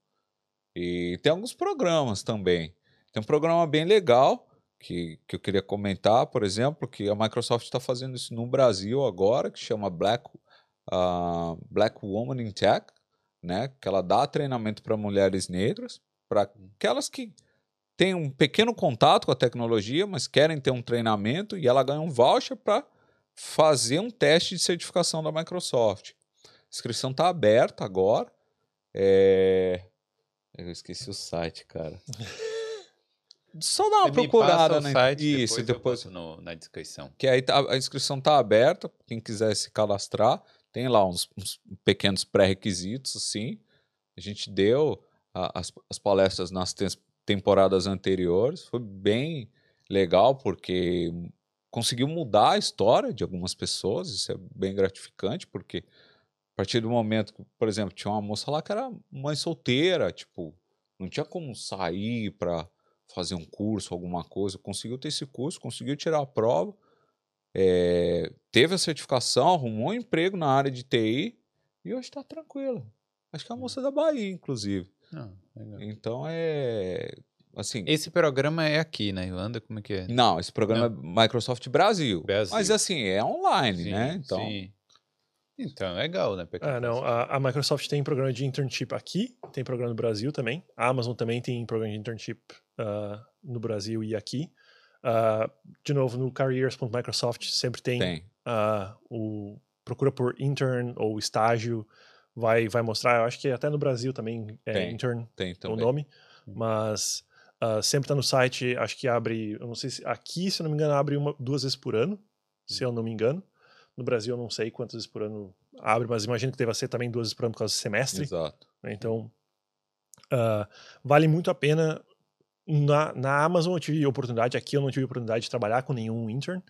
E tem alguns programas também. Tem um programa bem legal que, que eu queria comentar, por exemplo, que a Microsoft está fazendo isso no Brasil agora, que chama Black, ah, Black Woman in Tech, né? Que ela dá treinamento para mulheres negras, para aquelas que têm um pequeno contato com a tecnologia, mas querem ter um treinamento e ela ganha um voucher para fazer um teste de certificação da Microsoft. A inscrição está aberta agora. É... Eu esqueci o site, cara. Só dá uma Você procurada na site, Isso, depois, depois. no- na descrição. Que aí tá- a inscrição está aberta, quem quiser se cadastrar, tem lá uns, uns pequenos pré-requisitos, assim. A gente deu a- as, as palestras nas tem- temporadas anteriores, foi bem legal, porque conseguiu mudar a história de algumas pessoas, isso é bem gratificante, porque a partir do momento que, por exemplo, tinha uma moça lá que era mãe solteira, tipo, não tinha como sair para fazer um curso, alguma coisa, conseguiu ter esse curso, conseguiu tirar a prova, é, teve a certificação, arrumou um emprego na área de TI e hoje está tranquila. Acho que é a moça da Bahia, inclusive. Não, legal. Então é. Assim. Esse programa é aqui na Irlanda, como é que é? Não, esse programa é Microsoft Brasil. Brasil. Mas assim, é online, Sim, né? Então, sim. Então, legal, né? Ah, não. A, a Microsoft tem programa de internship aqui, tem programa no Brasil também. A Amazon também tem programa de internship ah, no Brasil e aqui. Ah, de novo, no careers.microsoft sempre tem, tem. ah, o procura por intern ou estágio, vai vai mostrar. Eu acho que até no Brasil também é Tem, intern Tem o também. nome, mas ah, sempre tá no site. Acho que abre, eu não sei se aqui, se eu não me engano, abre uma, duas vezes por ano, se eu não me engano. No Brasil, eu não sei quantas vezes por ano abre, mas imagino que deva ser também duas vezes por ano por causa do semestre. Exato. Então, vale muito a pena. Na, na Amazon eu tive oportunidade, aqui eu não tive oportunidade de trabalhar com nenhum intern,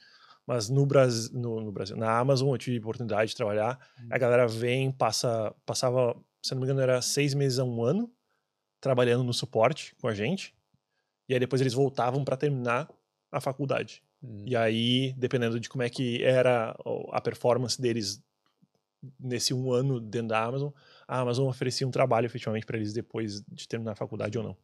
mas no, Bras, no, no Brasil, na Amazon eu tive oportunidade de trabalhar. A galera vem, passa, passava, se não me engano, era seis meses a um ano trabalhando no suporte com a gente, e aí depois eles voltavam para terminar a faculdade. Hum. E aí, dependendo de como é que era a performance deles nesse um ano dentro da Amazon, a Amazon oferecia um trabalho efetivamente para eles depois de terminar a faculdade ou não.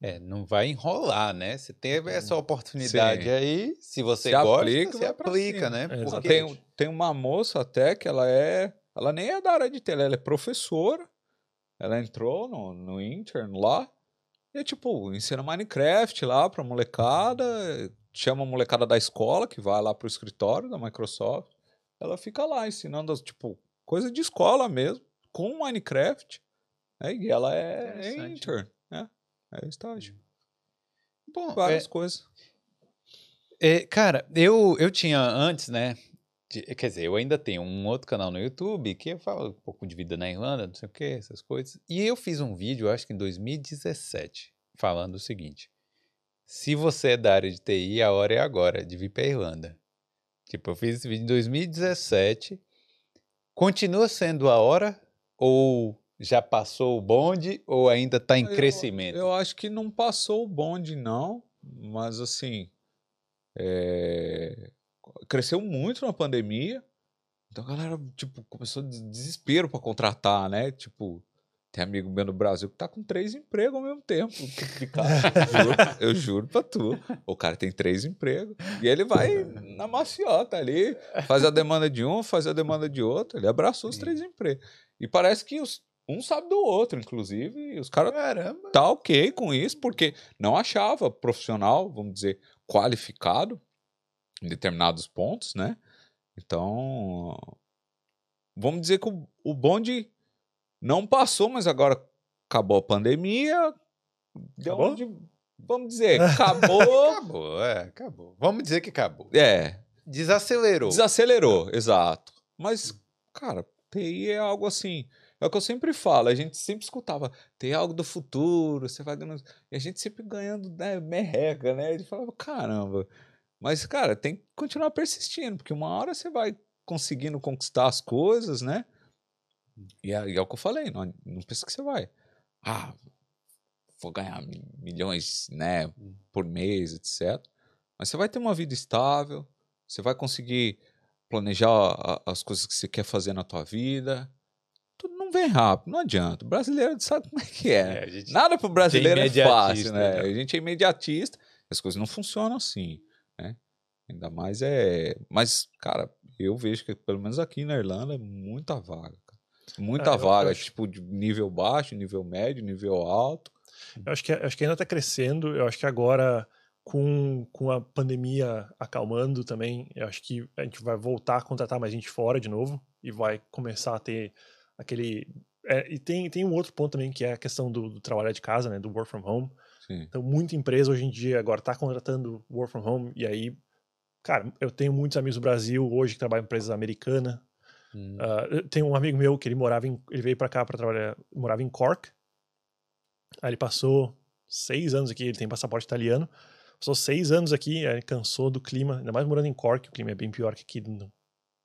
É, não vai enrolar, né? Você teve essa oportunidade Sim. aí, se você Se gosta, aplica, você aplica, né? É, Porque- Tem, tem uma moça até que ela é. Ela nem é da área de tele, ela é professora. Ela entrou no, no intern lá. E é tipo, ensina Minecraft lá pra molecada. Chama a molecada da escola que vai lá pro escritório da Microsoft. Ela fica lá ensinando, tipo, coisa de escola mesmo, com Minecraft. É, e ela é, é intern. É, é estágio. Bom, Várias é, coisas. é, cara, eu, eu tinha antes, né? de- quer dizer, eu ainda tenho um outro canal no YouTube que eu falo um pouco de vida na Irlanda, não sei o que, essas coisas. E eu fiz um vídeo, acho que em 2017, falando o seguinte: se você é da área de TI, a hora é agora de vir pra Irlanda. Tipo, eu fiz esse vídeo em 2017. Continua sendo a hora? Ou já passou o bonde? Ou ainda tá em Eu- crescimento? Eu acho que não passou o bonde, não. Mas, assim, é, cresceu muito na pandemia. Então a galera, tipo, começou de desespero para contratar, né? Tipo, tem amigo meu no Brasil que tá com três empregos ao mesmo tempo. Cara, juro, eu juro pra tu. O cara tem três empregos. E ele vai na maciota ali, faz a demanda de um, faz a demanda de outro. Ele abraçou os três empregos. E parece que os, um sabe do outro, inclusive. E os caras tá ok com isso, porque não achava profissional, vamos dizer, qualificado em determinados pontos, né? Então, vamos dizer que o, o bonde não passou, mas agora acabou a pandemia. Deu Acabou? onde- vamos dizer, acabou. Acabou, é, acabou. Vamos dizer que acabou. é, Desacelerou. desacelerou, exato. Mas, cara, TI é algo assim. É o que eu sempre falo, a gente sempre escutava, tem algo do futuro, você vai ganhando. E a gente sempre ganhando né, merreca, né? Ele falava, caramba. Mas, cara, tem que continuar persistindo, porque uma hora você vai conseguindo conquistar as coisas, né? E é, e é o que eu falei, não, não pensa que você vai. Ah, vou ganhar mi- milhões, né, por mês, etc. Mas você vai ter uma vida estável, você vai conseguir planejar as coisas que você quer fazer na tua vida. Não vem rápido, não adianta. O brasileiro sabe como é que é. É, Nada pro brasileiro é fácil, né? né? A gente é imediatista, as coisas não funcionam assim, né? Ainda mais é. Mas, cara, eu vejo que pelo menos aqui na Irlanda é muita vaga. cara. Muita Ah, eu vaga, acho- tipo, de nível baixo, nível médio, nível alto. Eu acho que, acho que ainda está crescendo. Eu acho que agora, com, com a pandemia acalmando também, eu acho que a gente vai voltar a contratar mais gente fora de novo e vai começar a ter aquele. é, e tem, tem um outro ponto também que é a questão do, do trabalhar de casa, né? Do work from home. Sim. Então, muita empresa hoje em dia agora está contratando work from home. E aí, cara, eu tenho muitos amigos do Brasil hoje que trabalham em empresas americanas. Hum. Ah, eu tenho um amigo meu que ele morava em, ele veio para cá para trabalhar, morava em Cork. Aí ele passou seis anos aqui, ele tem passaporte italiano. Passou seis anos aqui, aí cansou do clima, ainda mais morando em Cork, o clima é bem pior que aqui no,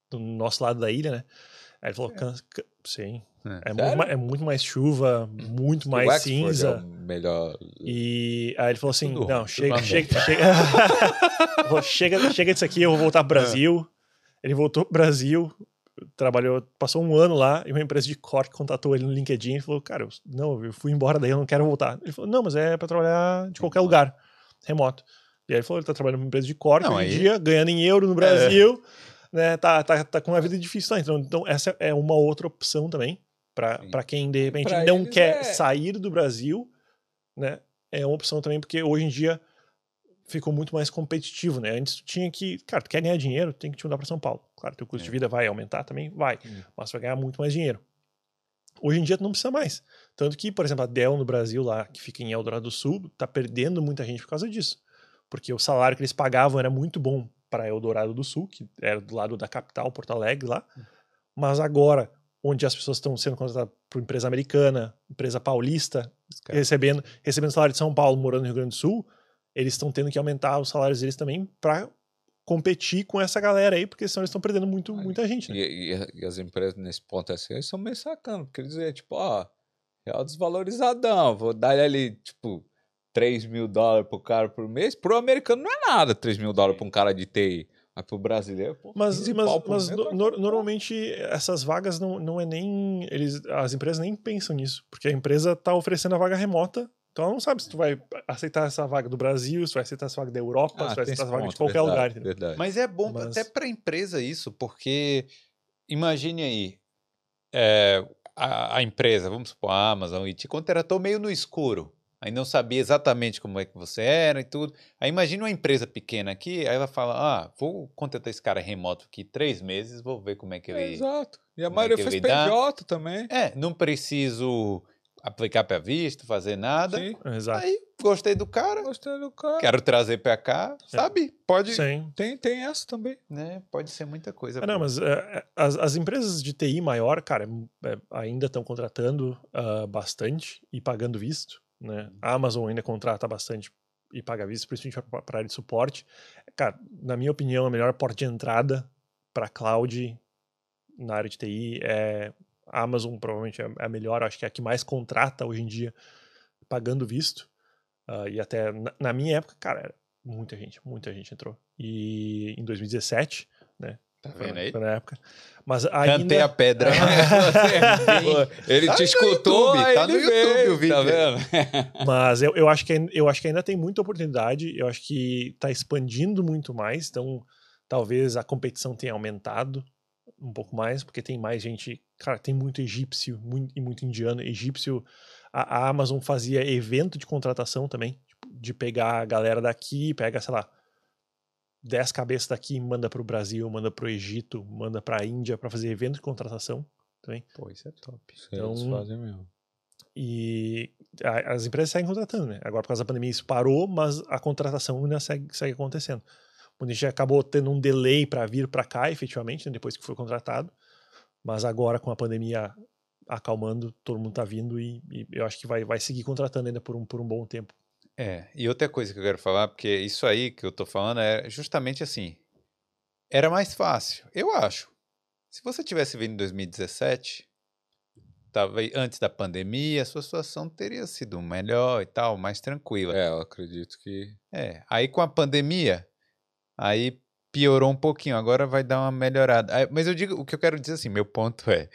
do nosso lado da ilha, né? Aí ele falou, can, can- sim, É. é muito, é muito mais chuva, muito O mais é cinza. o melhor. E aí ele falou assim: Tudo não, chega, chega, chega, chega, chega disso aqui, eu vou voltar pro Brasil. Ele voltou pro Brasil, trabalhou, passou um ano lá, e uma empresa de corte contatou ele no LinkedIn e falou: Cara, eu, não, eu fui embora daí, eu não quero voltar. Ele falou: Não, mas é pra trabalhar de qualquer lugar, remoto. E aí ele falou: Ele tá trabalhando numa empresa de corte Não, hoje em aí- dia, ganhando em euro no Brasil, né? Tá, tá, tá com uma vida difícil lá. Então, então, essa é uma outra opção também, pra quem de repente pra não quer é- sair do Brasil, né? É uma opção também, porque hoje em dia ficou muito mais competitivo, né? Antes tu tinha que, cara, tu quer ganhar dinheiro, tem que te mudar para São Paulo. Claro, teu custo É. de vida vai aumentar também, vai, Hum. mas tu vai ganhar muito mais dinheiro. Hoje em dia tu não precisa mais. Tanto que, por exemplo, a Dell no Brasil lá, que fica em Eldorado do Sul, tá perdendo muita gente por causa disso. Porque o salário que eles pagavam era muito bom para Eldorado do Sul, que era do lado da capital, Porto Alegre lá. Mas agora, onde as pessoas estão sendo contratadas por empresa americana, empresa paulista, recebendo, recebendo salário de São Paulo, morando no Rio Grande do Sul, eles estão tendo que aumentar os salários deles também para competir com essa galera aí, porque senão eles estão perdendo muito, Ai, muita gente. Né? E, e- e as empresas nesse ponto assim, eles são meio sacando, porque eles dizem, tipo, ó, real desvalorizadão, vou dar ali, tipo, 3 mil dólares pro cara por mês. Pro americano não é nada 3 mil dólares pra um cara de TI. Mas pro brasileiro, pô, Mas, 15 mas, mas no- tá bom. normalmente essas vagas não, não é nem. Eles, as empresas nem pensam nisso, porque a empresa tá oferecendo a vaga remota. Então ela não sabe se tu vai aceitar essa vaga do Brasil, se vai aceitar essa vaga da Europa, Ah, se vai aceitar essa vaga de qualquer verdade, lugar. entendeu? Verdade. Mas é bom Mas- até para a empresa isso, porque imagine aí, é, a, a empresa, vamos supor, a Amazon, e te contratou meio no escuro. Aí não sabia exatamente como é que você era e tudo. Aí imagina uma empresa pequena aqui, aí ela fala, ah, vou contratar esse cara remoto aqui três meses, vou ver como é que É, ele... Exato. E a é maioria que fez? PJ também. É, não preciso aplicar para visto, fazer nada. Sim, Exato. Aí gostei do cara, gostei do cara. quero trazer para cá, sabe? Pode, Sim. Tem, tem essa também. né? Pode ser muita coisa. Ah, não, boa. mas é, é, as, as empresas de TI maior, cara, é, ainda estão contratando ah, bastante e pagando visto. Né? A Amazon ainda contrata bastante e paga visto, principalmente para área de suporte. Cara, na minha opinião, a melhor porta de entrada para cloud na área de TI é a Amazon, provavelmente é a melhor, acho que é a que mais contrata hoje em dia pagando visto. Ah, e até na, na minha época, cara, muita gente, muita gente entrou. E em 2017, né? Tá vendo aí? Na época. Mas ainda... Cantei a pedra. Ele Tá te no escutou, YouTube, tá ele no YouTube veio, o vídeo. Tá vendo? Mas eu, eu, acho que, eu acho que ainda tem muita oportunidade. Eu acho que está expandindo muito mais. Então, talvez a competição tenha aumentado um pouco mais, porque tem mais gente. Cara, tem muito egípcio muito, e muito indiano. Egípcio, a, a Amazon fazia evento de contratação também, tipo, de pegar a galera daqui, pega, sei lá, 10 cabeças daqui, manda para o Brasil, manda para o Egito, manda para a Índia para fazer evento de contratação também. Pô, isso é top. Isso Então- eles fazem mesmo. E a- as empresas seguem contratando, né? Agora, por causa da pandemia, isso parou, mas a contratação ainda segue, segue acontecendo. O gente acabou tendo um delay para vir para cá, efetivamente, né, depois que foi contratado. Mas agora, com a pandemia acalmando, todo mundo tá vindo e, e eu acho que vai, vai seguir contratando ainda por um, por um bom tempo. É, e outra coisa que eu quero falar, porque isso aí que eu tô falando é justamente assim. Era mais fácil, eu acho. Se você tivesse vindo em 2017, tava antes da pandemia, a sua situação teria sido melhor e tal, mais tranquila. É, eu acredito que. É, aí com a pandemia, aí piorou um pouquinho, agora vai dar uma melhorada. Aí- Mas eu digo, o que eu quero dizer assim, meu ponto é,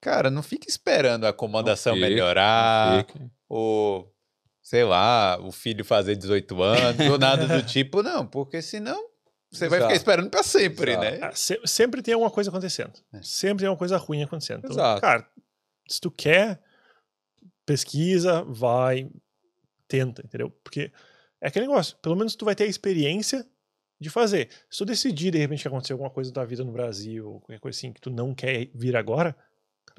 cara, não fique esperando a acomodação melhorar, ou sei lá, o filho fazer 18 anos, ou nada do tipo, não, porque senão você vai ficar esperando pra sempre, Exato. né? Ah, se- sempre tem alguma coisa acontecendo. É. Sempre tem uma coisa ruim acontecendo. Então, Exato. cara, se tu quer, pesquisa, vai, tenta, entendeu? Porque é aquele negócio, pelo menos tu vai ter a experiência de fazer. Se tu decidir, de repente, que aconteceu alguma coisa da tua vida no Brasil, qualquer coisa assim, que tu não quer vir agora,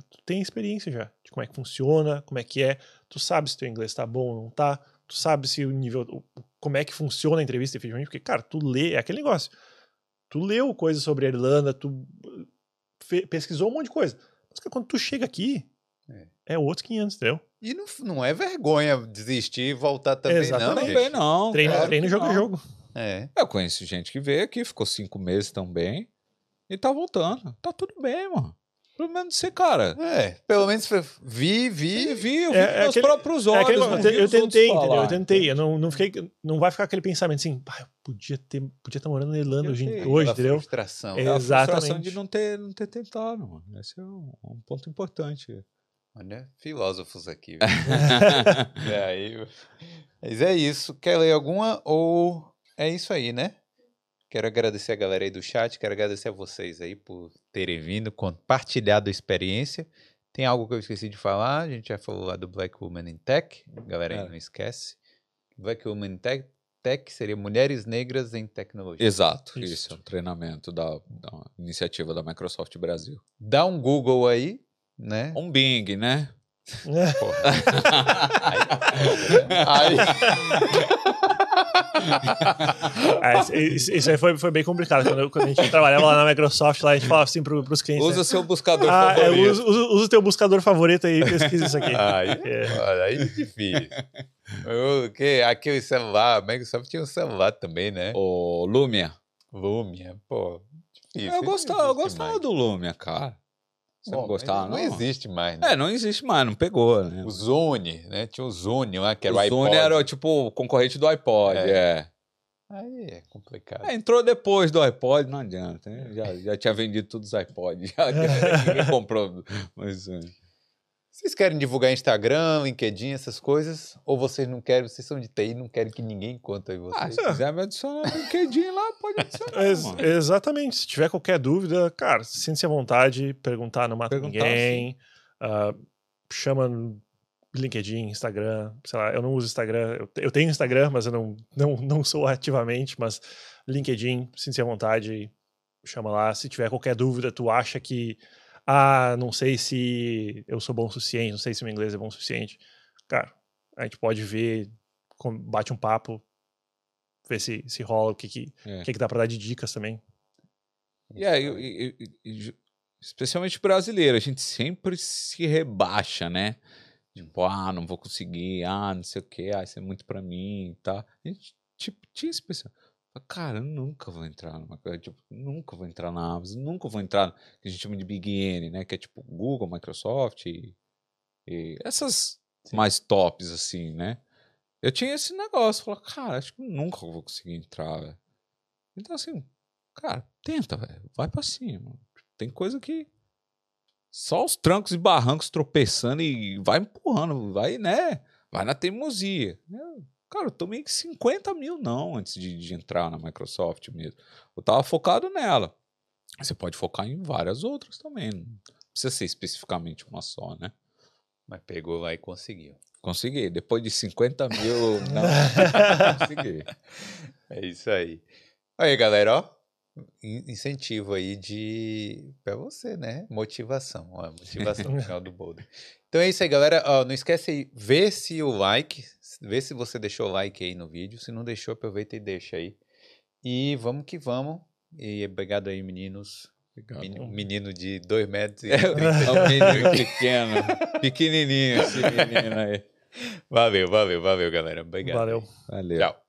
tu tem experiência já de como é que funciona, como é que é, tu sabe se teu inglês tá bom ou não tá, tu sabe se o nível, como é que funciona a entrevista efetivamente, porque, cara, tu lê, é aquele negócio. Tu leu coisas sobre a Irlanda, tu uh, pesquisou um monte de coisa. Mas cara, quando tu chega aqui, É. é, outros 500, entendeu? E não, não é vergonha desistir e voltar também, Exatamente. não. Também não. Treino, claro treino jogo não. é jogo. É. Eu conheço gente que veio aqui, ficou cinco meses também e tá voltando. Tá tudo bem, mano. Pelo menos você, cara. É, pelo menos vi, vi. vi, eu vi É- com é meus aquele- próprios É olhos. aquele- não eu, te- eu tentei, entendeu? Eu tentei. Eu não, não, fiquei, não vai ficar aquele pensamento assim, pá, eu podia ter, podia estar morando na Irlanda hoje, hoje entendeu? frustração. É. É a frustração Exatamente. de não ter, não ter tentado, mano. Esse é um, um ponto importante. Olha, filósofos aqui. É, aí, mas é isso. Quer ler alguma ou é isso aí, né? Quero agradecer a galera aí do chat, quero agradecer a vocês aí por terem vindo, compartilhado a experiência. Tem algo que eu esqueci de falar, a gente já falou lá do Black Woman in Tech, galera aí É. não esquece. Black Woman in Tech, Tech seria Mulheres Negras em Tecnologia. Exato, Isso. isso. é um treinamento da, da iniciativa da Microsoft Brasil. Dá um Google aí, né? Um Bing, né? Aí, Ah, esse- isso aí foi, foi bem complicado. Quando, eu- quando a gente trabalhava lá na Microsoft, lá a gente falava assim pro, pros clientes. Usa né? seu buscador Ah, é, favorito. usa, usa, usa o teu buscador favorito aí e pesquisa isso aqui. Aí, É. olha, aí é difícil. O que? Aquele celular, a Microsoft tinha um celular também, né? O Lumia. Lumia, pô. Difícil. Eu gostava, eu gostava do Lumia, cara. Você Bom, não gostava, não? Não existe mais, né? É, não existe mais, não pegou, né? O Zune, né? Tinha o Zune lá, que era o, o iPod. Zune era tipo o concorrente do iPod, É. é. Aí é complicado. É, entrou depois do iPod, não adianta. né? Já, já tinha vendido todos os iPods. Já, ninguém comprou. Mas, é. Vocês querem divulgar Instagram, LinkedIn, essas coisas? Ou vocês não querem, vocês são de TI não querem que ninguém conte aí Ah, vocês? se quiser me adicionar no LinkedIn lá, pode adicionar. Ex- mano. exatamente. Se tiver qualquer dúvida, cara, sinta-se à vontade, perguntar, não mata Perguntar, ninguém. ah, chama no LinkedIn, Instagram, sei lá, eu não uso Instagram, eu, eu tenho Instagram, mas eu não, não, não sou ativamente, mas LinkedIn, sinta-se à vontade, chama lá. Se tiver qualquer dúvida, tu acha que ah, não sei se eu sou bom o suficiente, não sei se o meu inglês é bom o suficiente. Cara, a gente pode ver, bate um papo, ver se, se rola, o que que, É. que que dá pra dar de dicas também. E aí, eu- e- e- e especialmente brasileiro, a gente sempre se rebaixa, né? Tipo, ah, não vou conseguir, ah, não sei o quê, ah, isso é muito pra mim, tá? A gente, tipo, tinha esse pensamento. Cara, eu nunca vou entrar numa coisa, tipo, nunca vou entrar na Amazon, nunca vou entrar no que a gente chama de Big N, né? Que é tipo Google, Microsoft e, e essas mais tops, assim, né? Eu tinha esse negócio, falar, cara, acho que nunca vou conseguir entrar, velho. Então, assim, cara, tenta, velho. Vai pra cima. Tem coisa que. Só os trancos e barrancos tropeçando e vai empurrando, vai, né? Vai na teimosia. Eu, cara, eu tomei 50 mil não antes de, de entrar na Microsoft mesmo. Eu tava focado nela. Você pode focar em várias outras também. Não precisa ser especificamente uma só, né? Mas pegou lá e conseguiu. Consegui. Depois de 50 mil, não, consegui. É isso aí. Aí, galera, ó. in- Incentivo aí de. pra você, né? Motivação. Ó, motivação no final do Boulder. Então é isso aí, galera. Não esquece aí, vê se o like. Vê se você deixou o like aí no vídeo. Se não deixou, aproveita e deixa aí. E vamos que vamos. E obrigado aí, meninos. Menino, menino de 2 metros e É 30. um menino pequeno, pequenininho esse menino aí. Valeu, valeu, valeu, galera. Obrigado. Valeu. Valeu. Tchau.